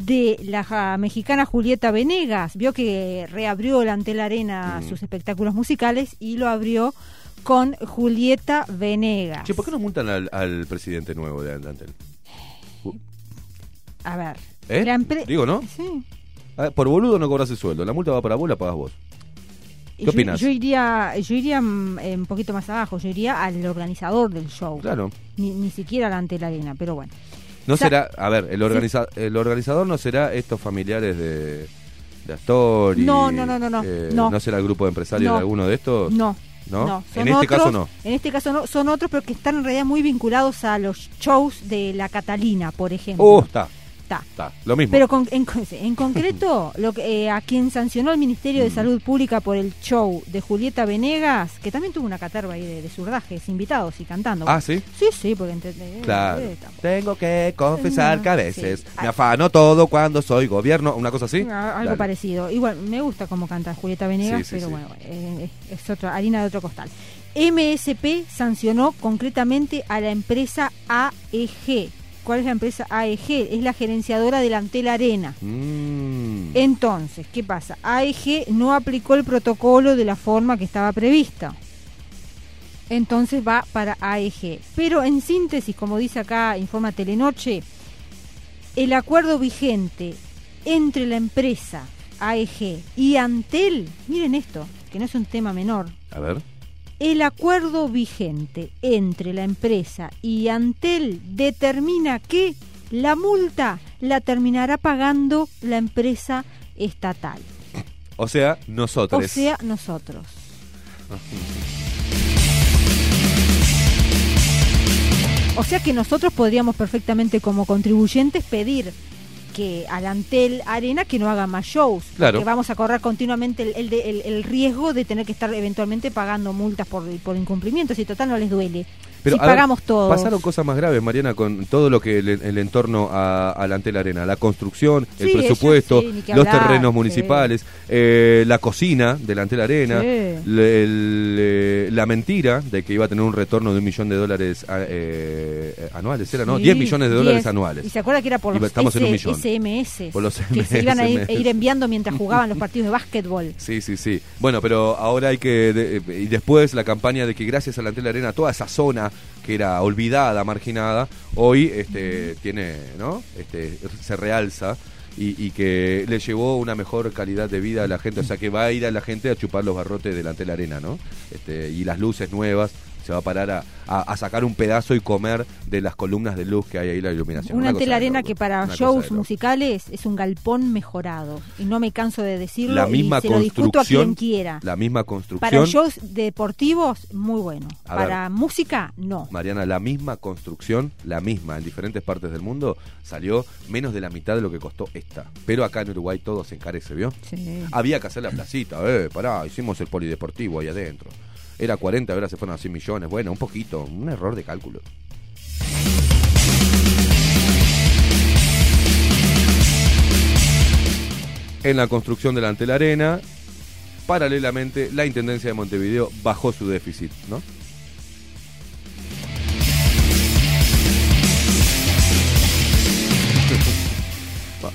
de la mexicana Julieta Venegas, vio que reabrió el Antel Arena Mm. sus espectáculos musicales y lo abrió con Julieta Venegas. Che, ¿por qué no multan al, al presidente nuevo de Antel? A ver. ¿Eh? la Digo, ¿no? Sí. Ah, por boludo no cobras el sueldo. La multa va para vos, la pagas vos. ¿Qué Yo- opinas? Yo, iría, yo iría mm, eh, un poquito más abajo, yo iría al organizador del show. Claro. Ni, ni siquiera al Antel Arena, pero bueno. No será, a ver, el, organiza, el organizador no será estos familiares de, de Astori. No, no, no, no, no, eh, no. será el grupo de empresarios No. de alguno de estos? No. ¿No? No, en este otros- caso no. En este caso no, son otros, pero que están en realidad muy vinculados a los shows de la Catalina, por ejemplo. Uh, está, Lo mismo. Pero con- en, en concreto, lo que, eh, a quien sancionó el Ministerio Mm. de Salud Pública por el show de Julieta Venegas, que también tuvo una caterva ahí de, de surdajes invitados y cantando. Ah, ¿sí? Sí, sí, porque entre- eh, Claro. eh. Tengo que confesar No, que a veces sí. me afano todo cuando soy gobierno. ¿Una cosa así? Algo Dale. parecido. Igual, me gusta cómo canta Julieta Venegas, Sí, sí, pero bueno, eh, es otra harina de otro costal. MSP sancionó concretamente a la empresa AEG. ¿Cuál es la empresa AEG? Es la gerenciadora del Antel Arena. Mm. Entonces, ¿qué pasa? AEG no aplicó el protocolo de la forma que estaba prevista. Entonces va para AEG. Pero en síntesis, como dice acá, informa Telenoche, el acuerdo vigente entre la empresa AEG y Antel, miren esto, que no es un tema menor, A ver. El acuerdo vigente entre la empresa y Antel determina que la multa la terminará pagando la empresa estatal. O sea, nosotros. O sea, nosotros. O sea que nosotros podríamos perfectamente como contribuyentes pedir que al Antel Arena que no haga más shows. Claro. Que vamos a correr continuamente el, el de- el- el riesgo de tener que estar eventualmente pagando multas por, por incumplimientos y total no les duele. Pero, si a ver, pagamos todos. Pasaron cosas más graves, Mariana, con todo lo que el, el entorno a, a la Antel Arena, la construcción, el presupuesto, sí, los terrenos sí. municipales, eh, la cocina de la Antel Arena, le- eh, la mentira de que iba a tener un retorno de un millón de dólares a- eh, anuales, ¿era? ¿no? Sí, 10 millones de dólares 10. anuales. Y se acuerda que era por los estamos en un S- millón. SMS. Por los que se iban a ir, SMS. enviando mientras jugaban los partidos de básquetbol. Sí, sí, sí. Bueno, pero ahora hay que... de- y después la campaña de que gracias a la Antel Arena toda esa zona que era olvidada, marginada, hoy este, tiene, ¿no? Este, se realza y, y que le llevó una mejor calidad de vida a la gente. O sea, que va a ir a la gente a chupar los barrotes de la Arena, ¿no? Este, y las luces nuevas. Se va a parar a, a- a sacar un pedazo y comer de las columnas de luz que hay ahí la iluminación. Una cosa tela de arena loco. que para Una shows musicales es un galpón mejorado. Y no me canso de decirlo. La misma y se lo discuto a construcción. quien quiera. La misma construcción. Para shows deportivos, muy bueno. A para música, no. Mariana, la misma construcción, la misma, en diferentes partes del mundo, salió menos de la mitad de lo que costó esta. Pero acá en Uruguay todo se encarece, ¿vio? Sí. Había que hacer la placita, eh, pará, hicimos el polideportivo ahí adentro. Era 40, ahora se fueron a 100 millones. Bueno, un poquito, un error de cálculo. En la construcción de la Arena, paralelamente, la Intendencia de Montevideo bajó su déficit, ¿no?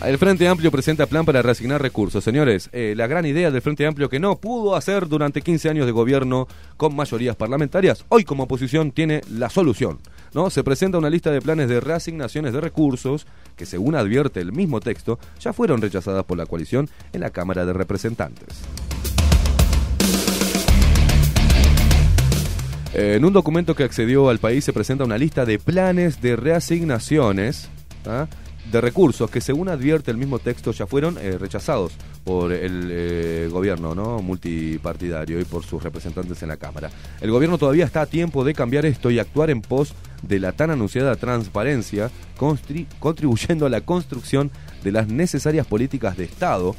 El Frente Amplio presenta plan para reasignar recursos. Señores, eh, la gran idea del Frente Amplio que no pudo hacer durante 15 años de gobierno con mayorías parlamentarias, hoy como oposición tiene la solución. ¿no? Se presenta una lista de planes de reasignaciones de recursos que, según advierte el mismo texto, ya fueron rechazadas por la coalición en la Cámara de Representantes. En un documento que accedió al país se presenta una lista de planes de reasignaciones ¿ah? De recursos que según advierte el mismo texto ya fueron eh, rechazados por el eh, gobierno ¿no? multipartidario y por sus representantes en la Cámara. El gobierno todavía está a tiempo de cambiar esto y actuar en pos de la tan anunciada transparencia, contribuyendo a la construcción de las necesarias políticas de Estado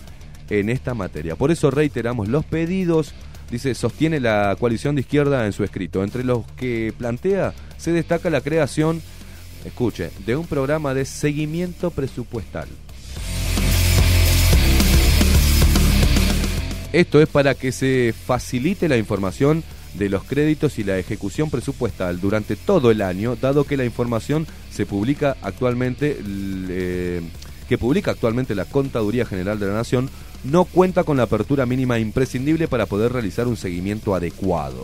en esta materia. Por eso reiteramos los pedidos, dice, sostiene la coalición de izquierda en su escrito. Entre los que plantea se destaca la creación, escuche, de un programa de seguimiento presupuestal. Esto es para que se facilite la información de los créditos y la ejecución presupuestal durante todo el año, dado que la información se publica actualmente, eh, que publica actualmente la Contaduría General de la Nación, no cuenta con la apertura mínima imprescindible para poder realizar un seguimiento adecuado.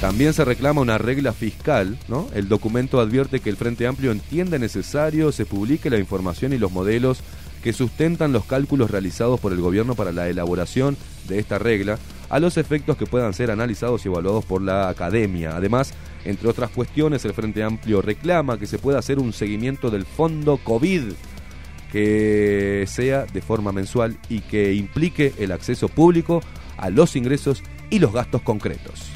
También se reclama una regla fiscal, ¿no? El documento advierte que el Frente Amplio entiende necesario se publique la información y los modelos que sustentan los cálculos realizados por el gobierno para la elaboración de esta regla, a los efectos que puedan ser analizados y evaluados por la academia. Además, entre otras cuestiones, el Frente Amplio reclama que se pueda hacer un seguimiento del fondo COVID que sea de forma mensual y que implique el acceso público a los ingresos y los gastos concretos.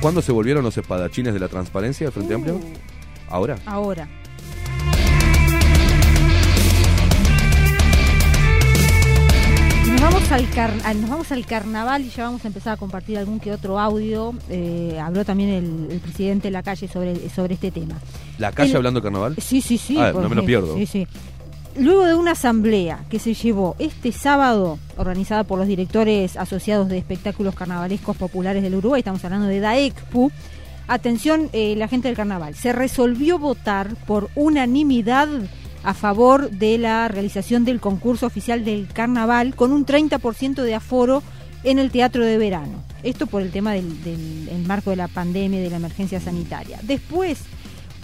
¿Cuándo se volvieron los espadachines de la transparencia del Frente Amplio? ¿Ahora? Ahora. Y Nos vamos, al car- al- nos vamos al carnaval y ya vamos a empezar a compartir algún que otro audio. Eh, habló también el, el presidente de la calle sobre, sobre este tema. ¿La calle El- hablando de carnaval? Sí, sí, sí. Ah, no me lo pierdo. Sí, sí. Luego de una asamblea que se llevó este sábado, organizada por los directores asociados de espectáculos carnavalescos populares del Uruguay, estamos hablando de DAECPU, atención eh, la gente del carnaval, se resolvió votar por unanimidad a favor de la realización del concurso oficial del carnaval con un 30% de aforo en el teatro de verano. Esto por el tema del, del el marco de la pandemia y de la emergencia sanitaria. Después,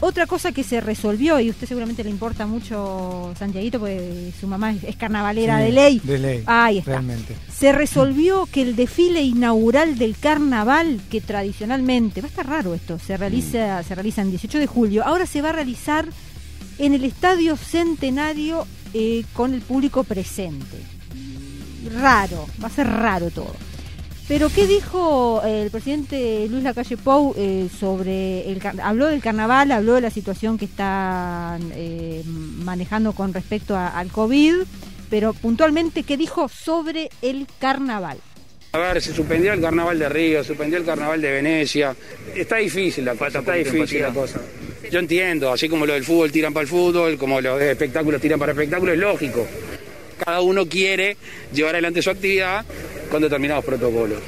otra cosa que se resolvió, y a usted seguramente le importa mucho, Santiaguito, porque su mamá es, carnavalera Sí, de ley. de ley, Ahí está. realmente. Se resolvió que el desfile inaugural del carnaval, que tradicionalmente, va a estar raro esto, se realiza, se realiza en 18 de julio, ahora se va a realizar en el Estadio Centenario eh, con el público presente. Raro, va a ser raro todo. Pero ¿qué dijo eh, el presidente Luis Lacalle Pou eh, sobre el habló del carnaval, habló de la situación que están eh, manejando con respecto a- al COVID, pero puntualmente qué dijo sobre el carnaval? A ver, se suspendió el carnaval de Río, se suspendió el carnaval de Venecia. Está difícil la cosa, está difícil la cosa. Yo entiendo, así como lo del fútbol tiran para el fútbol, como los espectáculos tiran para espectáculos, es lógico. Cada uno quiere llevar adelante su actividad con determinados protocolos.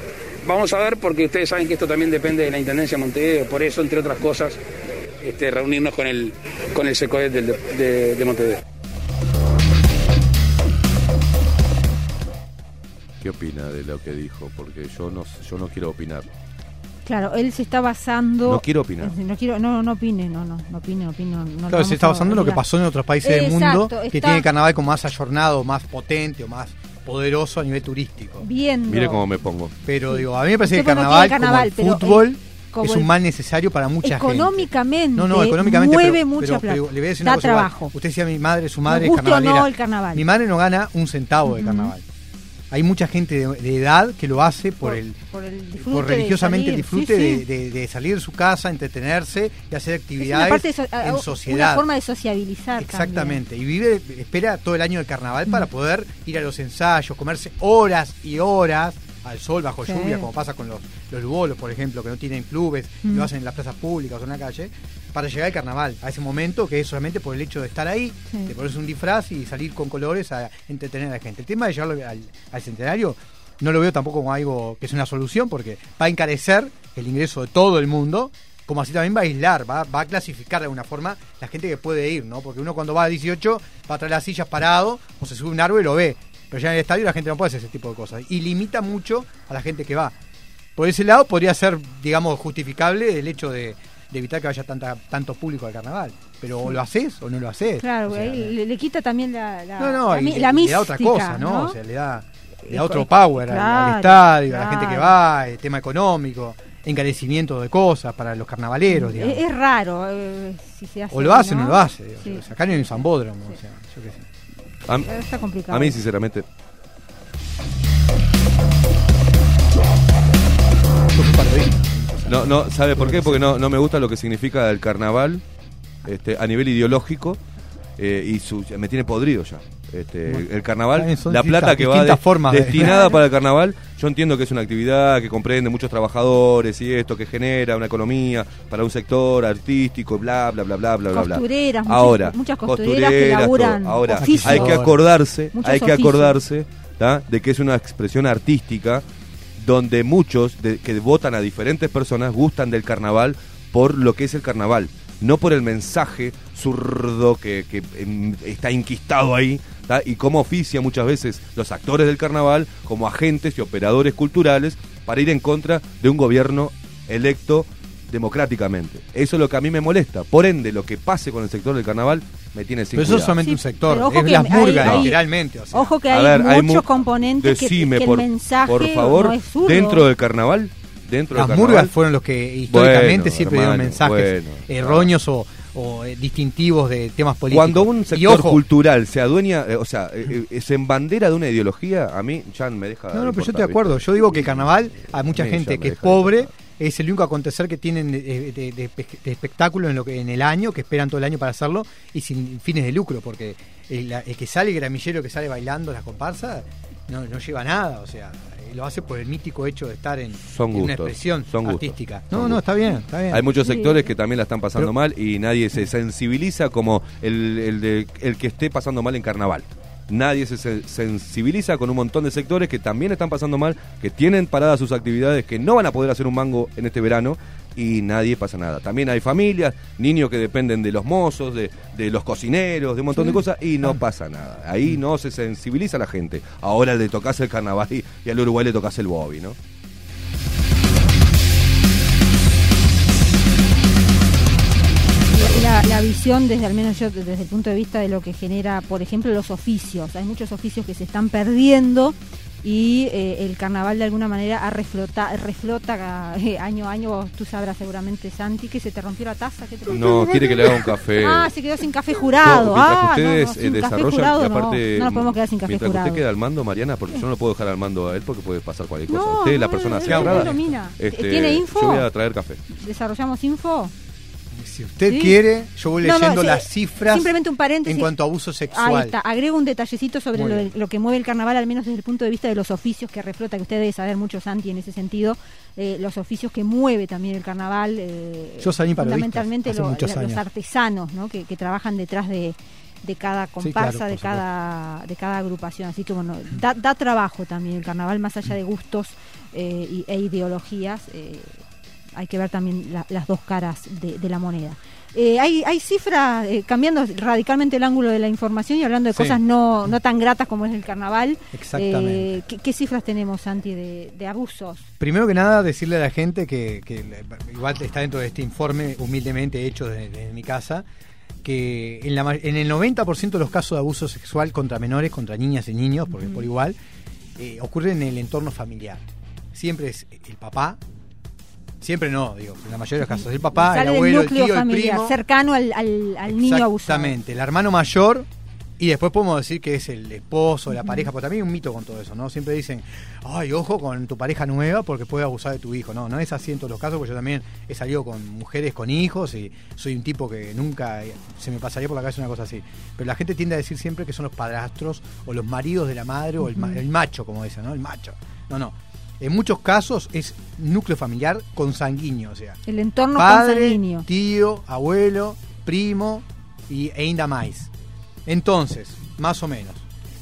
Vamos a ver, porque ustedes saben que esto también depende de la Intendencia de Montevideo, por eso, entre otras cosas, este, reunirnos con el, con el SECOED de, de Montevideo. ¿Qué opina de lo que dijo? Porque yo no, yo no quiero opinar. Claro, él se está basando... No quiero opinar. No quiero, no, no opine, no, no, no opine, opine. No, no Claro, se está basando en lo que pasó en otros países del mundo, que está tiene carnaval como más ayornado, más potente o más poderoso a nivel turístico. Viendo. Mire cómo me pongo. Pero digo, a mí me parece que el carnaval, como el pero fútbol, el- como es el- un mal necesario para mucha gente. Económicamente, No, no, económicamente mueve pero- mucha pero- plata. pero le voy a decir da una cosa igual. trabajo. Usted decía mi madre, su madre es o no carnavalera. el carnaval. Mi madre no gana un centavo de carnaval. Hay mucha gente de, de edad que lo hace por, el por el disfrute por religiosamente el disfrute sí, sí. De, de- salir de su casa, entretenerse y hacer Es una actividades parte de en una sociedad. forma de sociabilizar Exactamente, y vive, espera todo el año del carnaval para poder ir a los ensayos, comerse horas y horas al sol bajo Sí. lluvia, como pasa con los, los bolos, por ejemplo, que no tienen clubes, Mm. lo hacen en las plazas públicas o en la calle, para llegar al carnaval, a ese momento que es solamente por el hecho de estar ahí, Sí. de ponerse un disfraz y salir con colores a entretener a la gente. El tema de llevarlo al, al centenario no lo veo tampoco como algo que es una solución, porque va a encarecer el ingreso de todo el mundo, como así también va a aislar, va, va a clasificar de alguna forma la gente que puede ir, ¿no? Porque uno cuando va a 18 va a traer las sillas parado o se sube a un árbol y lo ve. Pero ya en el estadio la gente no puede hacer ese tipo de cosas. Y limita mucho a la gente que va. Por ese lado podría ser, digamos, justificable el hecho de, de evitar que vaya tanta, tanto público al carnaval. Pero o lo haces o no lo haces. Claro, O sea, le, le quita también la, la, no, no, la, y mi- le- da otra mística, cosa, ¿no? O sea, le da, le da Y- otro power al- al, claro, estadio, a la gente que va, el tema económico, encarecimiento de cosas para los carnavaleros, digamos. Es, es raro eh, si se hace o lo hace o no lo hace. Sí. O sea, acá no hay un zambódromo, o sea, yo qué sé. A, Está complicado. a mí, sinceramente, no, no, ¿sabe por qué? Porque no, no me gusta lo que significa el carnaval este, a nivel ideológico eh, y su- me tiene podrido ya. Este, Bueno, el carnaval, la plata que va distintas de- formas de- destinada para el carnaval, yo entiendo que es una actividad que comprende muchos trabajadores y esto que genera una economía para un sector artístico, bla, bla, bla, bla, bla, bla, bla. Costureras, muchas- ahora, muchas costureras que todo. laburan Ahora, oficios. hay que acordarse, Muchos hay que oficios. acordarse ¿tá? de que es una expresión artística donde muchos de- que votan a diferentes personas gustan del carnaval por lo que es el carnaval, no por el mensaje zurdo que, que, em, está inquistado ahí ¿tá? y cómo oficia muchas veces los actores del carnaval como agentes y operadores culturales para ir en contra de un gobierno electo democráticamente. Eso es lo que a mí me molesta. Por ende, lo que pase con el sector del carnaval me tiene sin Pero eso es solamente un sector, es que las murgas, hay- literalmente. O sea. Ojo que A hay ver, hay muchos mu- componentes que, Decime, que por, el mensaje por favor, no es zurdo. dentro del carnaval, dentro Las del murgas fueron los que históricamente Bueno, siempre dieron mensajes bueno, erróneos o, o, eh, distintivos de temas políticos. Cuando un sector ojo, cultural se adueña, eh, o sea, eh, eh, se embandera de una ideología, a mí ya me deja. No, no, pero yo estoy de acuerdo. ¿viste? Yo digo que carnaval, hay mucha gente que es pobre, es el único acontecer que tienen de, de- de- de espe- de espectáculo en, lo que, en el año, que esperan todo el año para hacerlo, y sin fines de lucro, porque el, el que sale, el gramillero que sale bailando las comparsas, no, no lleva nada, o sea, eh, lo hace por el mítico hecho de estar en, Son en una expresión son gustos, artística. son no, no, está bien, está bien. Hay muchos Sí. sectores que también la están pasando Pero- mal y nadie se sensibiliza como el, el, de- el que esté pasando mal en carnaval. Nadie se se- sensibiliza con un montón de sectores que también están pasando mal, que tienen paradas sus actividades, que no van a poder hacer un mango en este verano y nadie pasa nada. También hay familias, niños que dependen de los mozos, de, de los cocineros, de un montón de cosas y no pasa nada. Ahí no se sensibiliza la gente. Ahora le tocas el carnaval y, y al Uruguay le tocas el bobby, ¿no? la, la visión desde al menos yo desde el punto de vista de lo que genera por ejemplo los oficios hay muchos oficios que se están perdiendo y eh, el carnaval de alguna manera ha reflota, reflota eh, año a año, vos- tú sabrás seguramente Santi, que se te rompió la taza. Que te No, quiere que le haga un café. Ah, se quedó sin café jurado. No, ah, ustedes no, eh, sin café desarrollan, jurado aparte, no nos podemos quedar sin café mientras jurado. usted queda al mando, Mariana, porque yo no lo puedo dejar al mando a él porque puede pasar cualquier cosa. Usted es la persona. Este, ¿Tiene info? Yo voy a traer café. ¿Desarrollamos info? Si usted Sí. quiere, yo voy No, no, leyendo las cifras Simplemente un paréntesis. en cuanto a abuso Ahí sexual. está. Agrego un detallecito sobre lo, lo que mueve el carnaval, al menos desde el punto de vista de los oficios que reflota, que usted debe saber mucho, Santi, en ese sentido. eh, los oficios que mueve también el carnaval. eh, Yo salí Fundamentalmente lo- la- los artesanos, ¿no? Que, que trabajan detrás de, de cada Sí, comparsa, claro, de cada de cada agrupación. Así que bueno, da, da trabajo también el carnaval, más allá de gustos eh, y- e ideologías. eh, hay que ver también la- las dos caras de, de la moneda. Eh, hay, hay cifras, eh, cambiando radicalmente el ángulo de la información y hablando de Sí. cosas no, no tan gratas como es el carnaval. Exactamente. eh, ¿qué, qué cifras tenemos, Santi, de, de abusos? Primero que nada, decirle a la gente que, igual está dentro de este informe humildemente hecho desde, desde mi casa, que en, la en el 90% de los casos de abuso sexual contra menores, contra niñas y niños, porque por igual, eh, ocurre en el entorno familiar. Siempre es el papá, siempre no, digo, en la mayoría de los casos, el papá, Sale el abuelo, el tío, el familiar, primo. cercano al, al, al niño abusado. Exactamente, el hermano mayor y después podemos decir que es el esposo, la pareja, porque también hay un mito con todo eso, ¿no? Siempre dicen, ay, ojo con tu pareja nueva porque puede abusar de tu hijo. No, no es así en todos los casos, porque yo también he salido con mujeres con hijos y soy un tipo que nunca eh, se me pasaría por la cabeza una cosa así. Pero la gente tiende a decir siempre que son los padrastros o los maridos de la madre o el, el macho, como dicen, ¿no? El macho. No, no. En muchos casos es núcleo familiar consanguíneo, o sea, El entorno padre, consanguíneo. tío, abuelo, primo y, e ainda más. Entonces, más o menos.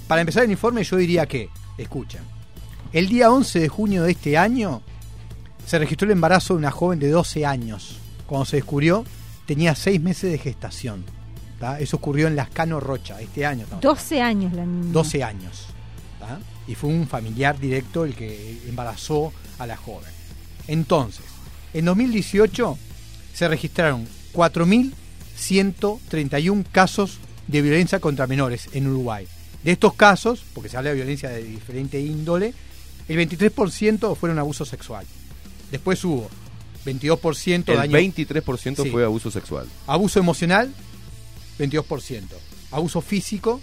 Para empezar el informe yo diría que, escuchen, el día 11 de junio de este año se registró el embarazo de una joven de 12 años. Cuando se descubrió, tenía 6 meses de gestación. ¿tá? Eso ocurrió en Lascano Rocha, este año. estamos 12 años la niña. 12 años. Y fue un familiar directo el que embarazó a la joven. Entonces, en 2018 se registraron 4.131 casos de violencia contra menores en Uruguay. De estos casos, porque se habla de violencia de diferente índole, el 23% fueron abuso sexual. Después hubo 22% El daño 23% Sí. fue abuso sexual. Abuso emocional, 22%. Abuso físico,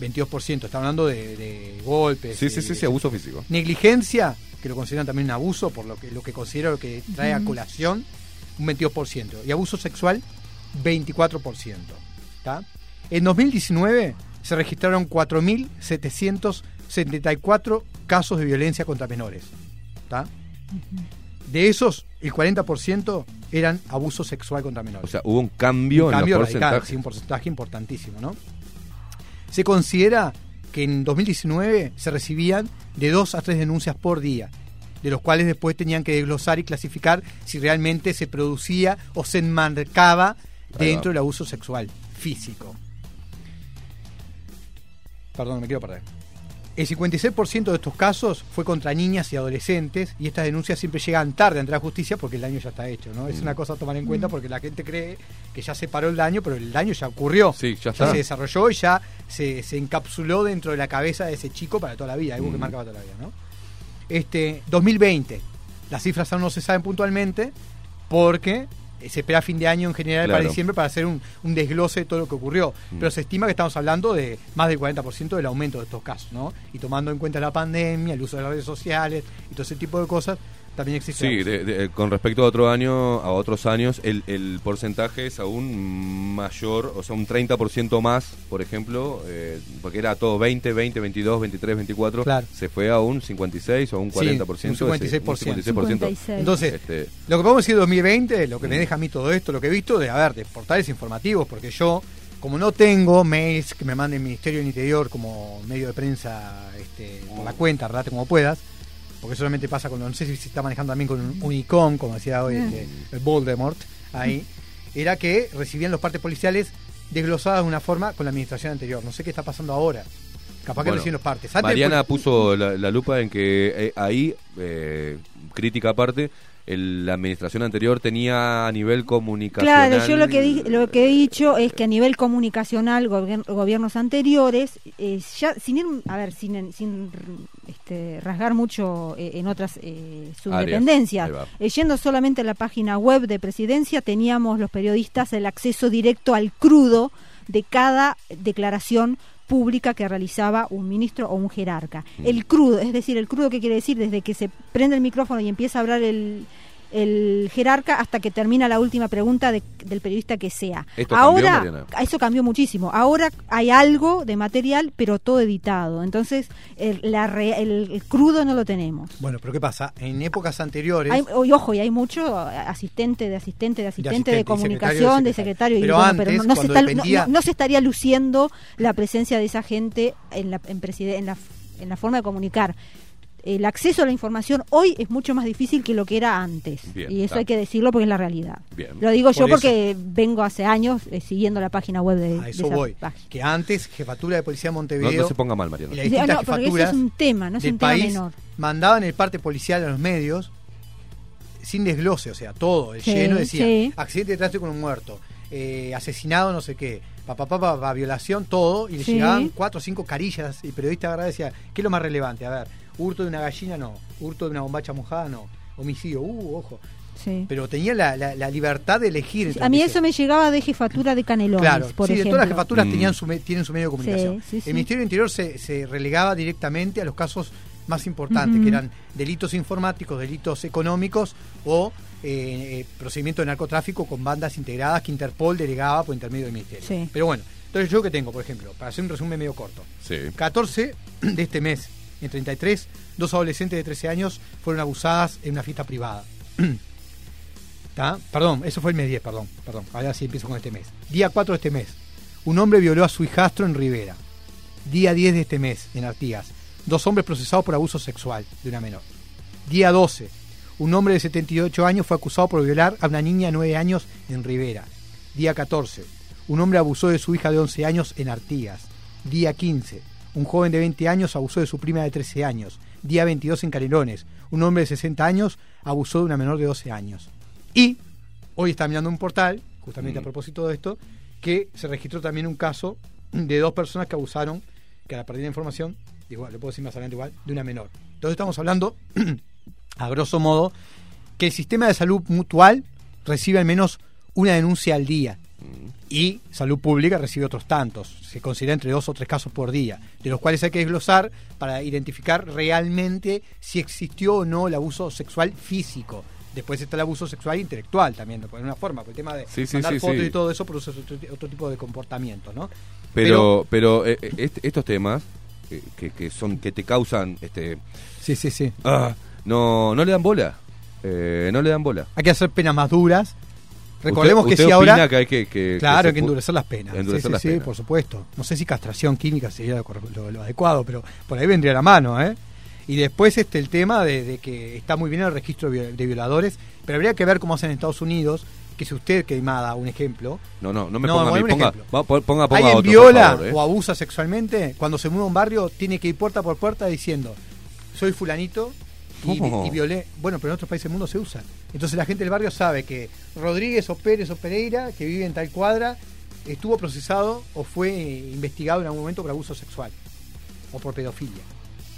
22%. Está hablando de, de golpes. Sí, sí, sí, de- sí, abuso físico. Negligencia, que lo consideran también un abuso, por lo que, lo que considero lo que trae a colación, un 22%. Y abuso sexual, 24%. ¿tá? En 2019 se registraron 4.774 casos de violencia contra menores. ¿tá? De esos, el 40% eran abuso sexual contra menores. O sea, hubo un cambio, Un en cambio los radical, porcentajes. sí, un porcentaje importantísimo, ¿no? Se considera que en 2019 se recibían de dos a tres denuncias por día, de los cuales después tenían que desglosar y clasificar si realmente se producía o se enmarcaba dentro del abuso sexual físico. Perdón, me quiero perder. El 56% de estos casos fue contra niñas y adolescentes y estas denuncias siempre llegan tarde ante la justicia porque el daño ya está hecho, ¿no? Es Mm. una cosa a tomar en cuenta porque la gente cree que ya se paró el daño, pero el daño ya ocurrió. Sí, ya está. se desarrolló y ya se, se encapsuló dentro de la cabeza de ese chico para toda la vida, algo que Mm. marca para toda la vida, ¿no? Este, 2020, las cifras aún no se saben puntualmente porque se espera fin de año en general para diciembre para hacer un, un desglose de todo lo que ocurrió. Mm. Pero se estima que estamos hablando de más del 40% del aumento de estos casos, ¿no? Y tomando en cuenta la pandemia, el uso de las redes sociales y todo ese tipo de cosas, también existe. Sí, de- de- con respecto a otro año, a otros años, el, el porcentaje es aún mayor, o sea, un 30% más, por ejemplo, eh, porque era todo 20, 20, 22, 23, 24, Claro. se fue a un 56 o un Sí, 40%. un 56%. sí, un 56%. 56. Entonces, Este, Lo que podemos decir de 2020, lo que me Mm. deja a mí todo esto, lo que he visto de, a ver, de portales informativos, porque yo, como no tengo mails que me mande el Ministerio del Interior como medio de prensa este, por la cuenta, relate como puedas, porque solamente pasa con, no sé si se está manejando también con un Unicom, como decía hoy este, el Voldemort, ahí, era que recibían los partes policiales desglosadas de una forma con la administración anterior. No sé qué está pasando ahora. Capaz que reciben los partes. Antes, Mariana puso la, la lupa en que eh, ahí, eh, crítica aparte, el- la administración anterior tenía a nivel comunicacional. Claro, yo lo que, di- lo que he dicho es que a nivel comunicacional, gobier- gobiernos anteriores, eh, ya sin ir, a ver, sin, sin este, rasgar mucho eh, en otras eh, subdependencias, eh, yendo solamente a la página web de presidencia, teníamos los periodistas el acceso directo al crudo de cada declaración pública que realizaba un ministro o un jerarca. Mm. El crudo, es decir, el crudo que quiere decir desde que se prende el micrófono y empieza a hablar el, el jerarca hasta que termina la última pregunta de- del periodista que sea. Esto Ahora, eso cambió muchísimo. Ahora hay algo de material, pero todo editado. Entonces, el, la re- el- el crudo no lo tenemos. Bueno, pero ¿qué pasa? En épocas anteriores... Hay, y ojo, y hay mucho asistente de asistente de asistente de, asistente, y comunicación, de secretario, secretario. y Pero bueno, antes, no, no se cuando está- no- dependía- no- no se estaría luciendo la presencia de esa gente en la, en preside- en la, en la forma de comunicar. El acceso a la información hoy es mucho más difícil que lo que era antes. Bien, y eso está. hay que decirlo porque es la realidad. Bien. Lo digo yo eso- porque vengo hace años eh, siguiendo la página web de, A de eso esa voy. página. Que antes, Jefatura de Policía de Montevideo... no se ponga mal, Mariano. y las no, porque eso es un tema, no es un tema país menor. mandaban el parte policial a los medios sin desglose, o sea, todo, el Sí, lleno decía, sí. accidente de tránsito con un muerto, eh, asesinado, no sé qué, papá, papá, pa, violación, todo, y le Sí. llegaban cuatro o cinco carillas, y el periodista y decía, ¿qué es lo más relevante? A ver, hurto de una gallina, no, hurto de una bombacha mojada, no, homicidio, uh, ojo. Sí. Pero tenía la, la- la libertad de elegir. entre A mí eso me llegaba de jefatura de Canelones, Claro, por sí, de ejemplo. todas las jefaturas Mm. tenían su tienen su medio de comunicación. Sí, sí, sí. El Ministerio del Interior se, se relegaba directamente a los casos más importantes, que eran delitos informáticos, delitos económicos o eh, eh, procedimientos de narcotráfico con bandas integradas que Interpol delegaba por intermedio del Ministerio. Sí. Pero bueno, entonces yo que tengo, por ejemplo, para hacer un resumen medio corto. Sí. 14 de este mes, en 33, dos adolescentes de 13 años fueron abusadas en una fiesta privada. ¿Tá? Perdón, eso fue el mes 10, perdón, perdón. Ahora sí empiezo con este mes. Día 4 de este mes, un hombre violó a su hijastro en Rivera. Día 10 de este mes, en Artigas, dos hombres procesados por abuso sexual de una menor. Día 12, un hombre de 78 años fue acusado por violar a una niña de 9 años en Rivera. Día 14, un hombre abusó de su hija de 11 años en Artigas. Día 15, un joven de 20 años abusó de su prima de 13 años. Día 22 en Canelones, un hombre de 60 años abusó de una menor de 12 años. Y hoy está mirando un portal, justamente Mm. a propósito de esto, que se registró también un caso de dos personas que abusaron, que a la perdida de información, igual, lo puedo decir más adelante igual, de una menor. Entonces estamos hablando, a grosso modo, que el sistema de salud mutual recibe al menos una denuncia al día y salud pública recibe otros tantos. Se considera entre dos o tres casos por día, de los cuales hay que desglosar para identificar realmente si existió o no el abuso sexual físico. Después está el abuso sexual intelectual también, de alguna forma, por el tema de Sí, mandar sí, fotos y todo eso produce otro, otro tipo de comportamiento, ¿no? Pero, pero eh, eh, est- estos temas eh, que, que son que te causan, este, Sí, sí, sí. ah, no, no le dan bola, Eh, no le dan bola. Hay que hacer penas más duras. Recordemos ¿Usted- que usted si ahora... que hay que, que- Claro, que hay que endurecer las penas. endurecer sí, sí, las sí, penas. por supuesto. No sé si castración química sería lo, lo- adecuado, pero por ahí vendría la mano, ¿eh? Y después este el tema de, de que está muy bien el registro de vi- de violadores, pero habría que ver cómo hacen en Estados Unidos, que si usted, que me da un ejemplo, No, no, no me No, ponga a mí, ponga, ponga, ponga alguien otro, viola favor, ¿eh? o abusa sexualmente, cuando se muda a un barrio, tiene que ir puerta por puerta diciendo, soy fulanito y, y violé. Bueno, pero en otros países del mundo se usa. Entonces la gente del barrio sabe que Rodríguez o Pérez o Pereira, que vive en tal cuadra, estuvo procesado o fue eh, investigado en algún momento por abuso sexual o por pedofilia.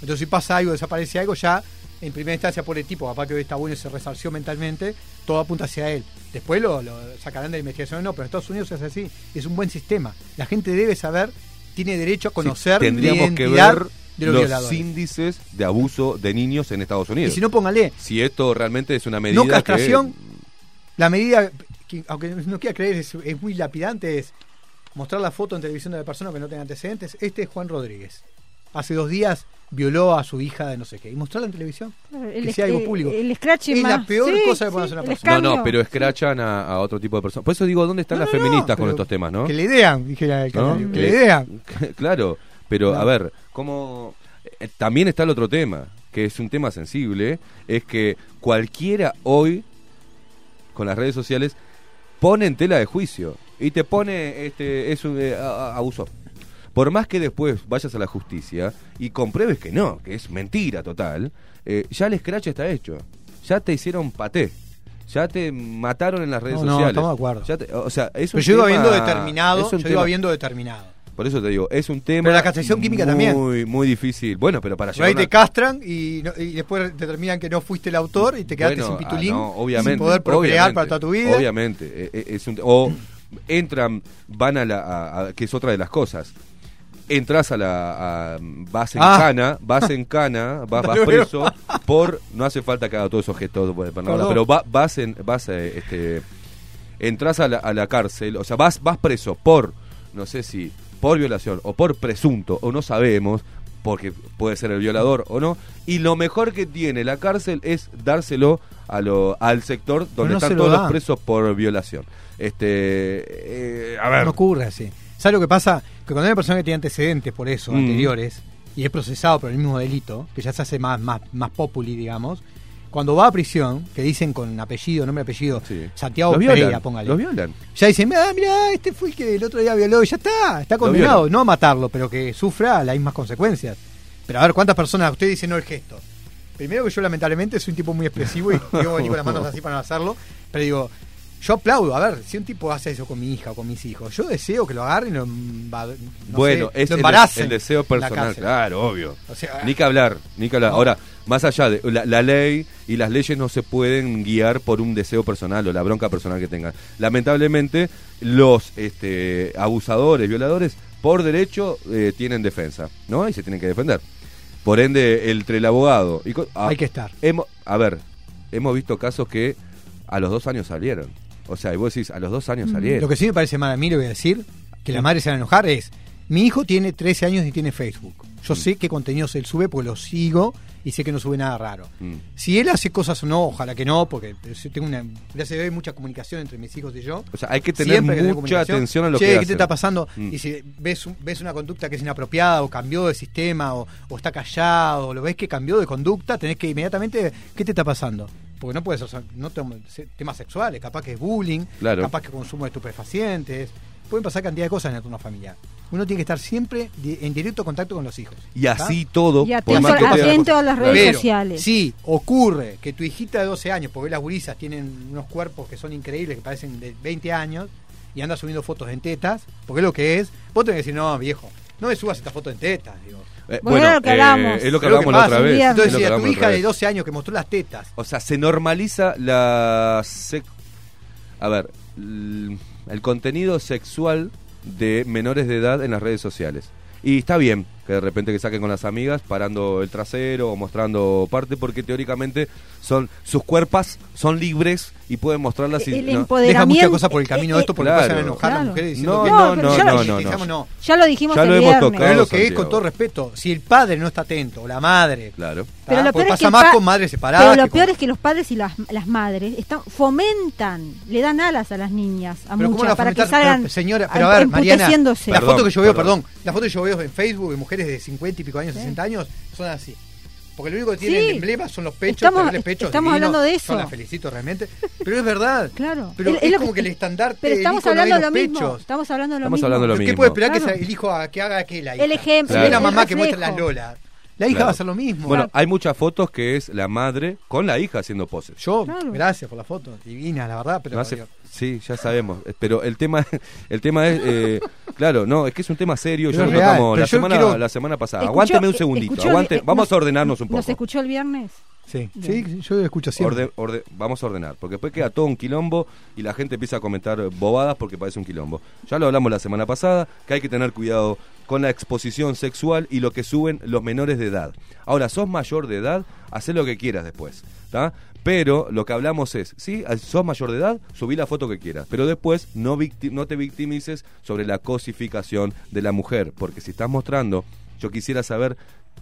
Entonces si pasa algo, desaparece algo, ya en primera instancia por el tipo, papá que hoy está bueno y se resarció mentalmente, todo apunta hacia él. Después lo, lo sacarán de la investigación o no, pero en Estados Unidos es así, es un buen sistema. La gente debe saber, tiene derecho a Sí, conocer la tendríamos que ver de los, los violadores. índices de abuso de niños en Estados Y Unidos. si no, póngale, si esto realmente es una medida no castración, que- la medida, que, aunque no quiera creer, es, es muy lapidante, es mostrar la foto en televisión de la persona que no tenga antecedentes. Este es Juan Rodríguez. Hace dos días violó a su hija de no sé qué. Y mostrarla en televisión. El, que sea algo público. el scratch Es más. la peor Sí, cosa que sí, puede hacer una persona. No, escambio. no, pero escrachan a, a otro tipo de personas. Por eso digo, ¿dónde están No, las no, no, feministas con pero estos temas, no? Que le idean, dijera el ¿No? canario, Que le idean. claro, pero a ver, como también está el otro tema, que es un tema sensible, es que cualquiera hoy con las redes sociales pone en tela de juicio y te pone este es un eh, abuso. Por más que después vayas a la justicia y compruebes que no, que es mentira total, eh, ya el scratch está hecho. ya te hicieron paté. Ya te mataron en las redes No, no, sociales. estamos de acuerdo. Ya te- o sea, es un Pero yo iba tema- viendo determinado, yo iba tema- viendo determinado. Por eso te digo, es un tema. Pero la castración química muy, también. Muy, muy difícil. Bueno, pero para Por ahí te castran y, no- y después determinan que no fuiste el autor y te quedaste Bueno, sin pitulín, ah, no, obviamente, sin poder procrear para toda tu vida. Obviamente. eh, eh, es un- o entran, van a la. a- a- que es otra de las cosas. Entras a la. a- vas en Ah. cana, vas en cana, vas, vas preso por. No hace falta que haga todos esos gestos, pero va- vas en. Vas, eh, este, entras a la, a la cárcel, o sea, vas, vas preso por. No sé si. Por violación o por presunto, o no sabemos, porque puede ser el violador o no. Y lo mejor que tiene la cárcel es dárselo a lo, al sector donde no se están lo todos los presos por violación. Este, eh, a ver, No ocurre así. ¿Sabes lo que pasa? Que cuando hay una persona que tiene antecedentes por eso, Mm. anteriores, y es procesado por el mismo delito, que ya se hace más, más, más populi, digamos, cuando va a prisión, que dicen con apellido, nombre, apellido, Santiago Los Pereira, violan, póngale. los violan. Ya dicen, ah, mira, este fue el que el otro día violó, y ya está, está condenado, no a matarlo, pero que sufra las mismas consecuencias. Pero a ver, ¿cuántas personas usted dice no el gesto? Primero que yo lamentablemente soy un tipo muy expresivo y venir con las manos así para no hacerlo, pero digo, yo aplaudo, a ver, si un tipo hace eso con mi hija o con mis hijos, yo deseo que lo agarren y lo, no bueno, sé, es lo el, embaracen el deseo en la personal, claro, obvio. O sea, ni que hablar, ni que hablar. No. Ahora, más allá de la, la ley y las leyes no se pueden guiar por un deseo personal o la bronca personal que tengan. Lamentablemente, los este, abusadores, violadores, por derecho eh, tienen defensa, ¿no? Y se tienen que defender. Por ende, entre el abogado y co- a, Hay que estar. hemos- a ver, hemos visto casos que a los dos años salieron. O sea, y vos decís, a los dos años salieron. Lo que sí me parece mal a mí, lo voy a decir, que la madre se va a enojar, es, mi hijo tiene 13 años y tiene Facebook. Yo sé qué contenidos él sube porque lo sigo y sé que no sube nada raro. Mm. Si él hace cosas o no, ojalá que no, porque yo tengo una, gracias a Dios mucha comunicación entre mis hijos y yo. O sea, hay que tener Siempre mucha comunicación. atención a lo Che, que ¿qué hacen. te está pasando? Mm. Y si ves, ves una conducta que es inapropiada o cambió de sistema o, o está callado o lo ves que cambió de conducta, tenés que inmediatamente, ¿qué te está pasando? Porque no puede ser no temas sexuales, capaz que es bullying, Claro. capaz que consumo de estupefacientes, pueden pasar cantidad de cosas en el entorno familiar. Uno tiene que estar siempre en directo contacto con los hijos. Y así todo, Y por más que te- atento a las redes Pero, sociales. Sí, ocurre que tu hijita de 12 años, porque las gurisas tienen unos cuerpos que son increíbles, que parecen de 20 años, y anda subiendo fotos en tetas, porque es lo que es, vos tenés que decir, no, viejo, no me subas esta foto en tetas, digo. Eh, Bueno, lo que hablamos. es lo que hablamos la otra vez. Entonces, si a tu hija de vez. 12 años que mostró las tetas, O sea, se normaliza la... A ver, el contenido sexual de menores de edad en las redes sociales. Y está bien que de repente que saquen con las amigas parando el trasero o mostrando parte porque teóricamente son sus cuerpos son libres y pueden mostrarlas y, El no. deja muchas cosas por el camino de eh, esto porque Claro. van a enojar las Claro. mujeres diciendo No, que no, pero no, ya lo no, no, Digamos, no. Ya lo dijimos Ya el lo hemos viernes. tocado. Pero es lo que es, con todo respeto. Si el padre no está atento, o la madre, Claro. Pero lo peor es que pasa más con madres separadas. Pero lo que con- peor es que los padres y las, las madres están, fomentan, le dan alas a las niñas, a Pero ¿cómo muchas, para que salgan Pero, señora, pero a ver, Mariana, la foto que yo veo, perdón, la foto que yo veo en Facebook de mujeres de 50 y pico años, 60 años, son así. Porque lo único que tienen Sí. emblema son los pechos, Estamos- pechos estamos divinos. hablando de eso. Yo la felicito realmente. Pero es verdad. Claro. Pero Es- es, como que- que el estandarte Pero estamos hablando de los lo mismo. pechos. Estamos hablando de lo Estamos mismo. hablando de lo ¿Qué mismo. puede esperar Claro. que sea el hijo a- que haga aquel la hija? El ejemplo, Si ve la el mamá que muestra las lolas. La hija Claro. va a hacer lo mismo. Bueno, hay muchas fotos que es la madre con la hija haciendo poses. yo, Claro. gracias por la foto. Divina, la verdad, pero No hace- digo, sí, ya sabemos. Eh, Pero el tema, el tema es, eh, claro, no, es que es un tema serio. Pero Ya lo real, tocamos la semana, quiero- la semana pasada. Escuchó- Aguánteme un segundito. aguante, eh, vamos nos- a ordenarnos un poco. ¿Nos escuchó el viernes? sí, sí, yo escucho siempre. Orde- orde- vamos a ordenar, porque después queda todo un quilombo y la gente empieza a comentar bobadas porque parece un quilombo. Ya lo hablamos la semana pasada, que hay que tener cuidado con la exposición sexual y lo que suben los menores de edad. Ahora, sos mayor de edad, haz lo que quieras después, ¿tá? Pero lo que hablamos es, sí, sos mayor de edad, subí la foto que quieras, pero después no, no te victimices sobre la cosificación de la mujer, porque si estás mostrando, yo quisiera saber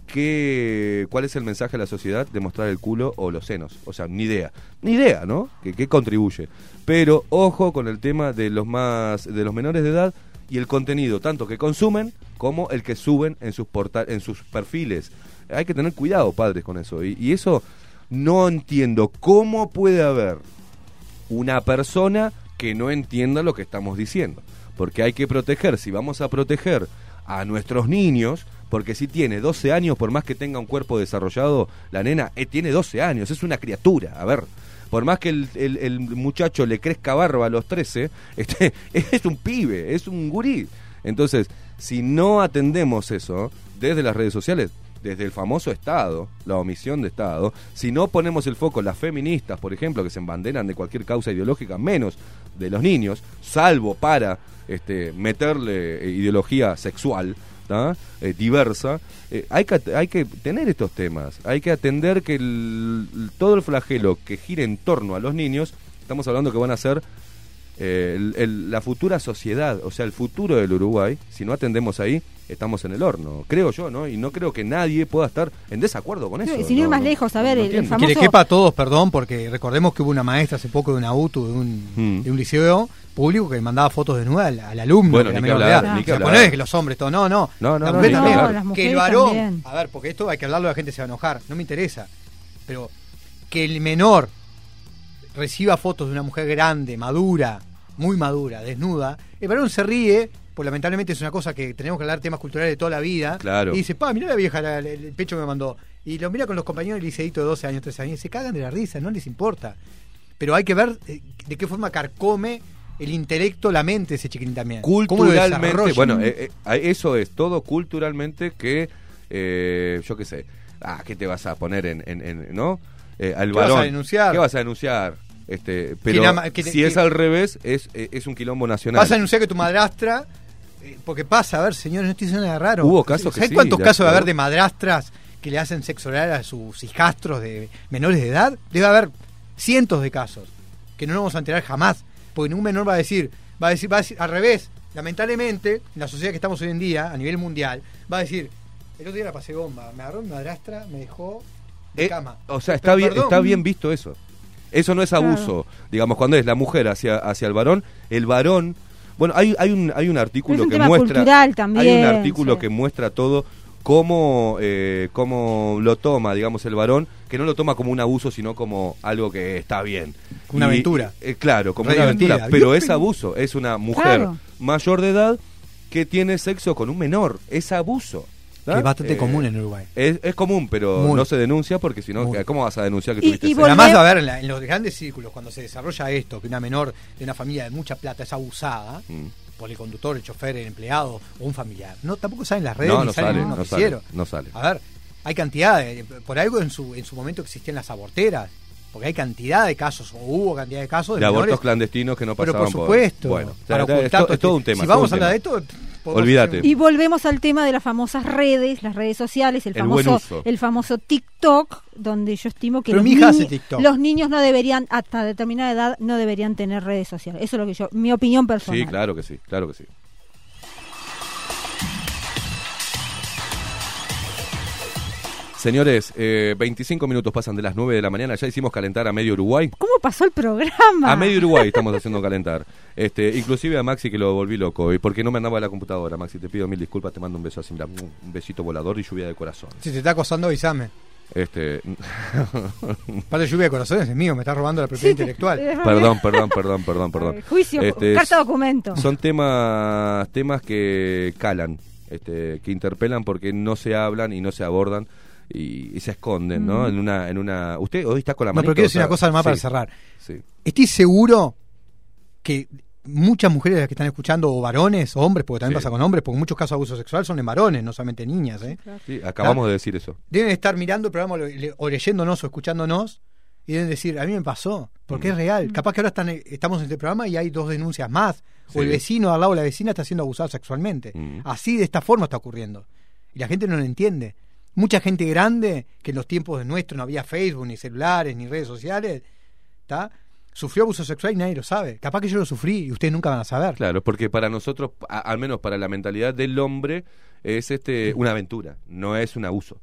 qué, cuál es el mensaje a la sociedad de mostrar el culo o los senos. O sea, ni idea. Ni idea, ¿no? Que, que contribuye. Pero ojo con el tema de los más, de los menores de edad y el contenido, tanto que consumen como el que suben en sus portal, en sus perfiles. Hay que tener cuidado, padres, con eso. Y, eso no entiendo cómo puede haber una persona que no entienda lo que estamos diciendo. Porque hay que proteger, si vamos a proteger a nuestros niños, Porque si tiene 12 años, por más que tenga un cuerpo desarrollado, la nena eh, tiene 12 años, es una criatura. A ver, por más que el, el- el muchacho le crezca barba a los 13, este, es un pibe, es un gurí. Entonces, si no atendemos eso desde las redes sociales, desde el famoso Estado, la omisión de Estado, si no ponemos el foco, las feministas, por ejemplo, que se embanderan de cualquier causa ideológica, menos de los niños, salvo para este, meterle eh, ideología sexual. Eh, diversa, eh, hay, que, hay que tener estos temas, hay que atender que el- todo el flagelo que gire en torno a los niños, estamos hablando que van a ser eh, el- el- la futura sociedad, o sea, el futuro del Uruguay, si no atendemos ahí, estamos en el horno, creo yo, ¿no? Y no creo que nadie pueda estar en desacuerdo con eso. Sin ir no, más no, lejos, a ver, no el- famoso- Que le quepa a todos, perdón, porque recordemos que hubo una maestra hace poco de una UTU, de un, Mm. de un liceo público que mandaba fotos desnudas al, al alumno. Bueno, ni que hablar, edad. ni que O sea, hablar. no es que los hombres todos, no, no. No, no, La no, mujer también. las que el varón, también. a ver, porque esto hay que hablarlo, la gente se va a enojar, no me interesa. Pero que el menor reciba fotos de una mujer grande, madura, muy madura, desnuda, el varón se ríe, pues lamentablemente es una cosa que tenemos que hablar temas culturales de toda la vida. Claro. Y dice, pa, mira la vieja, la- la- el pecho que me mandó. Y lo mira con los compañeros del liceíto de 12 años, 13 años, y se cagan de la risa, no les importa. Pero hay que ver eh, de qué forma carcome el intelecto, la mente de ese chiquitín también. ¿Cómo lo culturalmente, bueno, eh, eh, eso es todo culturalmente que, eh, yo qué sé, ah, ¿qué te vas a poner en, en- en- no? Eh, al ¿Qué vas a varón. denunciar? ¿Qué vas a denunciar? Este, pero que- si que- es al revés, es, eh, es un quilombo nacional. Vas a anunciar que tu madrastra. eh, Porque pasa, a ver, señores, no estoy diciendo nada raro. Hubo casos que ¿Sabes sí, cuántos casos va a haber de madrastras que le hacen sexo oral a sus hijastros de menores de edad? Debe haber cientos de casos que no nos vamos a enterar jamás. Porque ningún menor va a decir, va a decir, va a decir al revés. Lamentablemente, en la sociedad que estamos hoy en día, a nivel mundial, va a decir, el otro día la pasé bomba, me agarró mi madrastra, me dejó de Eh, cama. O sea, Pero, está bien, perdón. está bien visto eso. Eso no es abuso. Digamos, cuando es la mujer hacia, hacia el varón, el varón. Bueno, hay, hay, un, hay un artículo es un que muestra. también, hay un artículo sí. que muestra todo. Cómo, eh, cómo lo toma, digamos, el varón, que no lo toma como un abuso, sino como algo que está bien. Una Y- aventura. eh, claro, como una aventura. Pero es abuso. Es una mujer Claro. mayor de edad que tiene sexo con un menor. Es abuso. Es bastante Eh, común en Uruguay. Es, es común, pero Muy. no se denuncia porque si no. ¿cómo vas a denunciar que Y- tuviste y? Pero además, a ver, en, la- en los grandes círculos, cuando se desarrolla esto, que una menor de una familia de mucha plata es abusada Mm. por el conductor, el chofer, el empleado o un familiar, no tampoco salen las redes No, ni no salen sale, en un no noticiero. sale, no sale. A ver, hay cantidad, de- por algo en su, en su momento existían las aborteras, porque hay cantidad de casos, o hubo cantidad de casos de, de abortos clandestinos que no pero pasaban por supuesto, bueno, para o sea, es, ocultar to- todo es todo un este- tema. Si vamos a hablar de esto, Olvídate. Y volvemos al tema de las famosas redes, las redes sociales, el, El buen famoso uso. el famoso TikTok, donde yo estimo que Pero los, mi hija hace niñi- TikTok. los niños no deberían, hasta determinada edad, no deberían tener redes sociales. Eso es lo que yo, mi opinión personal. Sí, claro que sí, claro que sí. Señores, eh, 25 minutos pasan de las 9 de la mañana, ya hicimos calentar a medio Uruguay. ¿Cómo pasó el programa? A medio Uruguay estamos haciendo calentar. Este, inclusive a Maxi que lo volví loco, y porque no me andaba la computadora, Maxi, te pido mil disculpas, te mando un beso así, mira, un besito volador y lluvia de corazón. Si te está acosando, avísame. Este, Para lluvia de corazones es mío, me está robando la propiedad intelectual. perdón, perdón, perdón, perdón, perdón. Juicio, Este, carta documento. Son temas temas que calan, este, que interpelan porque no se hablan y no se abordan y, y se esconden, ¿no? Mm. En una en una usted hoy está con la No, manito, pero quiero decir o una cosa más para cerrar. Sí. Estoy seguro que muchas mujeres de las que están escuchando, o varones, o hombres, porque también Sí. pasa con hombres, porque muchos casos de abuso sexual son en varones, no solamente en niñas, ¿eh? Sí, acabamos de decir eso. Deben estar mirando el programa o le- o leyéndonos o escuchándonos y deben decir, a mí me pasó, porque Mm. es real. Capaz que ahora están, estamos en este programa y hay dos denuncias más. Sí. O el vecino al lado de la vecina está siendo abusado sexualmente. Mm. Así, de esta forma está ocurriendo. Y la gente no lo entiende. Mucha gente grande, que en los tiempos de nuestro no había Facebook, ni celulares, ni redes sociales, ¿está? sufrió abuso sexual y nadie lo sabe. Capaz que yo lo sufrí y ustedes nunca van a saber. Claro, porque para nosotros, a- al menos para la mentalidad del hombre, es este una aventura, no es un abuso.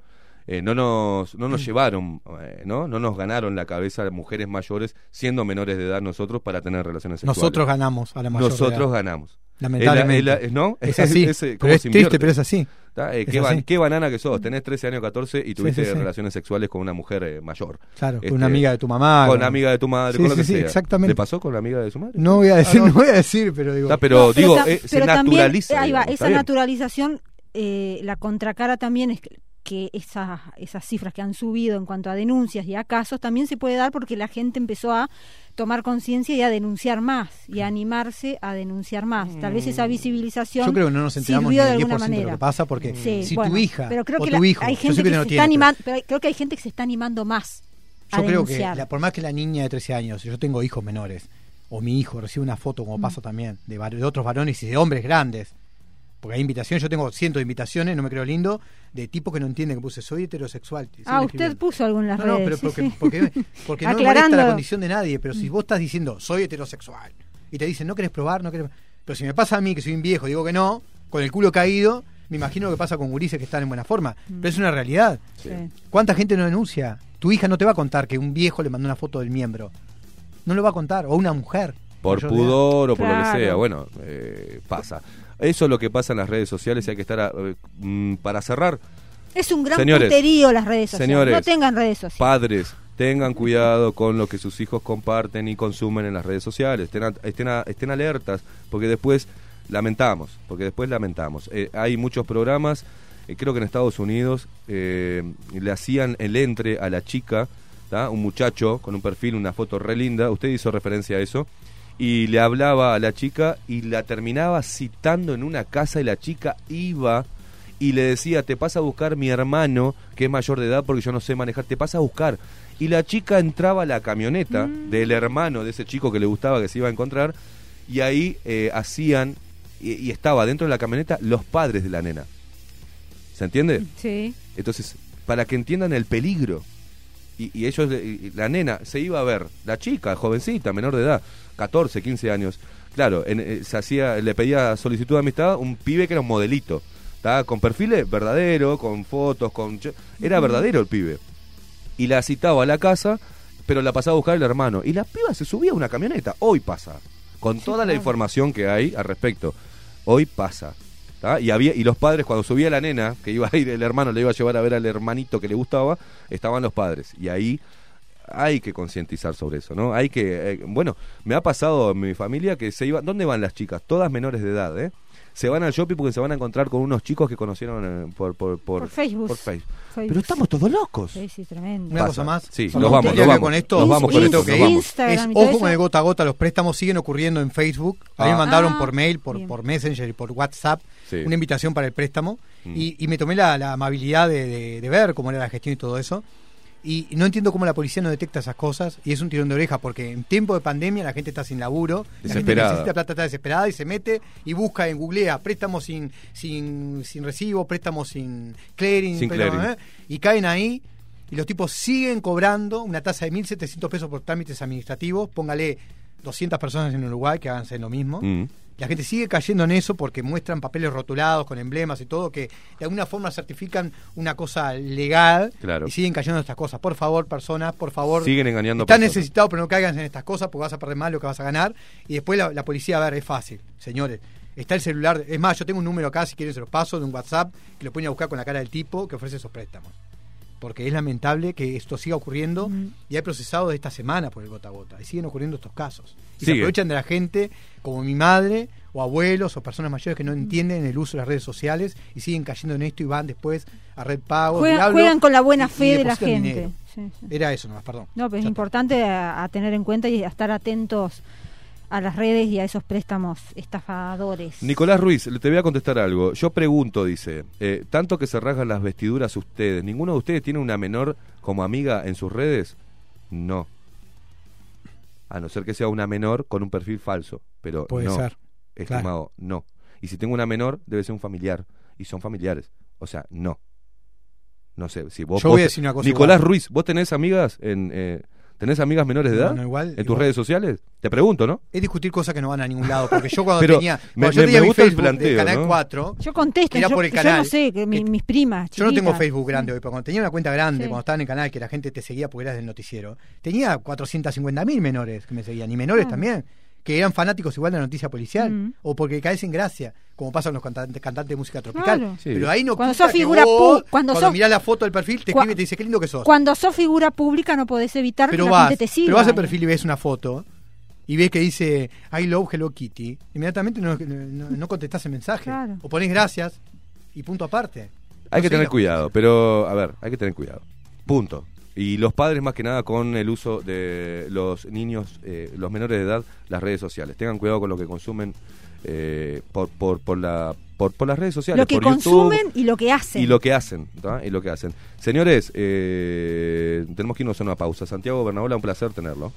Eh, no nos no Mm. nos llevaron, eh, ¿no? No nos ganaron la cabeza mujeres mayores siendo menores de edad nosotros para tener relaciones sexuales. Nosotros ganamos a la mayor Nosotros edad. ganamos. Lamentablemente. Es la- es la- ¿no? Es así. Pero es triste, pero es así. Eh, qué, ban- así. qué banana que sos, tenés 13 años, 14 y tuviste sí, sí. relaciones sexuales con una mujer eh, mayor. Claro, con Este, una amiga de tu mamá. Con una amiga de tu madre, Sí, con lo sí, que sí, sea. exactamente. ¿Le pasó con la amiga de su madre? No voy a decir, Ah, no voy a decir, pero digo. Está, pero No, digo, eh, se también, naturaliza. ahí va, digamos, esa naturalización eh, la contracara también es que- que esas, esas cifras que han subido en cuanto a denuncias y a casos también se puede dar porque la gente empezó a tomar conciencia y a denunciar más y a animarse a denunciar más. Tal vez esa visibilización Yo creo que no nos enteramos ni de alguna 10% de lo manera. que pasa porque Sí, si bueno, tu hija pero creo o que tu la- hijo, hay gente que, que no se tiene, está animando, pero creo que hay gente que se está animando más a Yo creo que, la- por más que la niña de 13 años, yo tengo hijos menores, o mi hijo recibe una foto, Mm. como pasa también, de otros varones y de hombres grandes, porque hay invitaciones, yo tengo cientos de invitaciones, no me creo lindo, de tipo que no entiende que puse soy heterosexual. Ah, usted puso las No, no, redes. pero sí, porque, sí. porque, porque no me molesta Aclarando. la condición de nadie, pero si vos estás diciendo soy heterosexual y te dicen no querés probar, no querés... Pero si me pasa a mí, que soy un viejo, digo que no, con el culo caído, me imagino que pasa con gurises que están en buena forma. Pero es una realidad. Sí. ¿Cuánta gente no denuncia? Tu hija no te va a contar que un viejo le mandó una foto del miembro. No lo va a contar. O una mujer. Por pudor o por lo que sea, bueno, eh, pasa. Eso es lo que pasa en las redes sociales y hay que estar, a- eh, mm, para cerrar, Es un gran Señores, puterío las redes sociales. señores, no tengan redes sociales. padres, tengan cuidado con lo que sus hijos comparten y consumen en las redes sociales, estén, a- estén, a- estén alertas, porque después lamentamos, porque después lamentamos. Eh, hay muchos programas, eh, creo que en Estados Unidos eh, le hacían el entre a la chica, ¿tá? un muchacho con un perfil, una foto re linda, usted hizo referencia a eso, y le hablaba a la chica y la terminaba citando en una casa y la chica iba y le decía, te pasa a buscar mi hermano, que es mayor de edad porque yo no sé manejar, te pasa a buscar. Y la chica entraba a la camioneta del hermano de ese chico que le gustaba que se iba a encontrar y ahí eh, hacían, y, y estaba dentro de la camioneta los padres de la nena. ¿Se entiende? Sí. Entonces, para que entiendan el peligro. Y, y ellos, y la nena se iba a ver, la chica, jovencita, menor de edad, 14, 15 años. Claro, en- eh, se hacía, le pedía solicitud de amistad un pibe que era un modelito. ¿tá? Con perfiles verdadero, con fotos, con... Era verdadero el pibe. Y la citaba a la casa, pero la pasaba a buscar el hermano. Y la piba se subía a una camioneta. Hoy pasa. Con toda la información que hay al respecto. Hoy pasa. ¿tá? Y había y los padres cuando subía la nena, que iba a ir el hermano le iba a llevar a ver al hermanito que le gustaba, estaban los padres y ahí hay que concientizar sobre eso, ¿no? Hay que eh, bueno, me ha pasado en mi familia que se iba, ¿dónde van las chicas? Todas menores de edad, ¿eh? Se van al shopping porque se van a encontrar con unos chicos que conocieron eh, por por, por, Por Facebook. por Facebook. Facebook. Pero estamos todos locos. Sí, sí, tremendo. Una Pasa. cosa más. Sí, nos vamos, nos vamos. con esto Nos vamos con esto, que Es, ojo con el gota a gota, los préstamos siguen ocurriendo en Facebook. A mí Ah. me mandaron Ah, por mail, por, bien. por Messenger y por WhatsApp Sí. una invitación para el préstamo. Mm. Y, y me tomé la, la amabilidad de, de- de ver cómo era la gestión y todo eso. Y no entiendo cómo la policía no detecta esas cosas. Y es un tirón de oreja, porque en tiempo de pandemia la gente está sin laburo. La gente necesita plata, está desesperada y se mete y busca en googlea préstamos sin, sin, sin recibo, préstamos sin clearing. Sin préstamos, clearing. ¿eh? Y caen ahí y los tipos siguen cobrando una tasa de 1.700 pesos por trámites administrativos. Póngale 200 personas en Uruguay que hagan lo mismo. Mm. La gente sigue cayendo en eso porque muestran papeles rotulados con emblemas y todo que de alguna forma certifican una cosa legal Claro. y siguen cayendo en estas cosas. Por favor, personas, por favor. Siguen engañando Estás personas. necesitado, pero no caigas en estas cosas porque vas a perder más lo que vas a ganar. Y después la, la policía, a ver, es fácil, señores. Está el celular. Es más, yo tengo un número acá, si quieren se los paso, de un WhatsApp, que lo pueden a buscar con la cara del tipo que ofrece esos préstamos. Porque es lamentable que esto siga ocurriendo y hay procesados de esta semana por el gota a gota. Y siguen ocurriendo estos casos. Y se aprovechan de la gente como mi madre o abuelos o personas mayores que no entienden el uso de las redes sociales y siguen cayendo en esto y van después a red pago. Juegan, con la buena y- fe y de la gente. dinero. Sí, sí. Era eso nomás, perdón. No, pero es importante a, a tener en cuenta y a estar atentos a las redes y a esos préstamos estafadores. Nicolás Ruiz, le- te voy a contestar algo. Yo pregunto, dice, eh, tanto que se rasgan las vestiduras ustedes, ¿ninguno de ustedes tiene una menor como amiga en sus redes? No. A no ser que sea una menor con un perfil falso, pero Puede no, ser. estimado, no. Y si tengo una menor, debe ser un familiar, y son familiares. O sea, no. No sé, si vos... Yo vos voy a decir una cosa Nicolás igual. Ruiz, ¿vos tenés amigas en... eh, ¿Tenés amigas menores de edad? no, igual- ¿En tus igual. redes sociales? Te pregunto, ¿no? Es discutir cosas que no van a ningún lado. Porque yo cuando Pero tenía, me- cuando yo me- tenía me mi gusta el Facebook del planteo, Canal ¿no? 4, Yo contesto, era yo, por el yo canal. no sé, que mi- que- mis primas. Yo no tengo. Facebook grande hoy, pero cuando tenía una cuenta grande, Sí. cuando estaba en el canal, que la gente te seguía porque eras del noticiero, tenía 450.000 menores que me seguían, y menores Ah. también, que eran fanáticos igual de la noticia policial, Mm. o porque caes en gracia, como pasa en los cantantes, cantantes de música tropical. Claro. Sí. Pero ahí no Cuando sos que figura vos, pu- cuando sos- mirás la foto del perfil, te escribe y te dice, qué lindo que sos. Cuando sos figura pública no podés evitar pero que la vas, gente te siga. pero vas al perfil y ves una foto y ves que dice I love Hello Kitty, inmediatamente no, no, no contestás el mensaje. Claro. O pones gracias y punto aparte. Hay No que tener cuidado, pero a ver, hay que tener cuidado. Punto. Y los padres más que nada con el uso de los niños, eh, los menores de edad, las redes sociales. Tengan cuidado con lo que consumen eh, por, por, por, la, por, por las redes sociales. Lo que por YouTube consumen y lo que hacen. Y lo que hacen, ¿tá? Y lo que hacen. Señores, eh, tenemos que irnos a una pausa. Santiago Bernabola, un placer tenerlo.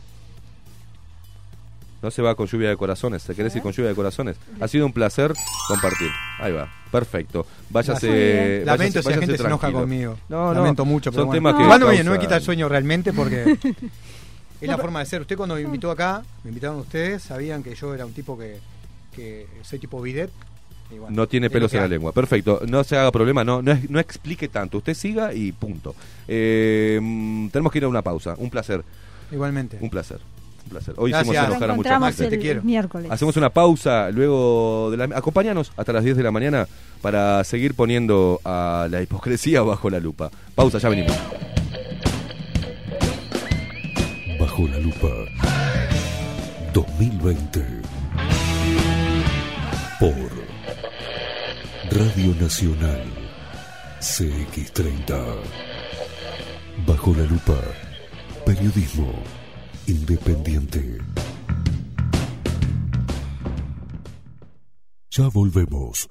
No se va con lluvia de corazones, ¿se querés ir con lluvia de corazones? Ha sido un placer compartir. Ahí va, perfecto. Váyase. Lamento si la gente se enoja conmigo. No, no. Lamento mucho, pero Son bueno. temas que. Igual no, me- no me causan- quita el sueño realmente porque es la forma de ser. Usted cuando me invitó acá, me invitaron ustedes, sabían que yo era un tipo que, que soy tipo bidet. bueno, No tiene pelos lo en que la hay. lengua. Perfecto. No se haga problema. No, no, no explique tanto. Usted siga y punto. Eh, mm, tenemos que ir a una pausa. Un placer. Igualmente. Un placer. Un placer. Hoy Gracias. hicimos enojar a mucha gente. el, Te quiero. miércoles. Hacemos una pausa luego de la... Acompáñanos hasta las 10 de la mañana para seguir poniendo a la hipocresía bajo la lupa. Pausa, ya venimos. Bajo la lupa 2020 por Radio Nacional CX30 Bajo la lupa Periodismo Independiente Ya volvemos.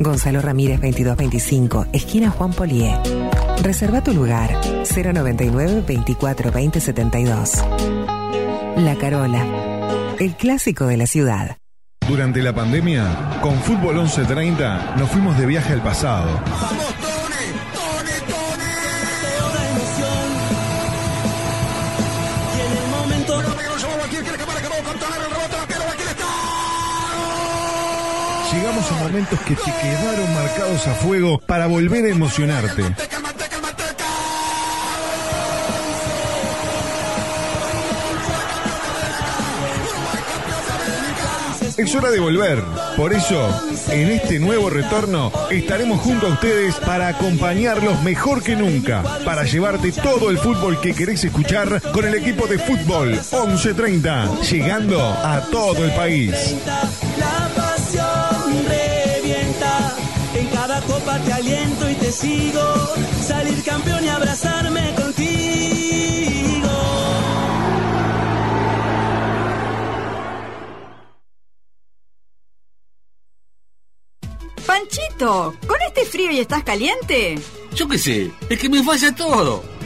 Gonzalo Ramírez 2225, esquina Juan Polié. Reserva tu lugar 099 24 20 72. La Carola, el clásico de la ciudad. Durante la pandemia, con Fútbol 1130 nos fuimos de viaje al pasado. Llegamos a momentos que te quedaron marcados a fuego para volver a emocionarte. Es hora de volver. Por eso, en este nuevo retorno, estaremos junto a ustedes para acompañarlos mejor que nunca, para llevarte todo el fútbol que querés escuchar con el equipo de fútbol 1130, llegando a todo el país. Te aliento y te sigo. Salir campeón y abrazarme contigo. Panchito, ¿con este frío y estás caliente? Yo qué sé, es que me falla todo.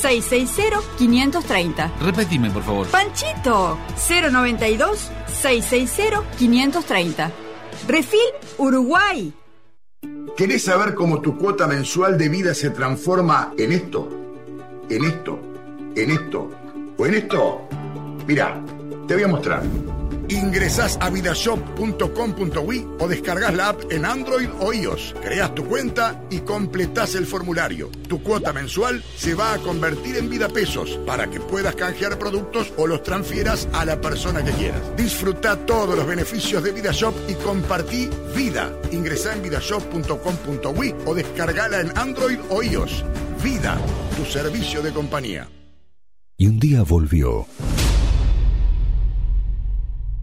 660 530. Repetime, por favor. Panchito 092 660 530. Refil Uruguay. ¿Querés saber cómo tu cuota mensual de vida se transforma en esto? ¿En esto? ¿En esto? ¿O en esto? Mira, te voy a mostrar. Ingresás a vidashop.com.ui o descargas la app en Android o iOS. Creas tu cuenta y completás el formulario. Tu cuota mensual se va a convertir en vida pesos para que puedas canjear productos o los transfieras a la persona que quieras. Disfruta todos los beneficios de VidaShop y compartí vida. Ingresá en vidashop.com.ui o descargala en Android o iOS. Vida, tu servicio de compañía. Y un día volvió.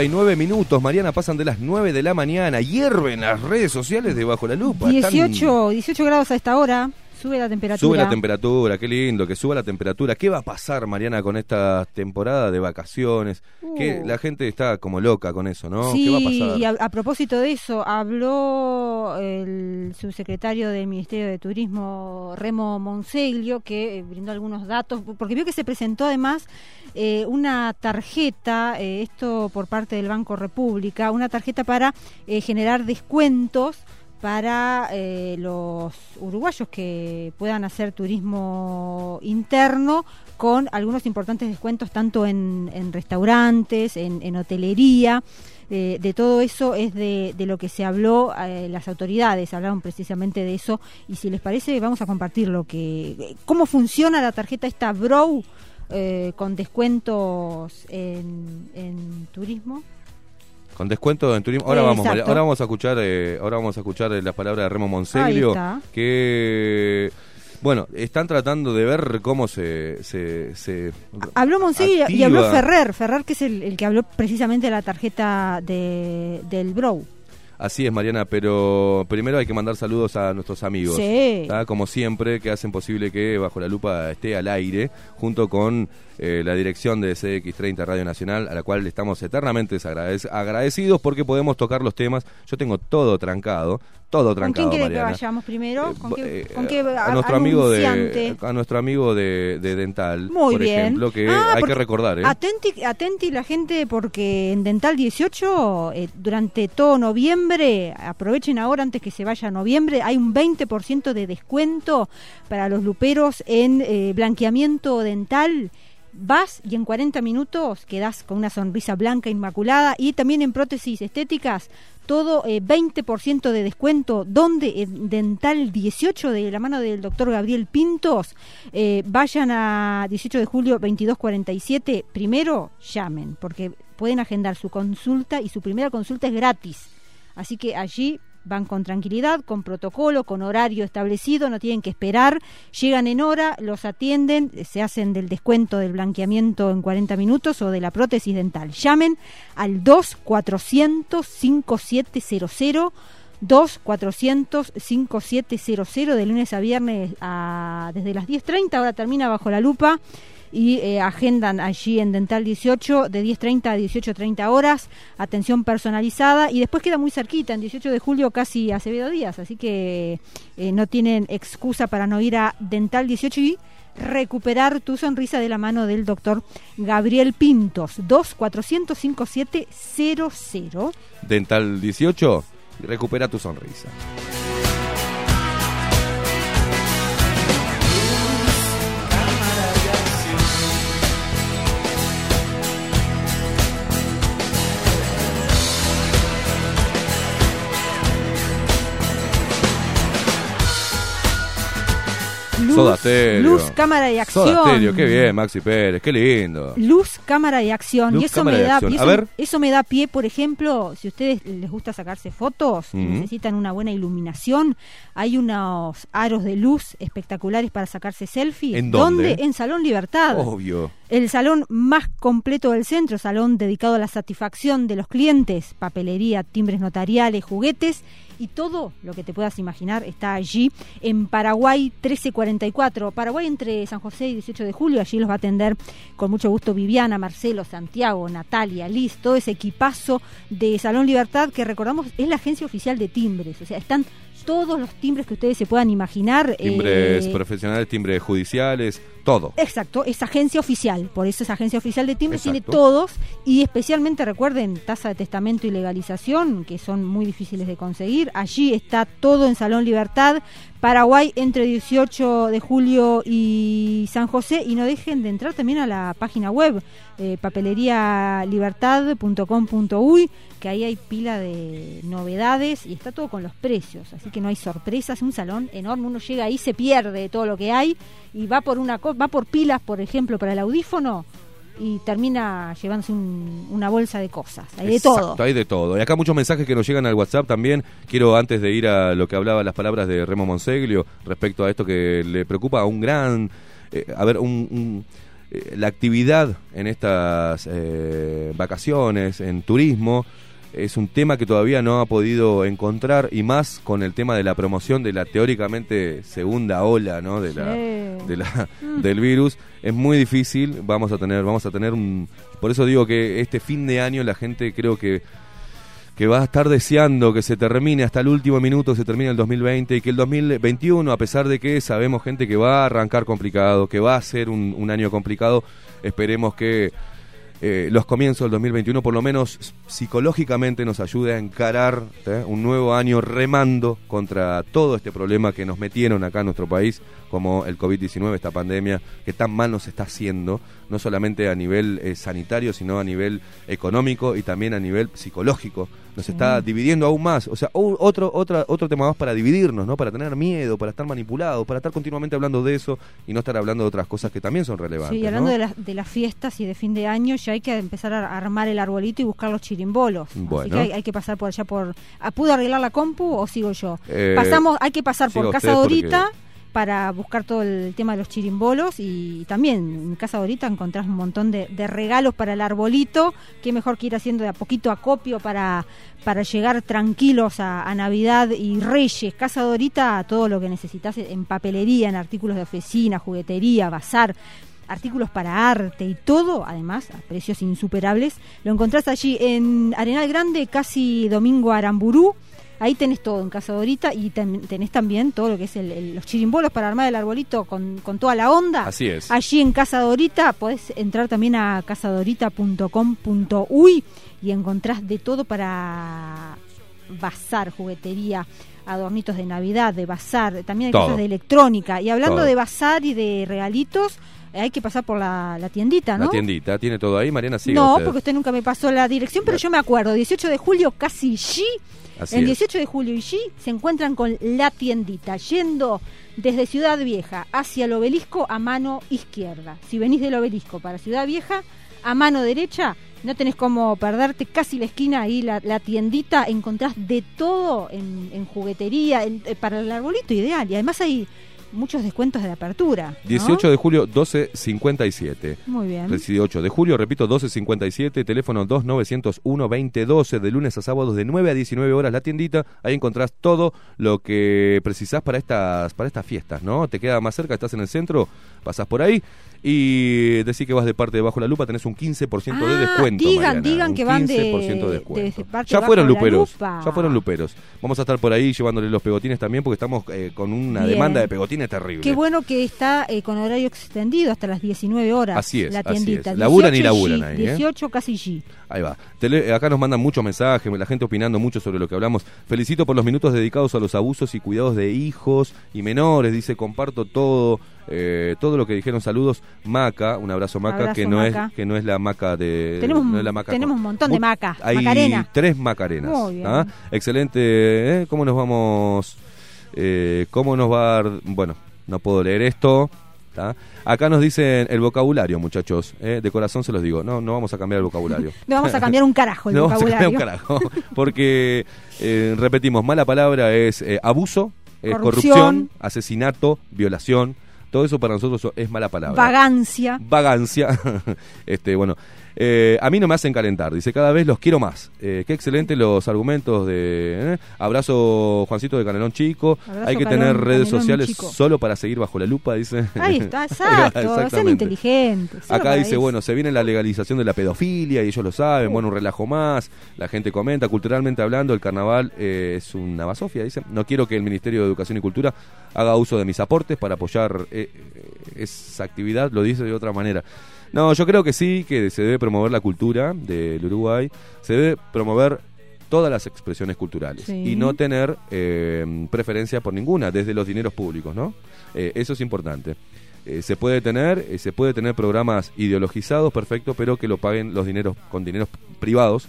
39 minutos, Mariana, pasan de las 9 de la mañana. Hierven las redes sociales de Bajo la Lupa. Están- 18, 18 grados a esta hora. Sube la temperatura. Sube la temperatura, qué lindo, que suba la temperatura. ¿Qué va a pasar, Mariana, con esta temporada de vacaciones? Que Uh. la gente está como loca con eso, ¿no? Sí, ¿Qué va a pasar? y a, a propósito de eso, habló el subsecretario del Ministerio de Turismo, Remo Monseglio, que eh, brindó algunos datos, porque vio que se presentó además eh, una tarjeta, eh, esto por parte del Banco República, una tarjeta para eh, generar descuentos para eh, los uruguayos que puedan hacer turismo interno con algunos importantes descuentos tanto en, en restaurantes, en, hotelería. Eh, de todo eso es de, de lo que se habló, eh, las autoridades hablaron precisamente de eso y si les parece vamos a compartir lo que, cómo funciona la tarjeta esta Brow eh, con descuentos en, en turismo. Con descuento en turismo. Ahora Eh, vamos, exacto. ahora vamos a escuchar, eh, ahora vamos a escuchar eh, las palabras de Remo Monseglio, que bueno, están tratando de ver cómo se se, se Habló Monseglio y habló Ferrer, Ferrer que es el, el que habló precisamente de la tarjeta de, del Brow. Así es, Mariana, pero primero hay que mandar saludos a nuestros amigos. Sí. Como siempre, que hacen posible que Bajo la Lupa esté al aire, junto con eh, la dirección de CX30 Radio Nacional, a la cual estamos eternamente agradecidos porque podemos tocar los temas. Yo tengo todo trancado, todo ¿Con trancado, quién quiere que vayamos primero? ¿Con qué, Eh, con qué a nuestro amigo de a nuestro amigo de, de dental Muy por bien. ejemplo que Ah, hay que recordar ¿eh? Atenti, atenti la gente porque en Dental 18 eh, durante todo noviembre aprovechen ahora antes que se vaya noviembre, hay un 20% de descuento para los luperos en eh, blanqueamiento dental. Vas y en 40 minutos quedas con una sonrisa blanca inmaculada y también en prótesis estéticas todo eh, 20% de descuento, donde en Dental 18 de la mano del doctor Gabriel Pintos, eh, vayan a 18 de julio 2247, primero llamen, porque pueden agendar su consulta y su primera consulta es gratis. Así que allí van con tranquilidad, con protocolo, con horario establecido, no tienen que esperar, llegan en hora, los atienden, se hacen del descuento del blanqueamiento en 40 minutos o de la prótesis dental. Llamen al 2-400-5700. 2-400-5700 de lunes a viernes a, desde las 10.30, ahora termina bajo la lupa y eh, agendan allí en Dental 18 de 10.30 a 18.30 horas, atención personalizada y después queda muy cerquita, en 18 de julio casi Acevedo Díaz, así que eh, no tienen excusa para no ir a Dental 18 y recuperar tu sonrisa de la mano del doctor Gabriel Pintos, 2 400 5700 Dental 18, recupera tu sonrisa. Luz, Soda Stereo. luz, cámara y acción. Soda Stereo, qué bien, Maxi Pérez, qué lindo. Luz, cámara y acción. Luz, y eso me da A ver. eso me da pie, por ejemplo, si a ustedes les gusta sacarse fotos y Ujú. necesitan una buena iluminación, hay unos aros de luz espectaculares para sacarse selfies. ¿En dónde? En Salón Libertad. Obvio. El salón más completo del centro, salón dedicado a la satisfacción de los clientes, papelería, timbres notariales, juguetes y todo lo que te puedas imaginar está allí en Paraguay 1344. Paraguay entre San José y 18 de julio, allí los va a atender con mucho gusto Viviana, Marcelo, Santiago, Natalia, Liz, todo ese equipazo de Salón Libertad que recordamos es la agencia oficial de timbres, o sea, están todos los timbres que ustedes se puedan imaginar. Timbres eh, profesionales, timbres judiciales, todo. Exacto, es agencia oficial, por eso es agencia oficial de timbres, tiene todos y especialmente recuerden tasa de testamento y legalización, que son muy difíciles de conseguir. Allí está todo en Salón Libertad, Paraguay entre 18 de julio y San José. Y no dejen de entrar también a la página web eh, papelerialibertad.com.uy que ahí hay pila de novedades y está todo con los precios, así que no hay sorpresas, es un salón enorme, uno llega ahí, se pierde de todo lo que hay y va por una va por pilas, por ejemplo, para el audífono y termina llevándose un- una bolsa de cosas, hay de todo. Hay de todo. Y acá muchos mensajes que nos llegan al WhatsApp también. Quiero, antes de ir a lo que hablaba, las palabras de Remo Monseglio, respecto a esto que le preocupa a un gran. eh, a ver, un, un, eh, la actividad en estas eh, vacaciones, en turismo. Es un tema que todavía no ha podido encontrar y más con el tema de la promoción de la teóricamente segunda ola, ¿no? De la, Sí. de la, del virus es muy difícil vamos a tener vamos a tener un por eso digo que este fin de año la gente creo que que va a estar deseando que se termine hasta el último minuto, se termine el 2020 y que el 2021, a pesar de que sabemos gente que va a arrancar complicado, que va a ser un, un año complicado, esperemos que eh, los comienzos del 2021 por lo menos psicológicamente nos ayude a encarar ¿eh? un nuevo año remando contra todo este problema que nos metieron acá en nuestro país, como el COVID-19, esta pandemia que tan mal nos está haciendo, no solamente a nivel eh, sanitario, sino a nivel económico y también a nivel psicológico. Nos está dividiendo aún más. O sea, otro, otra, otro tema más para dividirnos, ¿no? Para tener miedo, para estar manipulados, para estar continuamente hablando de eso y no estar hablando de otras cosas que también son relevantes. Sí, hablando ¿no? de, las, de las fiestas y de fin de año, ya hay que empezar a armar el arbolito y buscar los chirimbolos. Así Bueno. que hay, hay que pasar por allá por... ¿Ah, ¿Pudo arreglar la compu o sigo yo? Eh, Pasamos, hay que pasar por Casa porque- Dorita para buscar todo el tema de los chirimbolos y también en Casa Dorita encontrás un montón de, regalos para el arbolito. Qué mejor que ir haciendo de a poquito acopio para, para llegar tranquilos a, a Navidad y Reyes. Casa Dorita, todo lo que necesitas en papelería, en artículos de oficina, juguetería, bazar artículos para arte y todo, además a precios insuperables. Lo encontrás allí en Arenal Grande, casi Domingo Aramburú. Ahí tenés todo en Casa Dorita y ten- tenés también todo lo que es el- el- los chirimbolos para armar el arbolito con, con toda la onda. Así es. Allí en Casa Dorita podés entrar también a casadorita.com.uy y encontrás de todo para bazar, juguetería, adornitos de Navidad, de bazar, también hay Todo. cosas de electrónica. Y hablando Todo. de bazar y de regalitos, eh, hay que pasar por la, la tiendita, ¿no? La tiendita, ¿tiene todo ahí? Mariana, siga no, usted. porque usted nunca me pasó la dirección, pero yo me acuerdo, 18 de julio, casi allí, Así es. 18 de julio y allí se encuentran con la tiendita, yendo desde Ciudad Vieja hacia el obelisco a mano izquierda. Si venís del obelisco para Ciudad Vieja, a mano derecha, no tenés como perderte casi la esquina ahí, la, la tiendita, encontrás de todo en, en juguetería, en- eh, para el arbolito ideal. Y además hay muchos descuentos de apertura. ¿no? 18 de julio, 12.57. Muy bien. 18 de julio, repito, 12.57, teléfono 2901-2012, de lunes a sábados de 9 a 19 horas la tiendita. Ahí encontrás todo lo que precisás para estas, para estas fiestas, ¿no? Te queda más cerca, estás en el centro, pasás por ahí y decís que vas de parte de Bajo la Lupa, tenés un 15% de Ah, descuento. digan, Mariana, digan que van de- 15% de de- descuento. de parte ya fueron luperos, ya fueron luperos. Vamos a estar por ahí llevándole los pegotines también porque estamos eh, con una Bien. demanda de pegotines terrible. Qué bueno que está eh, con horario extendido hasta las 19 horas. Así es, La así tiendita. es. Laburan y 18 laburan G, ahí, ¿eh? 18 casi G. Ahí va. Tele- acá nos mandan muchos mensajes, la gente opinando mucho sobre lo que hablamos. Felicito por los minutos dedicados a los abusos y cuidados de hijos y menores. Dice, comparto todo, eh, todo lo que dijeron. Saludos, Maca, un abrazo Maca, Abrazo, que no Maca. es que no es la Maca de Tenemos, no es la Maca tenemos un montón de maca. Hay Macarena. tres Macarenas. Muy bien. ¿ah? Excelente. ¿eh? ¿Cómo nos vamos? Eh, ¿Cómo nos va a? Bueno, no puedo leer esto. ¿Tá? Acá nos dicen el vocabulario, muchachos. ¿eh? De corazón se los digo. No, no vamos a cambiar el vocabulario. No vamos a cambiar un carajo el no vamos a cambiar vocabulario. un carajo. Porque, eh, repetimos, mala palabra es eh, abuso, Corrupción. corrupción, asesinato, violación. Todo eso para nosotros es mala palabra. Vagancia. Vagancia. este, bueno, eh, a mí no me hacen calentar. Dice, cada vez los quiero más. Eh, qué excelente los argumentos de... ¿eh? Abrazo, Juancito de Canelón Chico. Abrazo, Hay que tener redes Canelón sociales Chico. solo para seguir bajo la lupa, dice. Ahí está, exacto. Sean inteligentes. Acá dice, eso. bueno, se viene la legalización de la pedofilia y ellos lo saben, bueno, un relajo más, la gente comenta, culturalmente hablando, el carnaval eh, es una basofia, dice, no quiero que el Ministerio de Educación y Cultura haga uso de mis aportes para apoyar eh, esa actividad, lo dice de otra manera. No, yo creo que sí, que se debe promover la cultura del Uruguay, se debe promover todas las expresiones culturales Sí. y no tener eh, preferencia por ninguna, desde los dineros públicos, ¿no? Eh, eso es importante. Eh, se puede tener, eh, se puede tener programas ideologizados, perfecto, pero que lo paguen los dineros con dineros privados.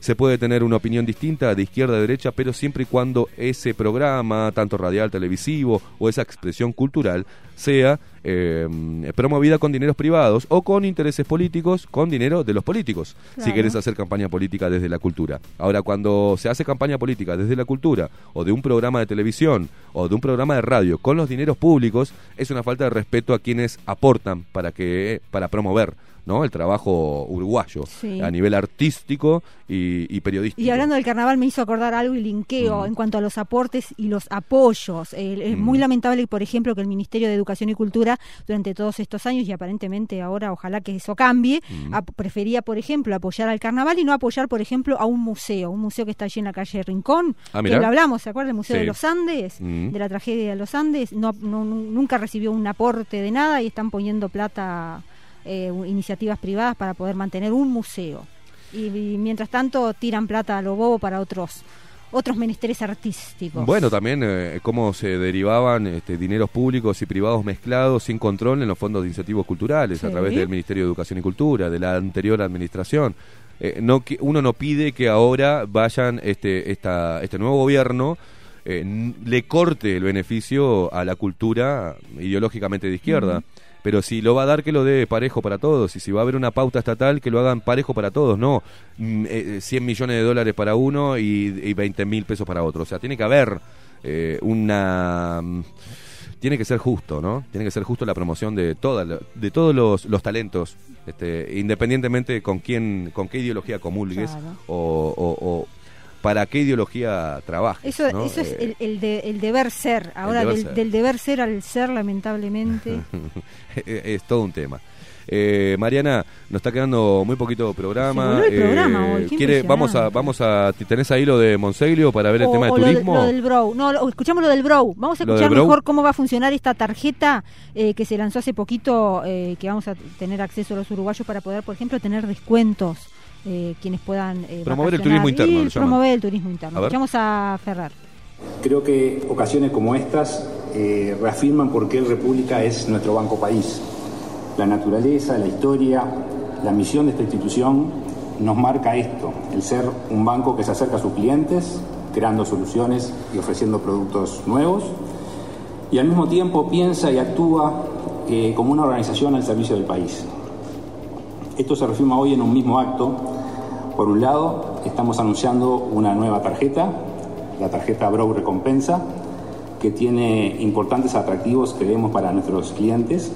Se puede tener una opinión distinta de izquierda a derecha, pero siempre y cuando ese programa, tanto radial, televisivo o esa expresión cultural, sea eh, promovida con dineros privados o con intereses políticos, con dinero de los políticos, si querés hacer campaña política desde la cultura. Ahora, cuando se hace campaña política desde la cultura, o de un programa de televisión, o de un programa de radio, con los dineros públicos, es una falta de respeto a quienes aportan para que para promover ¿no? el trabajo uruguayo Sí. a nivel artístico y, y periodístico. Y hablando del carnaval me hizo acordar algo y linkeo Mm. en cuanto a los aportes y los apoyos. Eh, es Mm. muy lamentable, por ejemplo, que el Ministerio de Educación y Cultura durante todos estos años y aparentemente ahora ojalá que eso cambie, Mm. prefería, por ejemplo, apoyar al carnaval y no apoyar, por ejemplo, a un museo, un museo que está allí en la calle Rincón, Ah, que lo hablamos, ¿se acuerda? El Museo Sí. de los Andes, de la tragedia de los Andes, no, no- nunca recibió un aporte de nada y están poniendo plata, eh, iniciativas privadas para poder mantener un museo. Y, y mientras tanto tiran plata a lo bobo para otros otros menesteres artísticos. Bueno, también eh, cómo se derivaban este, dineros públicos y privados mezclados sin control en los fondos de incentivos culturales a través del Ministerio de Educación y Cultura, de la anterior administración. Eh, no, que- uno no pide que ahora vayan este, esta, este nuevo gobierno eh, le corte el beneficio a la cultura ideológicamente de izquierda. Pero si lo va a dar, que lo dé parejo para todos. Y si va a haber una pauta estatal, que lo hagan parejo para todos. No mm, eh, 100 millones de dólares para uno y, y 20 mil pesos para otro. O sea, tiene que haber eh, una... mm, Tiene que ser justo, ¿no? Tiene que ser justo la promoción de, toda, de todos los, los talentos, este, independientemente con quién, con qué ideología comulgues Claro. o- o para qué ideología trabajes. Eso, ¿no? eso es Eh, el, el de- el deber ser. Ahora, deber del, ser. del deber ser al ser, lamentablemente. es todo un tema. Eh, Mariana, nos está quedando muy poquito programa. El programa hoy, quiere, vamos a, vamos a, ¿tenés ahí lo de Monseglio para ver el tema de o lo de- turismo? Lo, del Brow. No, lo- escuchamos lo del Brow. Vamos a ¿Lo escuchar mejor cómo va a funcionar esta tarjeta eh, que se lanzó hace poquito, eh, que vamos a tener acceso a los uruguayos para poder, por ejemplo, tener descuentos eh, quienes puedan eh, Promover el turismo interno, y promover el turismo interno. A. Escuchamos a Ferrer. Creo que ocasiones como estas eh, reafirman por qué el República es nuestro banco país. La naturaleza, la historia, la misión de esta institución nos marca esto, el ser un banco que se acerca a sus clientes, creando soluciones y ofreciendo productos nuevos, y al mismo tiempo piensa y actúa eh, como una organización al servicio del país. Esto se reafirma hoy en un mismo acto. Por un lado, estamos anunciando una nueva tarjeta, la tarjeta Brow Recompensa, que tiene importantes atractivos, creemos, para nuestros clientes.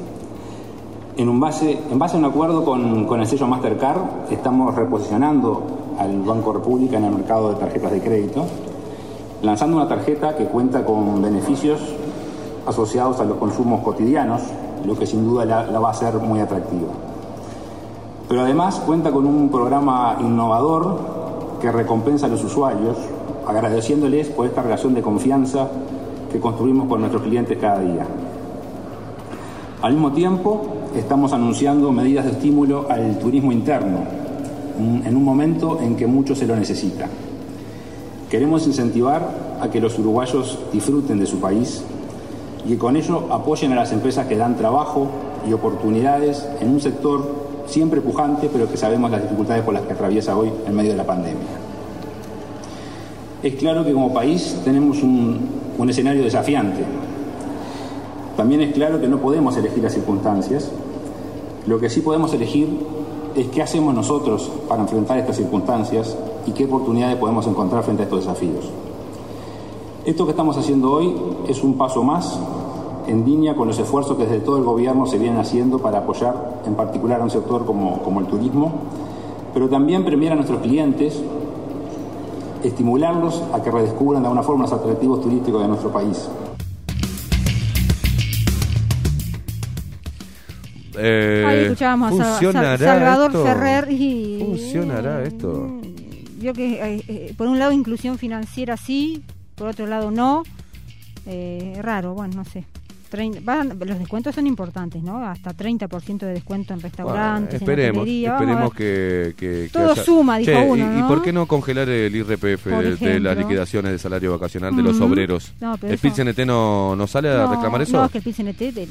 En, un base, en base a un acuerdo con, con el sello Mastercard, estamos reposicionando al Banco República en el mercado de tarjetas de crédito, lanzando una tarjeta que cuenta con beneficios asociados a los consumos cotidianos, lo que sin duda la, la va a hacer muy atractiva. Pero además cuenta con un programa innovador que recompensa a los usuarios, agradeciéndoles por esta relación de confianza que construimos con nuestros clientes cada día. Al mismo tiempo, estamos anunciando medidas de estímulo al turismo interno, en un momento en que mucho se lo necesita. Queremos incentivar a que los uruguayos disfruten de su país y que con ello apoyen a las empresas que dan trabajo y oportunidades en un sector siempre pujante, pero que sabemos las dificultades por las que atraviesa hoy en medio de la pandemia. Es claro que como país tenemos un, un escenario desafiante. También es claro que no podemos elegir las circunstancias. Lo que sí podemos elegir es qué hacemos nosotros para enfrentar estas circunstancias y qué oportunidades podemos encontrar frente a estos desafíos. Esto que estamos haciendo hoy es un paso más en línea con los esfuerzos que desde todo el gobierno se vienen haciendo para apoyar en particular a un sector como, como el turismo, pero también premiar a nuestros clientes, estimularlos a que redescubran de alguna forma los atractivos turísticos de nuestro país. Eh, Ahí escuchábamos a Sa- ¿funcionará Sa- Salvador esto? Ferrer y... ¿Funcionará esto? Vio que eh, eh, por un lado inclusión financiera sí, por otro lado no. Eh, raro, bueno, no sé. Trein- van- los descuentos son importantes, ¿no? Hasta 30% de descuento en Bueno, restaurantes, en esperemos, esperemos que, Todo suma, dijo Che, uno, y, y ¿no? por qué no congelar el IRPF de, las liquidaciones de salario vacacional de los obreros? No, ¿El eso- PIT-CNT no, no sale a No, reclamar eso? No, es que el PCNT del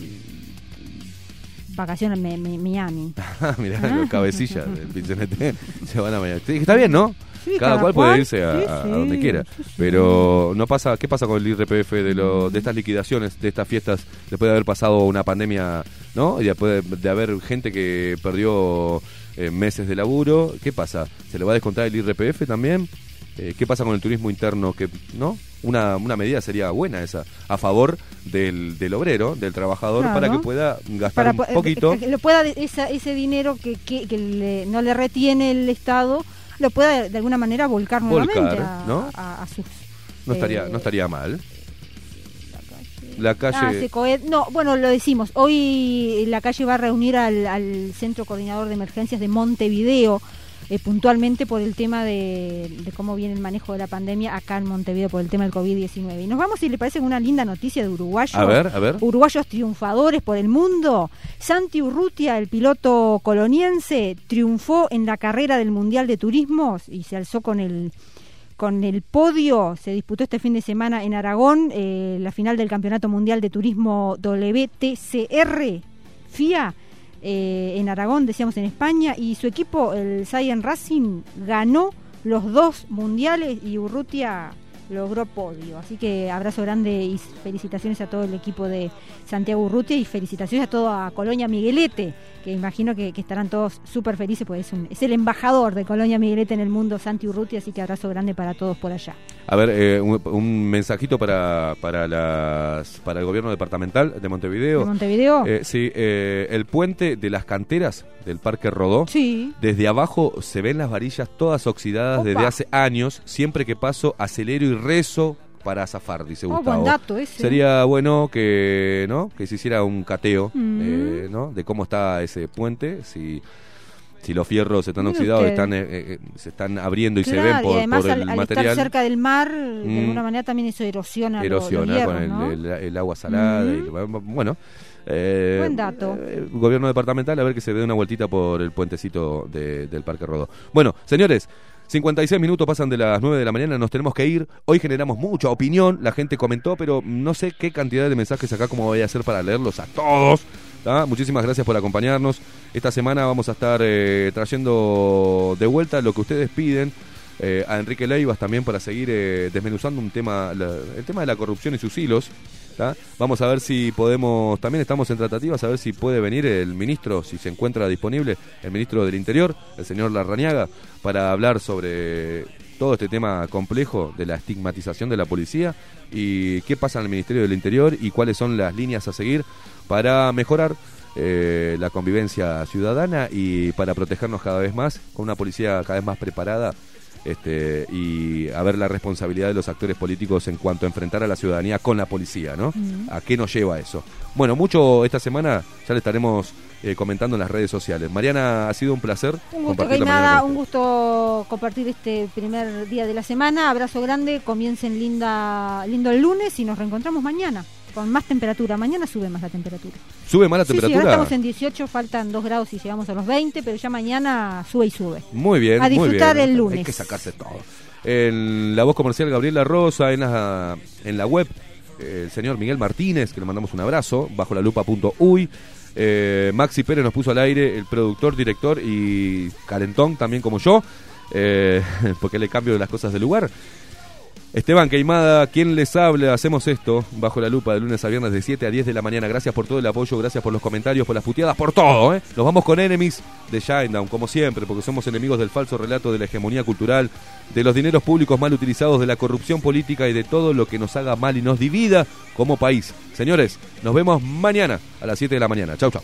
vacaciones en Mi- Mi- Miami. Mirá, Ah. los cabecillas del PIT-CNT se van a mañana. Está bien, ¿no? Sí, cada, cada cual puede irse a, sí, a- a sí, donde quiera. Pero no pasa, ¿qué pasa con el IRPF de, lo, de estas liquidaciones, de estas fiestas, después de haber pasado una pandemia, ¿no? Y después de, de haber gente que perdió eh, meses de laburo, ¿qué pasa? ¿Se le va a descontar el IRPF también? Eh, ¿Qué pasa con el turismo interno? que ¿No? Una, una medida sería buena esa, a favor del, del obrero, del trabajador, Claro. para que pueda gastar Para un po- eh, poquito. que lo pueda esa- ese dinero que, que, que le- no le retiene el Estado lo pueda de alguna manera volcar, Volcar, nuevamente a, ¿no? a- a sus No estaría, eh, no estaría mal. La calle. Ah. No, bueno, lo decimos. Hoy la calle va a reunir al, al Centro Coordinador de Emergencias de Montevideo, eh, puntualmente por el tema de, de cómo viene el manejo de la pandemia acá en Montevideo, por el tema del COVID-19. Y nos vamos, si le parece, una linda noticia de uruguayos. A ver, a ver. Uruguayos triunfadores por el mundo. Santi Urrutia, el piloto coloniense, triunfó en la carrera del Mundial de Turismo y se alzó con el con el podio. Se disputó este fin de semana en Aragón eh, la final del Campeonato Mundial de Turismo WTCR FIA eh, en Aragón, decíamos en España, y su equipo, el Cyan Racing, ganó los dos mundiales y Urrutia logró podio. Así que abrazo grande y felicitaciones a todo el equipo de Santiago Urrutia y felicitaciones a toda Colonia Miguelete, que imagino que, estarán todos súper felices porque es, un- es el embajador de Colonia Miguelete en el mundo, Santi Urrutia, así que abrazo grande para todos por allá. A ver, eh, un, un mensajito para, para, las, para el gobierno departamental de Montevideo. ¿De Montevideo? Eh, sí, eh, el puente de las canteras del Parque Rodó. Sí. Desde abajo se ven las varillas todas oxidadas Opa. desde hace años. Siempre que paso, acelero y rezo para zafar, dice Oh, Gustavo. buen dato ese. Sería bueno que, ¿no? que se hiciera un cateo Mm. eh, ¿no? de cómo está ese puente, si, si los fierros están oxidados, usted. están, eh, eh, se están abriendo y se ven por, y además por el al, al material. estar cerca del mar, Mm. de alguna manera también eso erosiona, los erosiona hierros, con el, ¿no? el- el agua salada. Mm. y- bueno, Eh, Buen dato. eh, gobierno departamental, a ver que se dé una vueltita por el puentecito de- del Parque Rodó. Bueno, señores, 56 minutos pasan de las 9 de la mañana, nos tenemos que ir. Hoy generamos mucha opinión, la gente comentó, pero no sé qué cantidad de mensajes acá, cómo voy a hacer para leerlos a todos. ¿Tá? Muchísimas gracias por acompañarnos. Esta semana vamos a estar eh, trayendo de vuelta lo que ustedes piden. eh, a Enrique Leivas también para seguir eh, desmenuzando un tema, el tema de la corrupción y sus hilos. Vamos a ver si podemos, también estamos en tratativas, a ver si puede venir el ministro, si se encuentra disponible, el ministro del Interior, el señor Larrañaga, para hablar sobre todo este tema complejo de la estigmatización de la policía y qué pasa en el Ministerio del Interior y cuáles son las líneas a seguir para mejorar eh, la convivencia ciudadana y para protegernos cada vez más con una policía cada vez más preparada este, y a ver la responsabilidad de los actores políticos en cuanto a enfrentar a la ciudadanía con la policía, ¿no? ¿A qué nos lleva eso? Bueno, mucho esta semana ya le estaremos eh, comentando en las redes sociales. Mariana, ha sido un placer Un gusto, compartir la nada, mañana con un gusto compartir este primer día de la semana. Abrazo grande, comiencen linda, lindo el lunes y nos reencontramos mañana con más temperatura. Mañana sube más la temperatura. ¿Sube más la Sí, sí, temperatura? ahora estamos en 18, faltan 2 grados y llegamos a los 20, pero ya mañana sube y sube. Muy bien, A muy disfrutar bien. el lunes. Hay que sacarse todo. En la voz comercial Gabriela Rosa, en la, en la web el señor Miguel Martínez, que le mandamos un abrazo, bajo la lupa.uy. Eh, Maxi Pérez nos puso al aire, el productor, director y calentón también como yo, eh, porque le cambio las cosas de lugar. Esteban Queimada, quien les habla, hacemos esto bajo la lupa de lunes a viernes de 7 a 10 de la mañana. Gracias por todo el apoyo, gracias por los comentarios, por las puteadas, por todo. ¿eh? Nos vamos con Enemies de Shinedown, como siempre, porque somos enemigos del falso relato de la hegemonía cultural, de los dineros públicos mal utilizados, de la corrupción política y de todo lo que nos haga mal y nos divida como país. Señores, nos vemos mañana a las 7 de la mañana. Chau, chau.